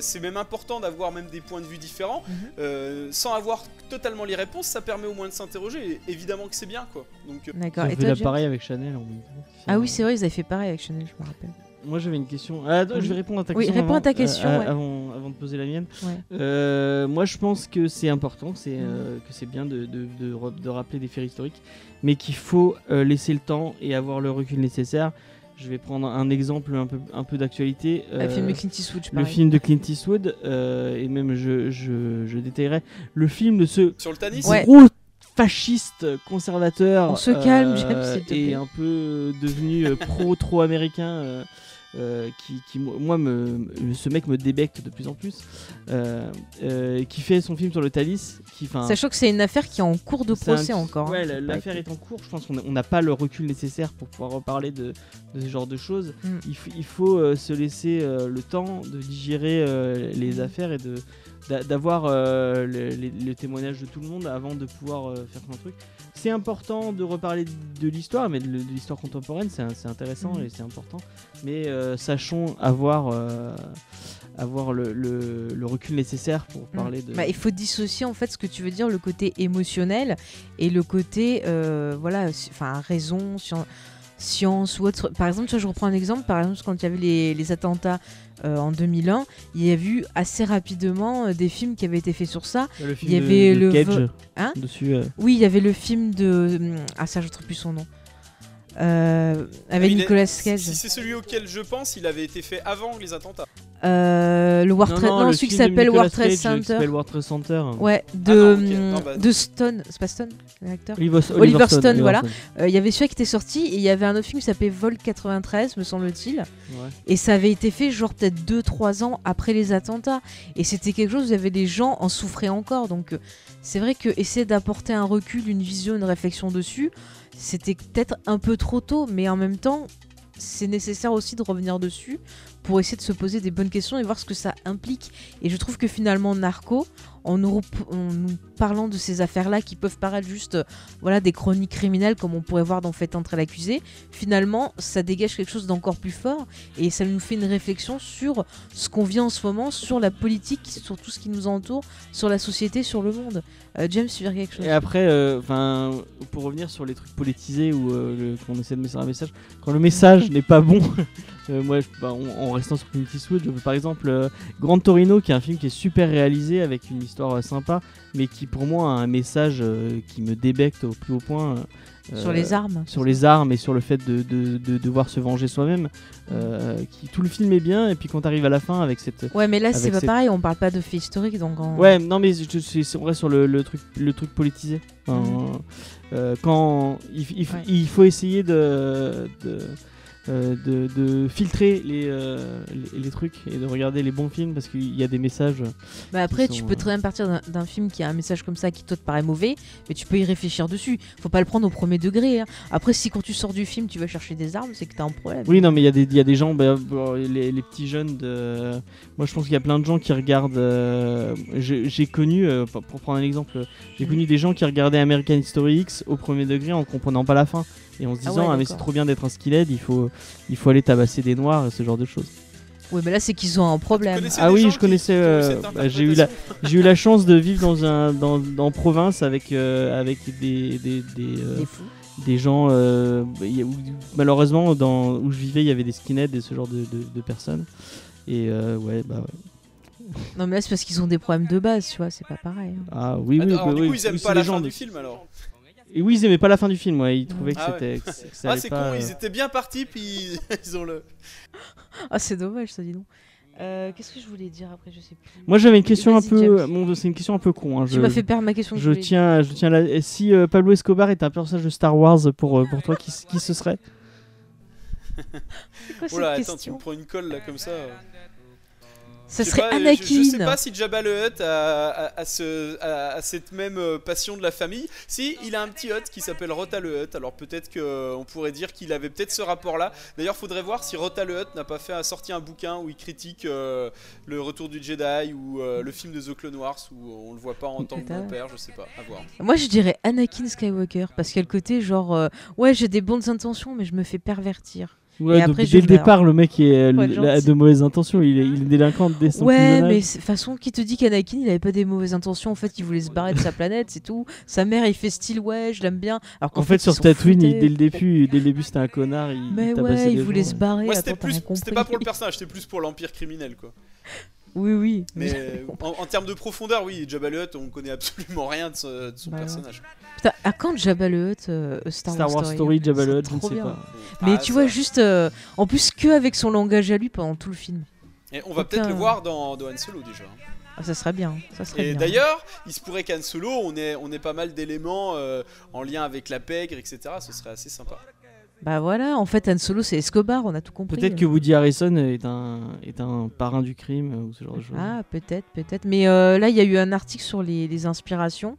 c'est même important d'avoir même des points de vue différents. Mhm. Euh, sans avoir totalement les réponses, ça permet au moins de s'interroger. Et évidemment que c'est bien, quoi. Donc, euh, D'accord. Et toi, pareil avec Chanel en même temps. Ah oui, c'est vrai, ils avaient fait pareil avec Chanel, je me rappelle. Moi j'avais une question. Ah, attends, Oui. je vais répondre à ta Oui, question. réponds à avant, ta question, euh, ouais. avant, avant de poser la mienne. Ouais. Euh, moi je pense que c'est important, c'est Mhm. euh, que c'est bien de, de, de de rappeler des faits historiques, mais qu'il faut euh, laisser le temps et avoir le recul nécessaire. Je vais prendre un exemple un peu, un peu d'actualité. Le Euh, film de Clint Eastwood, je le film de Clint Eastwood, euh, et même je, je, je détaillerai le film de ce sur le Tanis, Ouais. gros fasciste conservateur On se calme, James, et plaît. un peu devenu euh, pro trop américain euh, qui, qui, mo- moi me, ce mec me débecte de plus en plus euh, euh, qui fait son film sur le Thalys qui Sachant que c'est une affaire qui est en cours de un procès encore. hein. ouais, l'affaire est en cours je pense qu'on n'a pas le recul nécessaire pour pouvoir reparler de, de ce genre de choses Mm. il, faut se laisser le temps de digérer les Mm. affaires et de d'avoir euh, le, témoignage de tout le monde avant de pouvoir euh, faire de trucs. C'est important de reparler de l'histoire, mais de, de l'histoire contemporaine, c'est intéressant Mhm. et c'est important. Mais euh, sachons avoir, euh, avoir le, recul nécessaire pour parler de. Bah, il faut dissocier en fait ce que tu veux dire, le côté émotionnel et le côté, euh, voilà, enfin raison, scien- science ou autre. Par exemple, tu vois, je reprends un exemple. Par exemple, quand il y avait les, les attentats euh, en 2001, il y a eu assez rapidement euh, des films qui avaient été faits sur ça. le film il y avait de le Cage Hein? dessus. euh, Oui, il y avait le film de hum, ah ça, je ne trouve plus son nom. Euh, avec il est- Nicolas Cage. Si c'est celui auquel je pense, il avait été fait avant les attentats. Euh, le World non, Trade, non, non, le celui qui s'appelle World Trade Center. Center. Ouais, de, non, ok, hum, non, bah- de Stone, c'est pas Stone, l'acteur Oliver, Oliver Stone, voilà. Euh, Il y avait celui qui était sorti et il y avait un autre film qui s'appelait Vol 93, me semble-t-il. Ouais. Et ça avait été fait genre peut-être 2-3 ans après les attentats. Et c'était quelque chose où il y avait des gens en souffraient encore. Donc euh, c'est vrai que essayer d'apporter un recul, une vision, une réflexion dessus, c'était peut-être un peu trop tôt. Mais en même temps, c'est nécessaire aussi de revenir dessus pour essayer de se poser des bonnes questions et voir ce que ça implique. Et je trouve que finalement, Narco, en nous, parlant de ces affaires-là qui peuvent paraître juste euh, voilà, des chroniques criminelles comme on pourrait voir dans Fait entrer l'accusé, finalement, ça dégage quelque chose d'encore plus fort et ça nous fait une réflexion sur ce qu'on vit en ce moment, sur la politique, sur tout ce qui nous entoure, sur la société, sur le monde. Euh, James, tu veux dire quelque chose? Et après, euh, pour revenir sur les trucs politisés où euh, qu'on essaie de mettre un message, quand le message n'est pas bon, moi, bah, en, restant sur Clint Eastwood, par exemple Grand Torino, qui est un film qui est super réalisé avec une histoire euh, sympa, mais qui pour moi a un message euh, qui me débecte au plus haut point. euh, Sur les armes. sur les armes et sur le fait de, de- de devoir se venger soi-même. euh, qui, tout le film est bien, et puis quand t'arrives à la fin avec cette, Ouais, mais là, c'est pas cette- pareil, on parle pas de faits historiques, donc. Ouais, non, mais c'est vrai sur le, le truc, le truc politisé. Enfin, euh, quand il, il Ouais. il faut essayer de, de, euh, de, de filtrer les, euh, les, les trucs et de regarder les bons films parce qu'il y a des messages. Bah après, tu sont, peux euh, très bien partir d'un- film qui a un message comme ça qui toi te paraît mauvais, mais tu peux y réfléchir dessus. Faut pas le prendre au premier degré. hein. Après, si quand tu sors du film, tu vas chercher des armes, c'est que t'as un problème. Oui, non, mais il y, a des- y a des gens, bah, les, les petits jeunes de. Moi, je pense qu'il y a plein de gens qui regardent. euh, J'ai connu, euh, pour prendre un exemple, j'ai Mhm. connu des gens qui regardaient American History X au premier degré en comprenant pas la fin et en se Ah disant ouais, ah, mais c'est trop bien d'être un skinhead, il faut, il faut aller tabasser des noirs et ce genre de choses. Oui, mais là, c'est qu'ils ont un problème. Ah des oui, je connaissais, euh, bah, j'ai eu la- J'ai eu la chance de vivre dans un dans, en province avec euh, avec des des, des, euh, Des fous. des gens euh, où- malheureusement dans où je vivais il y avait des skinheads et ce genre de, de- de personnes et euh, ouais bah ouais. Non, mais là, c'est parce qu'ils ont des problèmes de base, tu vois, c'est pas pareil. hein. ah oui Ah, oui, alors, bah du oui, coup, ils aiment pas la fin gens du de- film alors. Et oui ils aimaient pas la fin du film ouais ils trouvaient que Ah ouais. c'était Ah, c'est pas, con, euh, ils étaient bien partis, puis ils ont le. Ah, c'est dommage, ça, dis donc. Euh, Qu'est-ce que je voulais dire après Je sais plus. moi j'avais une question un peu bon, c'est une question un peu con hein, Tu m'as fait perdre ma question. que je tiens je tiens et si euh, Pablo Escobar était un personnage de Star Wars pour euh, pour toi qui, qui ce serait? C'est quoi Oh là, cette attends, tu me prends une colle là comme ça. Sais serait pas, euh, Anakin. Je, je sais pas si Jabba le Hutt a, a- a ce- a- a cette même euh, passion de la famille. Si, il a un petit Hutt qui s'appelle Rota le Hutt. Alors peut-être qu'on pourrait dire qu'il avait peut-être ce rapport-là. D'ailleurs, faudrait voir si Rota le Hutt n'a pas fait sorti un bouquin où il critique euh, le Retour du Jedi ou euh, le film de The Clone Wars où on le voit pas en tant que bon père. Je sais pas. À voir. Moi, je dirais Anakin Skywalker parce qu'il y a le côté genre, euh, ouais, j'ai des bonnes intentions, mais je me fais pervertir. Ouais, Et donc après, dès je le départ, le mec est, a de mauvaises intentions. Il est, il est délinquant dès son Ouais, mais de toute façon, qui te dit qu'Anakin il avait pas des mauvaises intentions En fait, il voulait se barrer de sa planète, c'est tout. Sa mère, il fait style, ouais, je l'aime bien. Alors qu'en En fait, ils sur Tatooine, il- dès le début, dès le début, c'était un connard. Il, Mais il ouais, il voulait gens. se barrer. Moi, c'était pas pour le personnage, c'était plus pour l'empire criminel quoi. Oui, oui. Mais euh, en, en termes de profondeur, oui, Jabba le Hutt, on connaît absolument rien de, ce- de son Bah ouais. personnage. Putain, à quand Jabba le Hutt, euh, Star, Star Wars Story, hein Jabba le Hutt, je ne sais bien. pas. Mais Ah, tu vois, juste euh, en plus que avec son langage à lui pendant tout le film. Et on va peut-être le voir dans, dans Han Solo déjà. Ah, ça serait bien. Ça serait Et bien. d'ailleurs, il se pourrait qu'Han Solo, on ait, on ait pas mal d'éléments euh, en lien avec la pègre, etc. Ce serait assez sympa. Bah voilà, en fait, Han Solo, c'est Escobar, on a tout compris. Peut-être que Woody Harrison est un, est un parrain du crime euh, ou ce genre de choses. Ah, peut-être, peut-être. Mais euh, là, il y a eu un article sur les, les inspirations.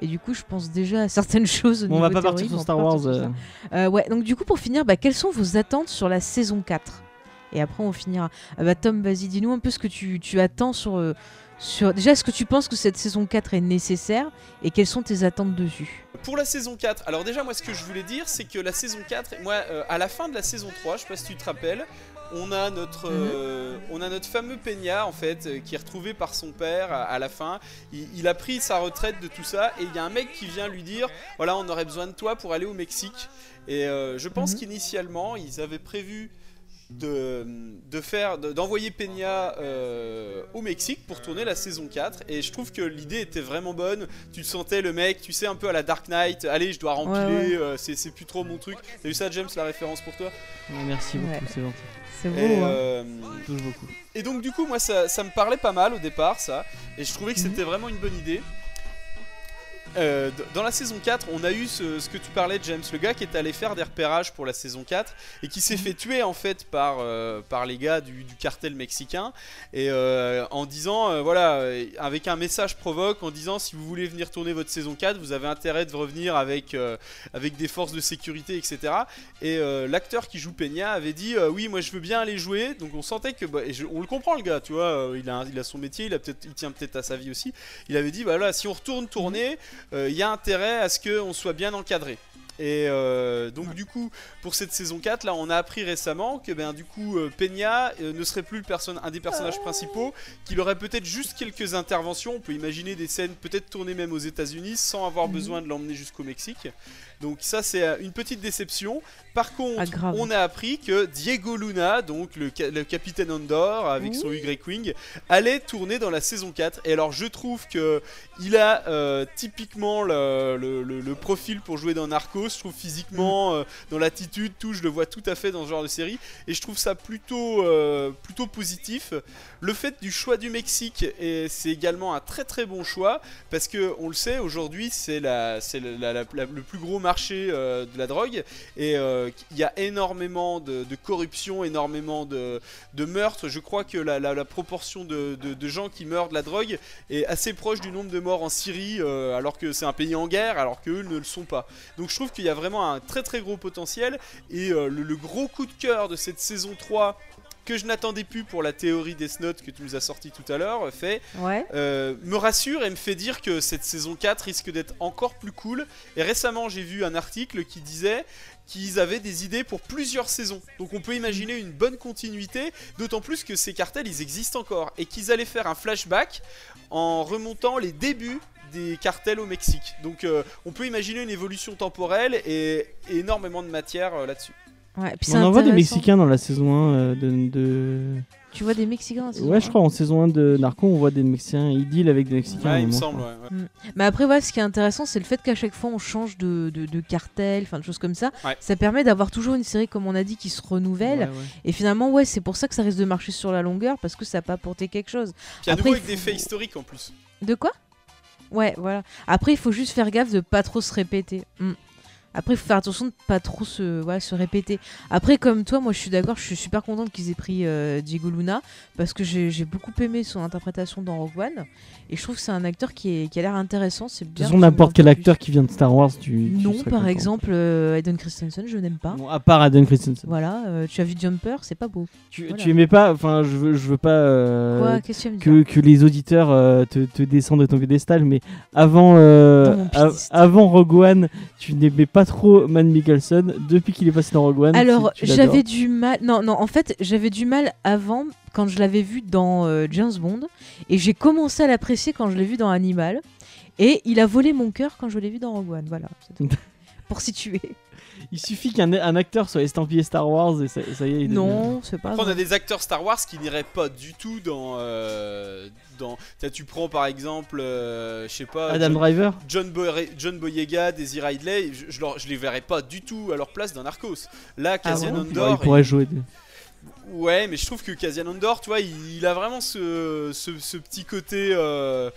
Et du coup, je pense déjà à certaines choses. Bon, on va pas partir sur Star Wars. euh, Euh, ouais, donc du coup, pour finir, bah, quelles sont vos attentes sur la saison 4 Et après, on finira. Ah bah, Tom, vas-y, dis-nous un peu ce que tu, tu attends sur, sur. Déjà, est-ce que tu penses que cette saison 4 est nécessaire Et quelles sont tes attentes dessus? Pour la saison 4, alors déjà, moi, ce que je voulais dire, c'est que la saison 4, moi, euh, à la fin de la saison 3, je sais pas si tu te rappelles, on a notre, euh, on a notre fameux Peña, en fait, euh, qui est retrouvé par son père à, à la fin. Il, il a pris sa retraite de tout ça, et il y a un mec qui vient lui dire voilà, on aurait besoin de toi pour aller au Mexique. Et je pense Mhm. qu'initialement, ils avaient prévu de, de faire de- d'envoyer Peña euh, au Mexique pour tourner la saison 4 et je trouve que l'idée était vraiment bonne tu le sentais le mec tu sais un peu à la Dark Knight allez je dois rempiler Ouais, euh, c'est c'est plus trop mon truc t'as vu ça James la référence pour toi? Ouais, merci beaucoup, Ouais. c'est gentil. C'est beau, et, hein. euh, touche beaucoup. et donc du coup moi ça, ça me parlait pas mal au départ ça et je trouvais que Mhm. c'était vraiment une bonne idée Euh, dans la saison 4, on a eu ce, ce que tu parlais, James, le gars qui est allé faire des repérages pour la saison 4 et qui s'est fait tuer en fait par, euh, par les gars du, du cartel mexicain et euh, en disant, voilà, avec un message provoque en disant si vous voulez venir tourner votre saison 4, vous avez intérêt de revenir avec, avec des forces de sécurité, etc. Et l'acteur qui joue Peña avait dit oui, moi je veux bien aller jouer. Donc on sentait que, bah, et je- on le comprend le gars, tu vois, il, a, il a son métier, il, a peut-être, il tient peut-être à sa vie aussi. Il avait dit voilà, si on retourne tourner, il y a intérêt à ce qu'on soit bien encadré. Et euh, donc du coup, pour cette saison 4, là, on a appris récemment que ben du coup, euh, Peña euh, ne serait plus le personne, un des personnages principaux, qu'il aurait peut-être juste quelques interventions. On peut imaginer des scènes peut-être tournées même aux États-Unis sans avoir Mhm. besoin de l'emmener jusqu'au Mexique. Donc ça, c'est euh, une petite déception. Par contre, Ah, on a appris que Diego Luna, donc le, ca- le capitaine Andor avec son Y-Wing, allait tourner dans la saison 4. Et alors, je trouve que il a euh, typiquement le, le- le- le profil pour jouer dans Narcos. je trouve physiquement, euh, dans l'attitude, tout, je le vois tout à fait dans ce genre de série. Et je trouve ça plutôt, euh, plutôt positif. Le fait du choix du Mexique, c'est également un très très bon choix, parce que on le sait, aujourd'hui, c'est la, c'est la- la- la- le plus gros marché euh, de la drogue. Et euh, il y a énormément de, corruption, énormément de, meurtres. Je crois que la, proportion de, gens qui meurent de la drogue est assez proche du nombre de morts en Syrie, euh, alors que c'est un pays en guerre, alors qu'eux ne le sont pas. Donc je trouve qu'il y a vraiment un très très gros potentiel. Et le, le gros coup de cœur de cette saison 3 que je n'attendais plus pour la théorie Death Note que tu nous as sorti tout à l'heure, fait Ouais. euh, me rassure et me fait dire que cette saison 4 risque d'être encore plus cool. Et récemment, j'ai vu un article qui disait qu'ils avaient des idées pour plusieurs saisons. Donc on peut imaginer une bonne continuité, d'autant plus que ces cartels, ils existent encore. Et qu'ils allaient faire un flashback en remontant les débuts des cartels au Mexique. Donc euh, on peut imaginer une évolution temporelle et, et énormément de matière euh, là-dessus. Ouais, puis On c'est en voit des. Mexicains dans la saison 1 euh, de, de- Tu vois des Mexicains dans la saison Ouais, je crois en saison 1 de Narco, on voit des Mexicains, ils avec des Mexicains. Ouais, il me semble. ouais, ouais. Mais après, ouais, ce qui est intéressant, c'est le fait qu'à chaque fois on change de, de, de cartel, enfin de choses comme ça. Ouais. Ça permet d'avoir toujours une série, comme on a dit, qui se renouvelle. Ouais, ouais. Et finalement, ouais, c'est pour ça que ça risque de marcher sur la longueur parce que ça n'a pas apporté quelque chose. Puis à Après, nouveau avec des faits historiques en plus. De quoi? Ouais, voilà. Après, il faut juste faire gaffe de pas trop se répéter. Hmm. Après, il faut faire attention de pas trop se, ouais, se répéter. Après, comme toi, moi, je suis d'accord, je suis super contente qu'ils aient pris euh, Diego Luna parce que j'ai beaucoup aimé son interprétation dans Rogue One et je trouve que c'est un acteur qui, est, qui a l'air intéressant. C'est De toute bien. qu'on n'importe quel plus. acteur qui vient de Star Wars, tu. Non, par content. exemple, euh, Hayden Christensen, je n'aime pas. Bon, à part Adam Christensen. Voilà, euh, tu as vu Jumper, c'est pas beau. Tu, Voilà. tu aimais pas, enfin, je veux, je veux pas euh, Quoi Qu'est-ce que que, que les auditeurs te, te descendent de ton pédestal, mais avant, av- avant Rogue One, tu n'aimais pas trop Man Mikkelsen. Depuis qu'il est passé dans Rogue One, Alors, j'avais du mal. Non, non, en fait, j'avais du mal avant quand je l'avais vu dans euh, James Bond. Et j'ai commencé à l'apprécier quand je l'ai vu dans Animal. Et il a volé mon cœur quand je l'ai vu dans Rogue One. Voilà. c'est tout. Pour situer. Il suffit qu'un un acteur soit estampillé Star Wars et ça, ça y est. il devient- Non, c'est pas Après, on a des acteurs Star Wars qui n'iraient pas du tout dans. euh, dans... T'as- Tu prends par exemple, euh, je sais pas. Adam John, Driver. John, Boy- John Boyega, Daisy Ridley, je, je, leur- je les verrais pas du tout à leur place dans Narcos. Là, Cassian bon Ouais, Andor. il pourrait jouer. des- Ouais, mais je trouve que Cassian Andor, tu vois, il, il a vraiment ce, ce, ce petit côté. euh,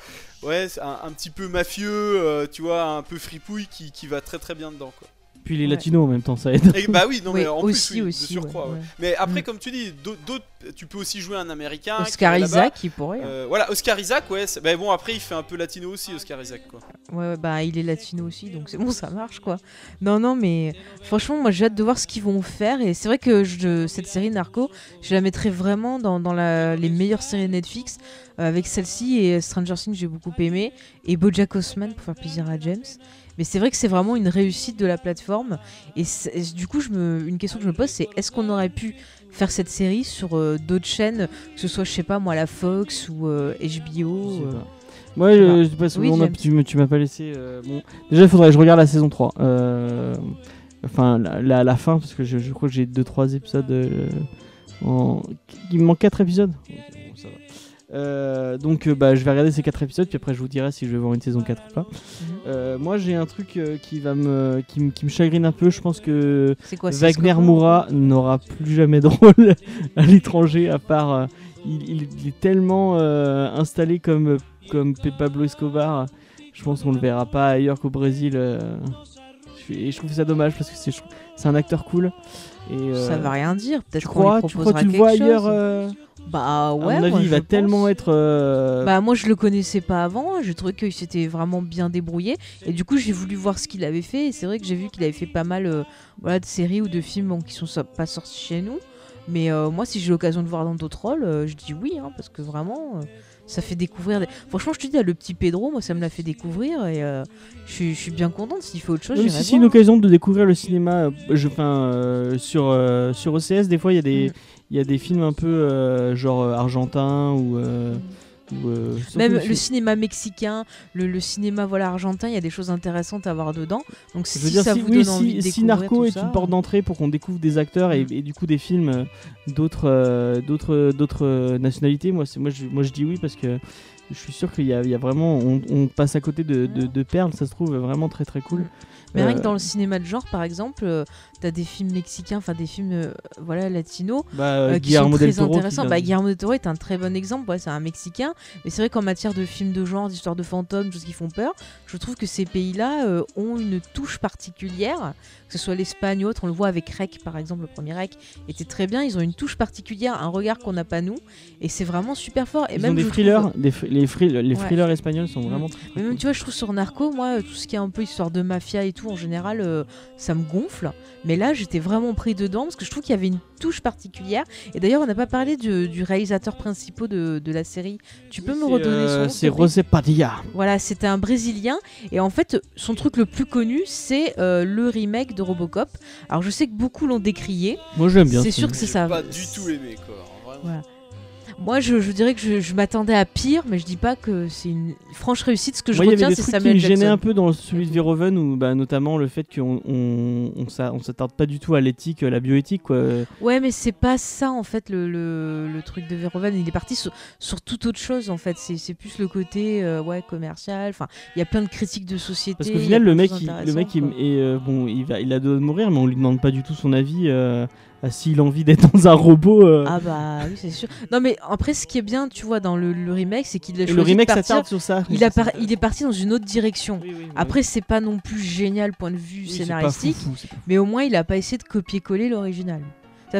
Ouais, c'est un, un petit peu mafieux, euh, tu vois, un peu fripouille qui, qui va très très bien dedans, quoi. Puis les Ouais. latinos en même temps, ça aide. Et bah oui, non Oui, mais en aussi, plus, oui, aussi, de surcroît. ouais, ouais. ouais. Mais après, Mm. comme tu dis, d'autres, tu peux aussi jouer un américain. Oscar. Isaac, il pourrait. hein. Euh, voilà, Oscar Isaac, ouais. Mais bon, après, il fait un peu latino aussi, Oscar Isaac, quoi. Ouais, ouais, bah il est latino aussi, donc c'est bon, ça marche quoi. Non, non, mais franchement, moi j'ai hâte de voir ce qu'ils vont faire. Et c'est vrai que je- cette série Narco, je la mettrais vraiment dans, dans la- les meilleures séries Netflix. euh, avec celle-ci et Stranger Things, j'ai beaucoup aimé. Et Bojack Horseman pour faire plaisir à James. Mais c'est vrai que c'est vraiment une réussite de la plateforme. Et, du coup, je me, une question que je me pose, c'est est-ce qu'on aurait pu faire cette série sur euh, d'autres chaînes, que ce soit, je sais pas moi, la Fox ou euh, HBO euh, pas. Moi, je sais pas. si Oui, tu, m'as pas laissé. euh, bon. Déjà, il faudrait que je regarde la saison 3. euh, Enfin, la, la, la fin, parce que je, je crois que j'ai 2-3 épisodes. euh, en... Il me manque 4 épisodes. Bon, ça va. Euh, donc, euh, bah, je vais regarder ces 4 épisodes, puis après, je vous dirai si je vais voir une saison 4 ou pas. Mhm. Euh, moi, j'ai un truc euh, qui, va me, qui, me- qui me chagrine un peu. Je pense que C'est quoi c'est Wagner Moura n'aura plus jamais de rôle à l'étranger à part euh, il, il- il est tellement euh, installé comme comme Pe- Pablo Escobar je pense qu'on le verra pas ailleurs qu'au Brésil euh. Je- et je trouve ça dommage parce que c'est je- c'est un acteur cool et euh, Ça va rien dire. Peut-être qu'on lui tu crois proposera que tu le vois chose. ailleurs Bah ouais. à mon avis moi, il va je tellement être euh, Bah moi je le connaissais pas avant. J'ai trouvé qu'il s'était vraiment bien débrouillé et du coup j'ai voulu voir ce qu'il avait fait. Et c'est vrai que j'ai vu qu'il avait fait pas mal euh, voilà de séries ou de films bon, qui sont so- pas sortis chez nous. Mais euh, moi si j'ai l'occasion de voir dans d'autres rôles, euh, je dis oui hein, parce que vraiment. euh, ça fait découvrir. Des... Franchement, je te dis, le petit Pedro, moi, ça me l'a fait découvrir et euh, je, suis, je suis bien contente. S'il fait autre chose, si c'est une occasion de découvrir le cinéma euh, je enfin euh, sur euh, sur OCS des fois il y a des Mm. y a des films un peu genre argentin ou euh, ou, euh, Même le cinéma mexicain, le, le cinéma voilà argentin, il y a des choses intéressantes à voir dedans. Donc si dire, ça si, vous oui, donne envie de si, Narco tout est ça, une porte d'entrée pour qu'on découvre des acteurs et, Mm. et du coup des films euh, d'autres euh, d'autres d'autres nationalités, moi, c'est moi je, moi je dis oui parce que je suis sûr qu'il y, y a vraiment. On, on passe à côté de, de- de perles, ça se trouve vraiment très très cool. Mais rien que Euh, dans le cinéma de genre, par exemple, euh, t'as des films mexicains, enfin des films euh, voilà latinos bah, qui sont très Toro. qui intéressants. vient Bah, de- Guillermo del Toro est un très bon exemple. Ouais, c'est un Mexicain, mais c'est vrai qu'en matière de films de genre, d'histoires de fantômes, choses qui font peur, je trouve que ces pays-là ont une touche particulière, que ce soit l'Espagne ou autre. On le voit avec Rec, par exemple, le premier Rec était très bien. Ils ont une touche particulière, un regard qu'on n'a pas nous, et c'est vraiment super fort. Et Ils même ont des trouve- thrillers, les, Ouais. thrillers espagnols sont Mm. vraiment très, Mais même cool. tu vois, je trouve sur Narco, moi, tout ce qui est un peu histoire de mafia et tout, en général, euh, ça me gonfle. Mais là, j'étais vraiment pris dedans parce que je trouve qu'il y avait une touche particulière. Et d'ailleurs, on n'a pas parlé du, du réalisateur principal de, de la série. Tu peux me redonner euh, son nom C'est José Padilla. Voilà, c'était un Brésilien. Et en fait, son truc le plus connu, c'est euh, le remake de Robocop. Alors, je sais que beaucoup l'ont décrié. Moi j'aime bien. C'est ce sûr que c'est ça. pas du tout aimé quoi. Vraiment. Voilà. Moi, je, je dirais que je, je m'attendais à pire, mais je dis pas que c'est une franche réussite. Ce que je Moi, retiens, c'est trucs qui Samuel me Jackson. un peu dans celui de Verhoeven, où bah, notamment le fait qu'on on, on, s'a- on s'attarde pas du tout à l'éthique, la bioéthique. Quoi. Ouais, mais c'est pas ça en fait le, le, le truc de Verhoeven. Il est parti sur, sur toute autre chose en fait. C'est plus le côté euh, ouais commercial. Enfin, il y a plein de critiques de société. Parce qu'au final, le mec, il, le mec, il, est, euh, bon, il, va, il a de mourir, mais on lui demande pas du tout son avis euh, à s'il a envie d'être dans un robot. euh. Ah bah oui, c'est sûr. Non mais après, ce qui est bien, tu vois, dans le, le remake, c'est qu'il a Et choisi le remake de partir. s'attarde sur ça. Il, a par- il est parti dans une autre direction. Oui, oui, oui. Après, c'est pas non plus génial point de vue Oui, c'est pas scénaristique, foufou, c'est pas- mais au moins il a pas essayé de copier-coller l'original.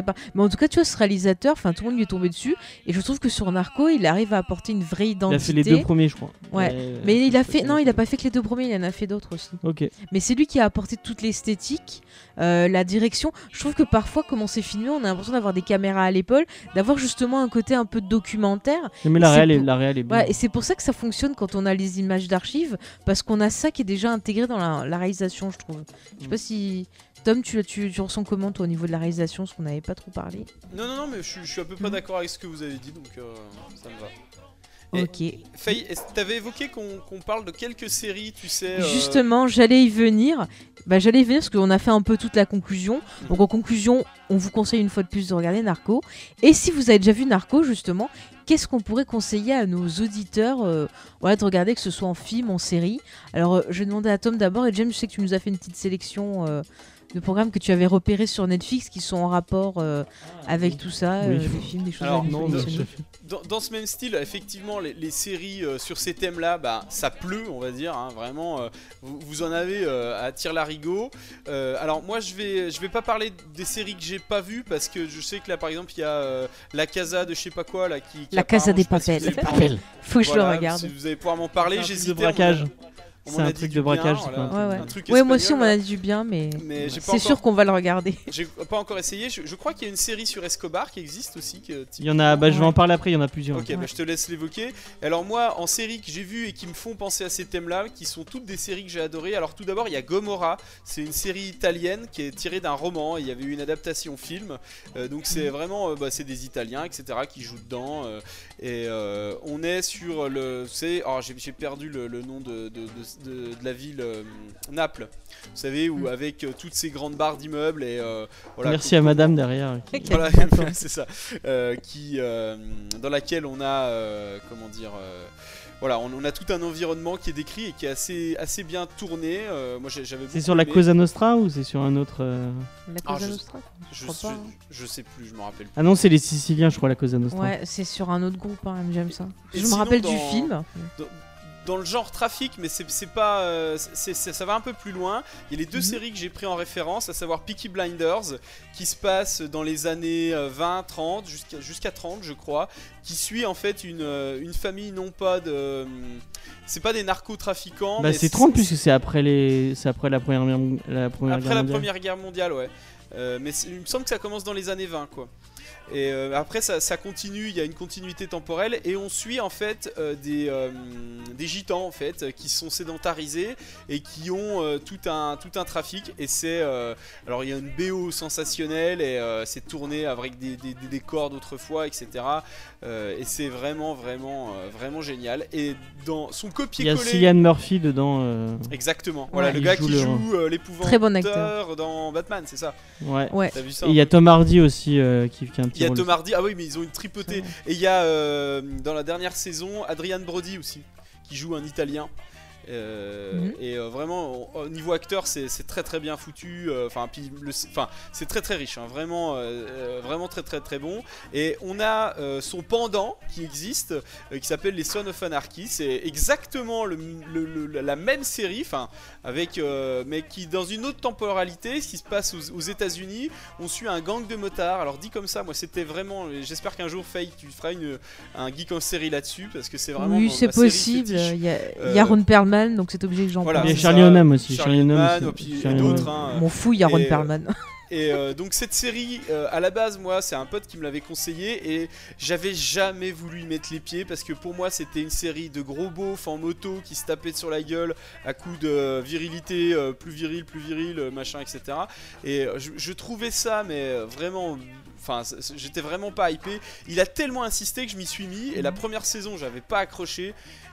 Pas- Mais en tout cas, tu vois, ce réalisateur, enfin tout le monde lui est tombé dessus, et je trouve que sur Narco, il arrive à apporter une vraie Il identité. a fait les deux premiers, je crois. Ouais. Euh, Mais il a fait, non, il a pas fait que les deux premiers, il en a fait d'autres aussi. Ok. Mais c'est lui qui a apporté toute l'esthétique, euh, la direction. Je trouve que parfois, comment c'est filmé, on a l'impression d'avoir des caméras à l'épaule, d'avoir justement un côté un peu documentaire. Mais la réelle, est, pour- la réelle est bien. Ouais, et c'est pour ça que ça fonctionne quand on a les images d'archives, parce qu'on a ça qui est déjà intégré dans la, la réalisation, je trouve. Je sais pas si. Tom, tu, tu, tu ressens comment toi au niveau de la réalisation, parce qu'on n'avait pas trop parlé Non, non, non, mais je, suis- je suis à peu près Mhm. d'accord avec ce que vous avez dit, donc euh, ça me va. Et- Ok. Faye, t'avais évoqué qu'on parle de quelques séries, tu sais. euh, Justement, j'allais y venir. Bah, j'allais y venir parce qu'on a fait un peu toute la conclusion. Donc en conclusion, on vous conseille une fois de plus de regarder Narco. Et si vous avez déjà vu Narco, justement, qu'est-ce qu'on pourrait conseiller à nos auditeurs euh, voilà, de regarder, que ce soit en film, en série? Alors, euh, je vais demander à Tom d'abord. Et James, je sais que tu nous as fait une petite sélection de programmes que tu avais repérés sur Netflix qui sont en rapport euh, avec tout ça, Oui. euh, des films, des choses Alors, Non. Dans, dans ce même style, effectivement, les, les séries euh, sur ces thèmes-là, bah, ça pleut, on va dire. hein, vraiment, euh, vous, vous en avez euh, à tire larigot. Euh, alors moi, je vais, je vais pas parler des séries que j'ai pas vues parce que je sais que là, par exemple, il y a euh, la Casa de je sais pas quoi là qui. qui La Casa des je sais pas si vous Papel. allez pouvoir- Faut que je voilà, le regarde. Si vous allez pouvoir m'en parler, de braquage. C'est un truc de bien, braquage, voilà. truc. Ouais, moi aussi, on m'en a dit du bien, mais, c'est encore- sûr qu'on va le regarder. J'ai pas encore essayé. Je, je crois qu'il y a une série sur Escobar qui existe aussi. Que, Il y en a, bah, je vais en parler après, il y en a plusieurs. Ok, bah, je te laisse l'évoquer. Alors moi, en série que j'ai vues et qui me font penser à ces thèmes-là, qui sont toutes des séries que j'ai adorées. Alors tout d'abord, il y a Gomorra. C'est une série italienne qui est tirée d'un roman. Il y avait eu une adaptation film. Euh, donc c'est vraiment, euh, bah, c'est des Italiens, etc. qui jouent dedans. euh, et euh, on est sur le, c'est, oh, j'ai perdu le, le nom de, de, de- la ville, euh, Naples. Vous savez où Mm. avec euh, toutes ces grandes barres d'immeubles et euh, voilà. Merci à madame derrière. qui-. Voilà, c'est ça. Qui, dans laquelle on a, comment dire, voilà, on, on a tout un environnement qui est décrit et qui est assez, assez bien tourné. Euh, moi, j'avais. C'est sur la aimé. Cosa Nostra ou c'est sur un autre euh, La Ah, Cosa je- Nostra Je, Je crois sais- pas, hein. je sais plus, je me rappelle. plus. Ah non, c'est les Siciliens, je crois, la Cosa Nostra. Ouais, c'est sur un autre groupe, hein, j'aime ça. Et Je me rappelle dans- du film. Dans le genre trafic, mais c'est pas, euh, ça va un peu plus loin. Il y a les deux Mhm. séries que j'ai pris en référence, à savoir Peaky Blinders, qui se passe dans les années euh, 20, 30, jusqu'à jusqu'à 30, je crois, qui suit en fait une, euh, une famille non pas de, c'est pas des narcotrafiquants. Bah, c'est 30 puisque c'est après, les... c'est après la Première, Guerre- la première Après Guerre la mondiale. Première Guerre mondiale, ouais. Euh, mais il me semble que ça commence dans les années 20, quoi. Et euh, après, ça, ça continue, il y a une continuité temporelle, et on suit en fait euh, des, euh, des gitans en fait, qui sont sédentarisés et qui ont euh, tout, un, tout un trafic. Et c'est. euh, alors, il y a une BO sensationnelle, et euh, c'est tourné avec des, des, des décors d'autrefois, etc. Euh, et c'est vraiment, vraiment, euh, vraiment génial. Et dans son Il y a. Cillian Murphy dedans. euh, Exactement, voilà, Ouais. le gars joue qui le- joue euh, l'épouvanteur Très bon acteur. dans Batman, c'est ça? Ouais. Ouais. T'as vu ça Et il y a Tom Hardy aussi euh, qui, qui, petit Il y a Tom. Hardy, ah oui, mais ils ont une tripotée. Et il y a euh, dans la dernière saison Adrian Brody aussi, qui joue un Italien. Euh, Mhm. Et euh, vraiment, au au niveau acteur, c'est très très bien foutu. euh, Enfin, enfin, c'est très très riche, hein, vraiment, euh, euh, vraiment très très très bon. Et on a euh, son pendant qui existe, euh, qui s'appelle les Sons of Anarchy. C'est exactement le, le- le- la même série, enfin, avec, euh, mais qui dans une autre temporalité, ce qui se passe aux, aux États-Unis. On suit un gang de motards. Alors dit comme ça, moi c'était vraiment. J'espère qu'un jour, Faye, tu feras une, un geek en série là-dessus parce que c'est vraiment. Oui, c'est possible. Il y a, y a Euh, Ron Perlman, donc c'est obligé que j'en Voilà, Il y a parle. Charlie. Hunnam aussi. Charlie Hunnam et puis Charlie d'autres, hein. M'en fous, il y a Ron Et, euh, Perlman. Et euh, donc cette série, euh, à la base, moi, c'est un pote qui me l'avait conseillé et j'avais jamais voulu y mettre les pieds parce que pour moi, c'était une série de gros beaufs en moto qui se tapaient sur la gueule à coup de virilité, euh, plus viril, plus viril, machin, etc. Et je, je trouvais ça, mais vraiment. Enfin, j'étais vraiment pas hypé. Il a tellement insisté que je m'y suis mis. Et la première saison, j'avais pas accroché.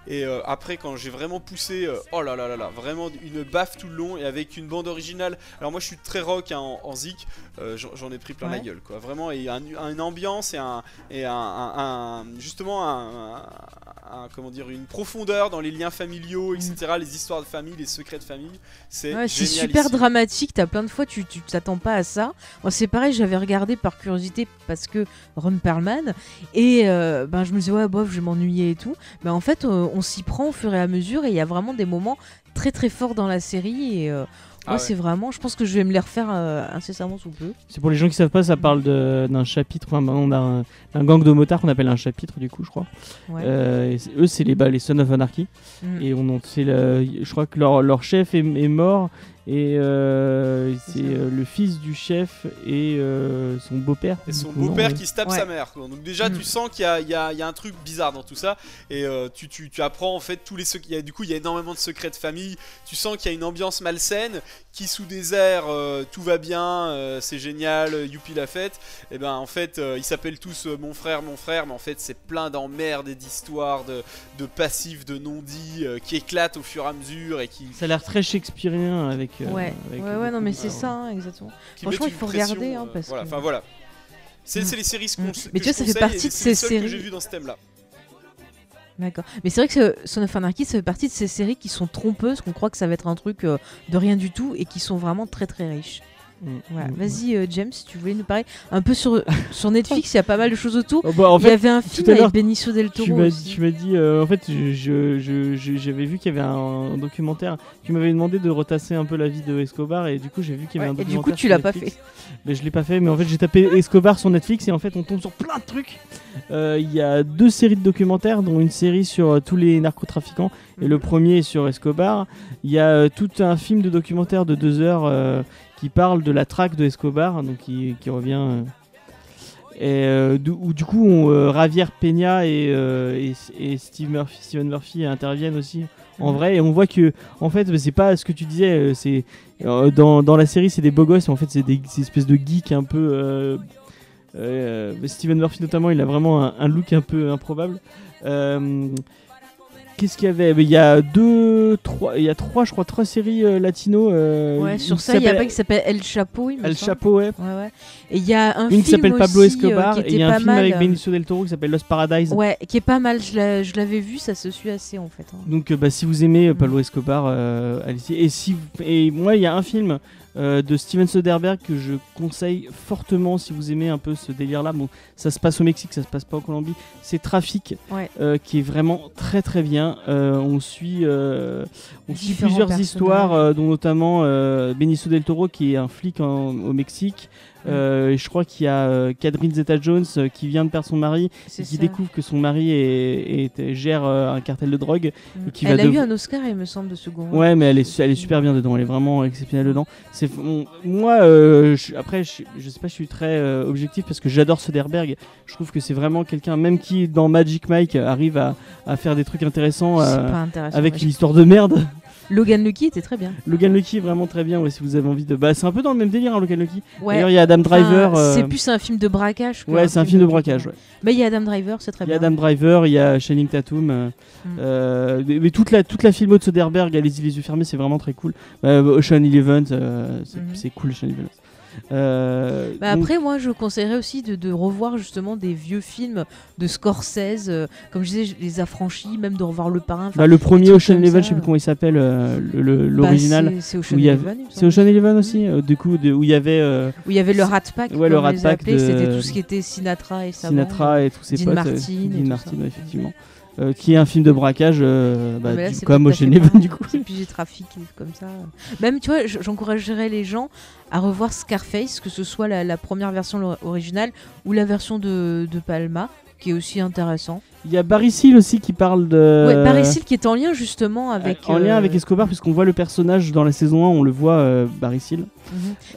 Et euh, après, quand j'ai vraiment poussé, euh, oh là là là là, vraiment une baffe tout le long et avec une bande originale. Alors moi, je suis très rock hein, en, en zik. euh, j'en ai pris plein la gueule, quoi. Vraiment, et un, une ambiance et un et un, justement un, comment dire une profondeur dans les liens familiaux, etc. Les histoires de famille, les secrets de famille. C'est Ouais, super ici. dramatique. T'as plein de fois, tu t'attends pas à ça. Moi, c'est pareil, j'avais regardé par curiosité parce que Ron Perlman et ben je me disais ouais bof, je vais m'ennuyer et tout. Mais en fait, euh, on s'y prend au fur et à mesure et il y a vraiment des moments très très forts dans la série et euh, Ah ouais. c'est vraiment. Je pense que je vais me les refaire euh, incessamment sous peu. C'est pour les gens qui savent pas, ça parle d'un chapitre, enfin, on a un, un gang de motards qu'on appelle un chapitre du coup, je crois. Ouais. Euh, et c'est- eux, c'est les, bah, les Sons of Anarchy. Mm. Et on c'est le- je crois que leur, leur chef est, est mort et euh, C'est euh, le fils du chef et euh, son beau-père. Et son beau-père qui se tape Ouais. sa mère. quoi. Donc déjà, Mm. tu sens qu'il y a, il y a- il y a un truc bizarre dans tout ça. Et euh, tu, tu- tu apprends en fait tous les secrets. il y a- Du coup, il y a énormément de secrets de famille. Tu sens qu'il y a une ambiance malsaine. Qui sous des airs, euh, tout va bien, euh, c'est génial, youpi la fête. Et ben en fait, euh, ils s'appellent tous euh, mon frère, mon frère. Mais en fait, c'est plein d'emmerdes et d'histoires, de, de passifs, de non-dits euh, qui éclatent au fur et à mesure et qui, Ça a l'air très shakespearien avec. Euh, ouais, avec ouais, ouais, non, mais c'est ça, hein, exactement. qui Franchement, il faut pression, regarder, hein, euh, parce voilà, que- enfin voilà. C'est Mm. c'est les séries que Mais tu vois, ça fait partie de ces seules que séries- j'ai vues dans ce thème-là. D'accord. Mais c'est vrai que Son of Anarchy, ça fait partie de ces séries qui sont trompeuses, qu'on croit que ça va être un truc euh, de rien du tout et qui sont vraiment très très riches. Mm, Voilà. mm, Vas-y, euh, James, si tu voulais nous parler un peu sur, sur Netflix, il y a pas mal de choses autour. Oh, bah, en il y avait un film avec Benicio del tu Toro. m'as tu m'as dit, euh, en fait, je- je- je- je- j'avais vu qu'il y avait un, documentaire. Tu m'avais demandé de retasser un peu la vie de Escobar et du coup, j'ai vu qu'il y avait Ouais, un et du documentaire. coup, tu l'as pas fait. Mais je l'ai pas fait, mais en fait j'ai tapé Escobar sur Netflix et en fait on tombe sur plein de trucs. Euh, Il y a deux séries de documentaires, dont une série sur euh, tous les narcotrafiquants et le premier est sur Escobar. Il y a euh, tout un film de documentaire de deux heures euh, qui parle de la traque de Escobar, donc qui, qui revient. euh, et euh, du, où du coup on, euh, Javier Peña et, euh, et, et Steve Murphy, Steven Murphy interviennent aussi en Mhm. vrai et on voit que en fait bah, c'est pas ce que tu disais c'est dans, dans la série c'est des beaux gosses mais en fait c'est des, ces espèces de geeks un peu Steven Murphy notamment il a vraiment un, un look un peu improbable Qu'est-ce qu'il y avait? Il y a deux, trois, il y a trois, je crois, trois séries euh, latino. euh, Ouais, sur ça, il y a pas qui s'appelle El Chapo, il me El semble. Chapo, ouais. Ouais, ouais. Et il y a un Une film qui s'appelle Pablo aussi, euh, Escobar qui et il y a un film mal, avec Benicio del Toro qui s'appelle Los Paradise. Ouais, qui est pas mal. Je l'avais vu, ça se suit assez en fait. hein. Donc euh, bah, si vous aimez. Pablo Escobar, allez-y. Et si et moi il y a un film euh, de Steven Soderbergh que je conseille fortement si vous aimez un peu ce délire-là. Bon, ça se passe au Mexique, ça se passe pas en Colombie. C'est Trafic, Ouais. euh, qui est vraiment très très bien. Euh, on suit, on suit plusieurs personnages. histoires, dont notamment Benicio del Toro qui est un flic en- au Mexique. Euh, et je crois qu'il y a euh, Catherine Zeta-Jones euh, qui vient de perdre son mari et qui ça. découvre que son mari est, est- gère euh, un cartel de drogue. Mm. et qui Elle va a eu un Oscar, il me semble, de second. Ouais, mais elle est, elle est super bien dedans, elle est vraiment exceptionnelle dedans. C'est moi, euh, je- après, je, je sais pas, je suis très objectif parce que j'adore Soderbergh. Je trouve que c'est vraiment quelqu'un, même qui dans Magic Mike arrive à, à faire des trucs intéressants intéressant. avec mais une histoire de merde. Logan Lucky était très bien. Logan Lucky est vraiment très bien. Ouais, si vous avez envie de, bah, c'est un peu dans le même délire, hein, Logan Lucky. Ouais. D'ailleurs, il y a Adam Driver. euh, C'est plus un film de braquage. que Ouais, c'est un film de braquage. ouais. Mais il y a Adam Driver, c'est très Il y a bien. Adam Driver, il y a Shining Tatum. euh, Mm. euh, mais toute la, toute la filmo de Soderbergh, allez-y les yeux fermés, c'est vraiment très cool. Euh, Ocean Eleven, c'est Mhm. c'est cool Ocean Eleven. Euh, Bah donc- après, moi, je conseillerais aussi de, de revoir justement des vieux films de Scorsese, euh, comme je disais, Les Affranchis, même de revoir Le Parrain. Bah, le premier Ocean Eleven, je sais plus comment il s'appelle, euh, bah, l'original. c'est- c'est Ocean Eleven. c'est. Ocean Eleven aussi, du coup, de- où il y avait Où il y avait le Rat Pack, Ouais, le Rat Pack c'était tout ce qui était Sinatra et. Sinatra et tous ses Dean potes. Martin Dean Martin, effectivement. Euh, qui est un film de braquage, euh, bah, Mais là, du- comme Ocean Eleven, du coup. C'est Trafic, comme ça. Même, tu vois, j'encouragerais les gens à revoir Scarface, que ce soit la, la première version originale ou la version de, de Palma, qui est aussi intéressant. Il y a Barry Seal aussi qui parle de. Ouais, Hill qui est en lien justement avec. en lien euh, avec Escobar, puisqu'on voit le personnage dans la saison 1, on le voit, euh, Barry Seal. Mhm.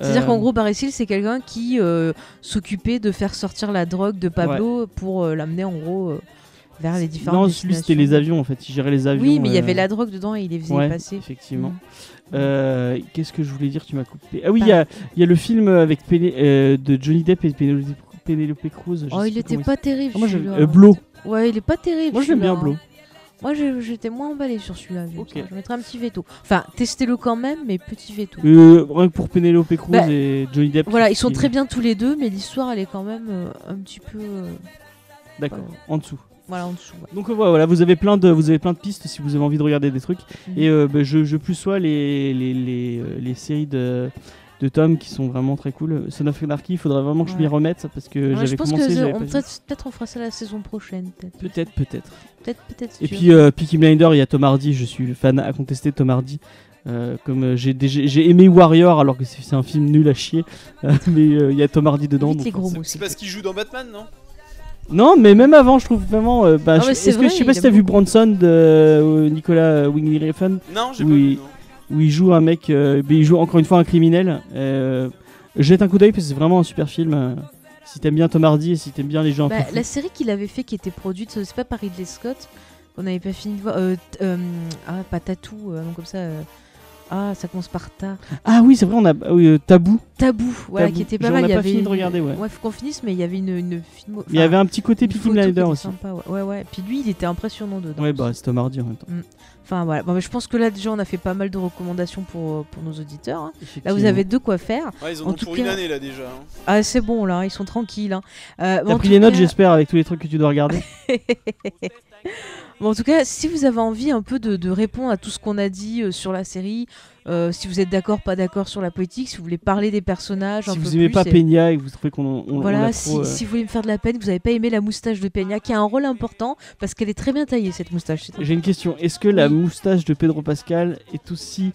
C'est-à-dire Euh, qu'en gros, Barry Seal, c'est quelqu'un qui euh, s'occupait de faire sortir la drogue de Pablo pour euh, l'amener en gros euh, vers les différentes Non, lui c'était les avions en fait, il gérait les avions. Oui, mais il y euh, avait la drogue dedans et il les faisait ouais, passer. effectivement. Mhm. Euh, Qu'est-ce que je voulais dire Tu m'as coupé. Ah oui, il Bah. y, a, y a le film avec Péné- euh, de Johnny Depp et Pénélope Cruz. Oh, il était pas terrible. Ah, moi, euh, Blow. Ouais, il est pas terrible. Moi, j'aime bien Blow. hein. Moi, j'étais moins emballé sur celui-là. Je mettrais un petit veto. Enfin, testez-le quand même, mais petit veto. Euh, rien que pour Pénélope Cruz Bah, et Johnny Depp. Voilà, ils sont très bien tous les deux, mais l'histoire, elle est quand même euh, un petit peu. euh, D'accord, en dessous. Voilà, en dessous. ouais. Donc euh, voilà, vous avez plein de vous avez plein de pistes si vous avez envie de regarder des trucs. Mhm. Et euh, bah, je, je plus sois les les, les, euh, les séries de de Tom qui sont vraiment très cool. Son of Anarchy, il faudrait vraiment que je m'y remette parce que Ouais, j'avais je pense commencé. que peut-être on fera ça la saison prochaine. Peut-être, Peut-être, peut-être. peut-être. Et puis euh, Peaky Blinder, il y a Tom Hardy, je suis fan à contester Tom Hardy. Euh, comme euh, j'ai j'ai aimé Warrior alors que c'est un film nul à chier, mais euh, il y a Tom Hardy dedans. C'est- parce qu'il joue dans Batman, non? Non, mais même avant, je trouve vraiment. euh, bah, Ah je- que sais pas si t'as vu Bronson de euh, Nicolas Wingley Refn Non, j'ai vu. non. où il joue un mec, euh, il joue encore une fois un criminel. Euh, jette un coup d'œil parce que c'est vraiment un super film. euh, si t'aimes bien Tom Hardy et si t'aimes bien les gens. Bah, la série qu'il avait fait qui était produite, c'est pas par Ridley Scott qu'on n'avait pas fini de voir. euh, euh, ah, pas Tatou, euh, non comme ça. Euh, ah, ça commence par Ta. Ah oui, c'est vrai, on a oui, euh, Tabou. Tabou, voilà, Tabou. qui était pas J'en mal. Il y pas fini de une- regarder, ouais. faut qu'on finisse, mais il y avait une, une film. Il y avait un petit côté Peaky Blinder aussi. sympa, ouais. ouais, ouais. Puis lui, il était impressionnant dedans. Ouais, bah c'est Tom Hardy en même temps. Enfin voilà. Bon, mais je pense que là déjà, on a fait pas mal de recommandations pour, euh, pour nos auditeurs. hein. Là, vous avez de quoi faire. Ouais, ils en En ont tout pour cas- une année là déjà. hein. Ah, c'est bon là, ils sont tranquilles. hein. Euh, T'as pris les notes, cas- j'espère, avec tous les trucs que tu dois regarder. Bon, en tout cas, si vous avez envie un peu de, de répondre à tout ce qu'on a dit euh, sur la série, euh, si vous êtes d'accord, pas d'accord sur la politique, si vous voulez parler des personnages un si peu vous aimez plus, pas et- Peña et que vous trouvez qu'on on- on Voilà, a si, trop, euh, si vous voulez me faire de la peine, vous n'avez pas aimé la moustache de Peña, qui a un rôle important parce qu'elle est très bien taillée cette moustache. J'ai une question. Est-ce que la moustache de Pedro Pascal est aussi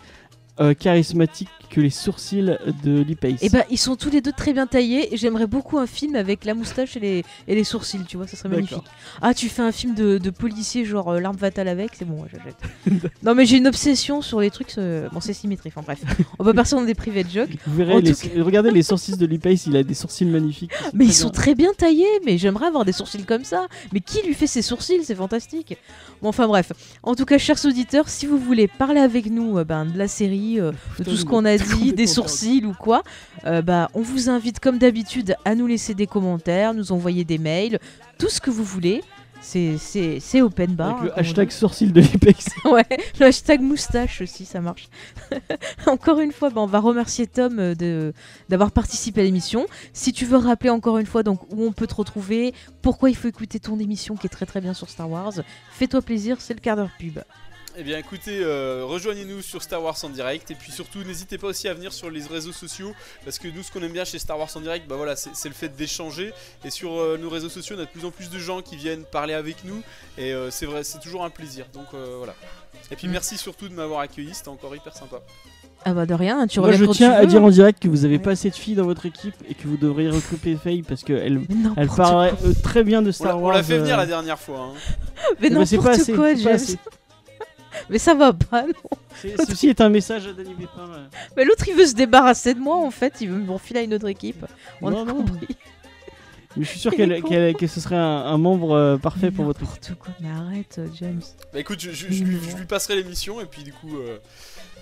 euh, charismatique que les sourcils de Lee Pace Et bah, ils sont tous les deux très bien taillés. et J'aimerais beaucoup un film avec la moustache et les, et les sourcils, tu vois, ça serait magnifique. Ah, tu fais un film de, de policier, genre euh, l'arme fatale avec, c'est bon, j'achète. non, mais j'ai une obsession sur les trucs. euh, Bon, c'est symétrique, enfin bref. On va passer dans des private jokes. Vous verrez, les- regardez les sourcils de Lee Pace, il a des sourcils magnifiques. Mais ils sont très bien taillés, mais j'aimerais avoir des sourcils comme ça. Mais qui lui fait ses sourcils C'est fantastique. Bon, enfin bref. En tout cas, chers auditeurs, si vous voulez parler avec nous ben, de la série, euh, de tout ce qu'on a dit, des sourcils ou quoi, euh, bah, on vous invite comme d'habitude à nous laisser des commentaires, nous envoyer des mails, tout ce que vous voulez. C'est- open bar. Avec le hashtag dit. sourcils de Pace. Ouais, le hashtag moustache aussi, ça marche. encore une fois, bah, on va remercier Tom euh, d'avoir participé à l'émission. Si tu veux rappeler encore une fois donc où on peut te retrouver, pourquoi il faut écouter ton émission qui est très très bien sur Star Wars, fais-toi plaisir, c'est le quart d'heure pub. Eh bien écoutez, euh, rejoignez-nous sur Star Wars en direct et puis surtout n'hésitez pas aussi à venir sur les réseaux sociaux parce que nous ce qu'on aime bien chez Star Wars en direct, bah voilà, c'est le fait d'échanger et sur euh, nos réseaux sociaux on a de plus en plus de gens qui viennent parler avec nous et euh, c'est vrai, c'est toujours un plaisir. Donc euh, voilà. Et puis Mm. merci surtout de m'avoir accueilli, c'était encore hyper sympa. Ah bah de rien, tu Moi, je tiens tu à dire en direct que vous avez Ouais. pas assez de filles dans votre équipe et que vous devriez recruter Faye parce qu'elle elle euh, très bien de On Star on Wars. l'a fait venir euh, la dernière fois. hein. Mais eh ben, c'est pas n'importe assez, quoi, pas assez. Mais ça va pas, non. C'est- Ceci est un message à Danny Bépin. euh. Mais l'autre il veut se débarrasser de moi en fait, il veut me refiler à une autre équipe. On Non, a non. compris. Mais je suis sûr qu'elle, que ce serait un, un membre euh, parfait pour votre équipe. N'importe quoi, mais arrête, euh, James. Bah écoute, je, je- je lui, je lui passerai l'émission et puis du coup, euh,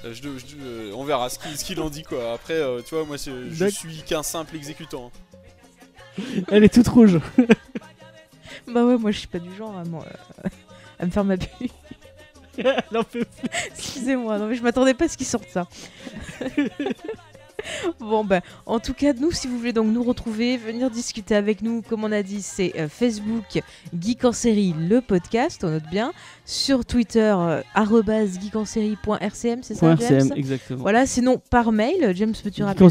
je- je- euh, on verra ce qu'il, ce qu'il en dit quoi. Après, euh, tu vois, moi je, suis qu'un simple exécutant. hein. Elle est toute rouge. Bah ouais, moi je suis pas du genre à, moi, à me faire ma pub. Elle en peut Excusez-moi, non mais je m'attendais pas à ce qu'il sorte ça. Bon, ben, en tout cas, nous, si vous voulez donc nous retrouver, venir discuter avec nous, comme on a dit, c'est euh, Facebook Geek en série, le podcast, on note bien. Sur Twitter, euh, arrobase geekensérie.rcm, c'est ça, James RCM, exactement. Voilà, sinon par mail, James, peux-tu rappeler euh,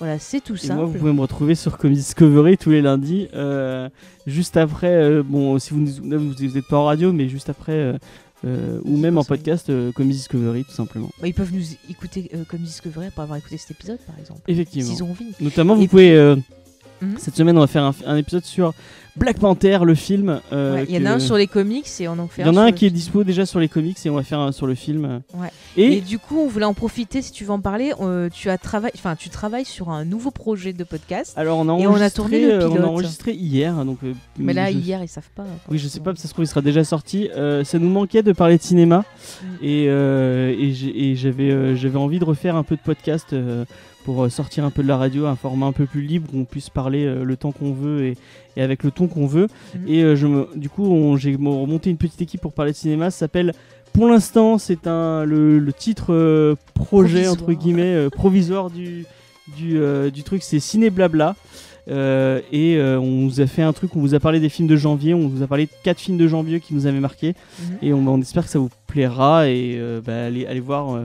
Voilà, c'est tout simple. moi, vous pouvez me retrouver sur Comedy Discovery tous les lundis. euh, juste après, euh, bon, si vous n'êtes pas en radio, mais juste après, euh, ou même en podcast, euh, Comedy Discovery, tout simplement. Bah, ils peuvent nous écouter euh, comme Discovery après avoir écouté cet épisode, par exemple. Effectivement. S'ils ont envie. Notamment, vous Et pouvez. Mhm. Cette semaine, on va faire un, un épisode sur Black Panther, le film. euh, Ouais, Il y en a un sur les comics et on en fait Il y en a un qui est dispo déjà sur les comics et on va faire un sur le film. Ouais. Et, Et, du coup, on voulait en profiter, si tu veux en parler, euh, tu, as travaillé, enfin, tu travailles sur un nouveau projet de podcast. alors, on a Et on a enregistré, tourné le euh, on a enregistré hier. Donc, Mais là, je- hier, ils savent pas. Oui, je sais pas, ça se trouve, il sera déjà sorti. Ça nous manquait de parler de cinéma Mm. et, j'avais envie de refaire un peu de podcast pour euh, sortir un peu de la radio, un format un peu plus libre où on puisse parler euh, le temps qu'on veut et, et avec le ton qu'on veut. Mhm. Et euh, je me, du coup, j'ai mo- remonté une petite équipe pour parler de cinéma. Ça s'appelle, pour l'instant, c'est un le, le titre euh, projet Provisoire. entre guillemets euh, provisoire du du, euh, du truc, c'est Ciné Blabla. Euh, et euh, on vous a fait un truc, on vous a parlé des films de janvier, on vous a parlé de quatre films de janvier qui nous avaient marqué Mhm. et on, on espère que ça vous plaira et euh, bah, allez, allez voir.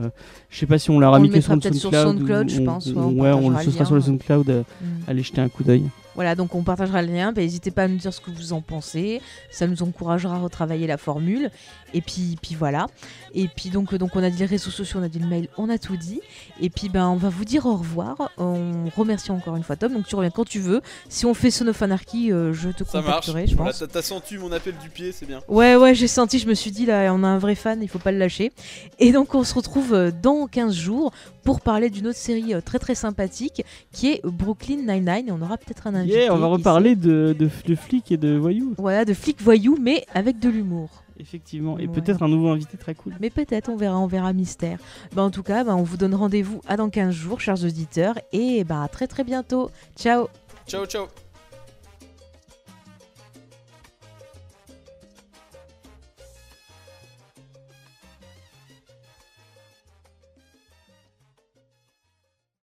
je sais pas si on l'aura On mis le mettra sur sur SoundCloud. SoundCloud, ou je on- pense, ouais, on- on ouais, on le ce sera sur le. SoundCloud. Mm. allez jeter un coup d'œil. Voilà, donc on partagera le lien. Bah, N'hésitez pas à nous dire ce que vous en pensez. Ça nous encouragera à retravailler la formule. Et puis, puis voilà. Et puis donc, donc on a dit les réseaux sociaux, on a dit le mail, on a tout dit. Et puis ben on va vous dire au revoir. On remercie encore une fois Tom. Donc tu reviens quand tu veux. Si on fait Son of Anarchy, euh, je te Ça marche. contacterai, je pense. t'as senti mon appel du pied, c'est bien. Ouais, ouais, j'ai senti, je me suis dit, là, on a un vrai fan, il faut pas le lâcher. Et donc, on se retrouve euh, dans 15 jours pour parler d'une autre série euh, très très sympathique qui est Brooklyn Nine-Nine. Et on aura peut-être un invité. Yeah, on va reparler de, de, de flics et de voyous. Voilà, de flics voyous, mais avec de l'humour. Effectivement. Et Ouais. peut-être un nouveau invité très cool. Mais peut-être, on verra, on verra mystère. Bah, en tout cas, bah, on vous donne rendez-vous à dans 15 jours, chers auditeurs. Et bah, à très très bientôt. Ciao Ciao, ciao.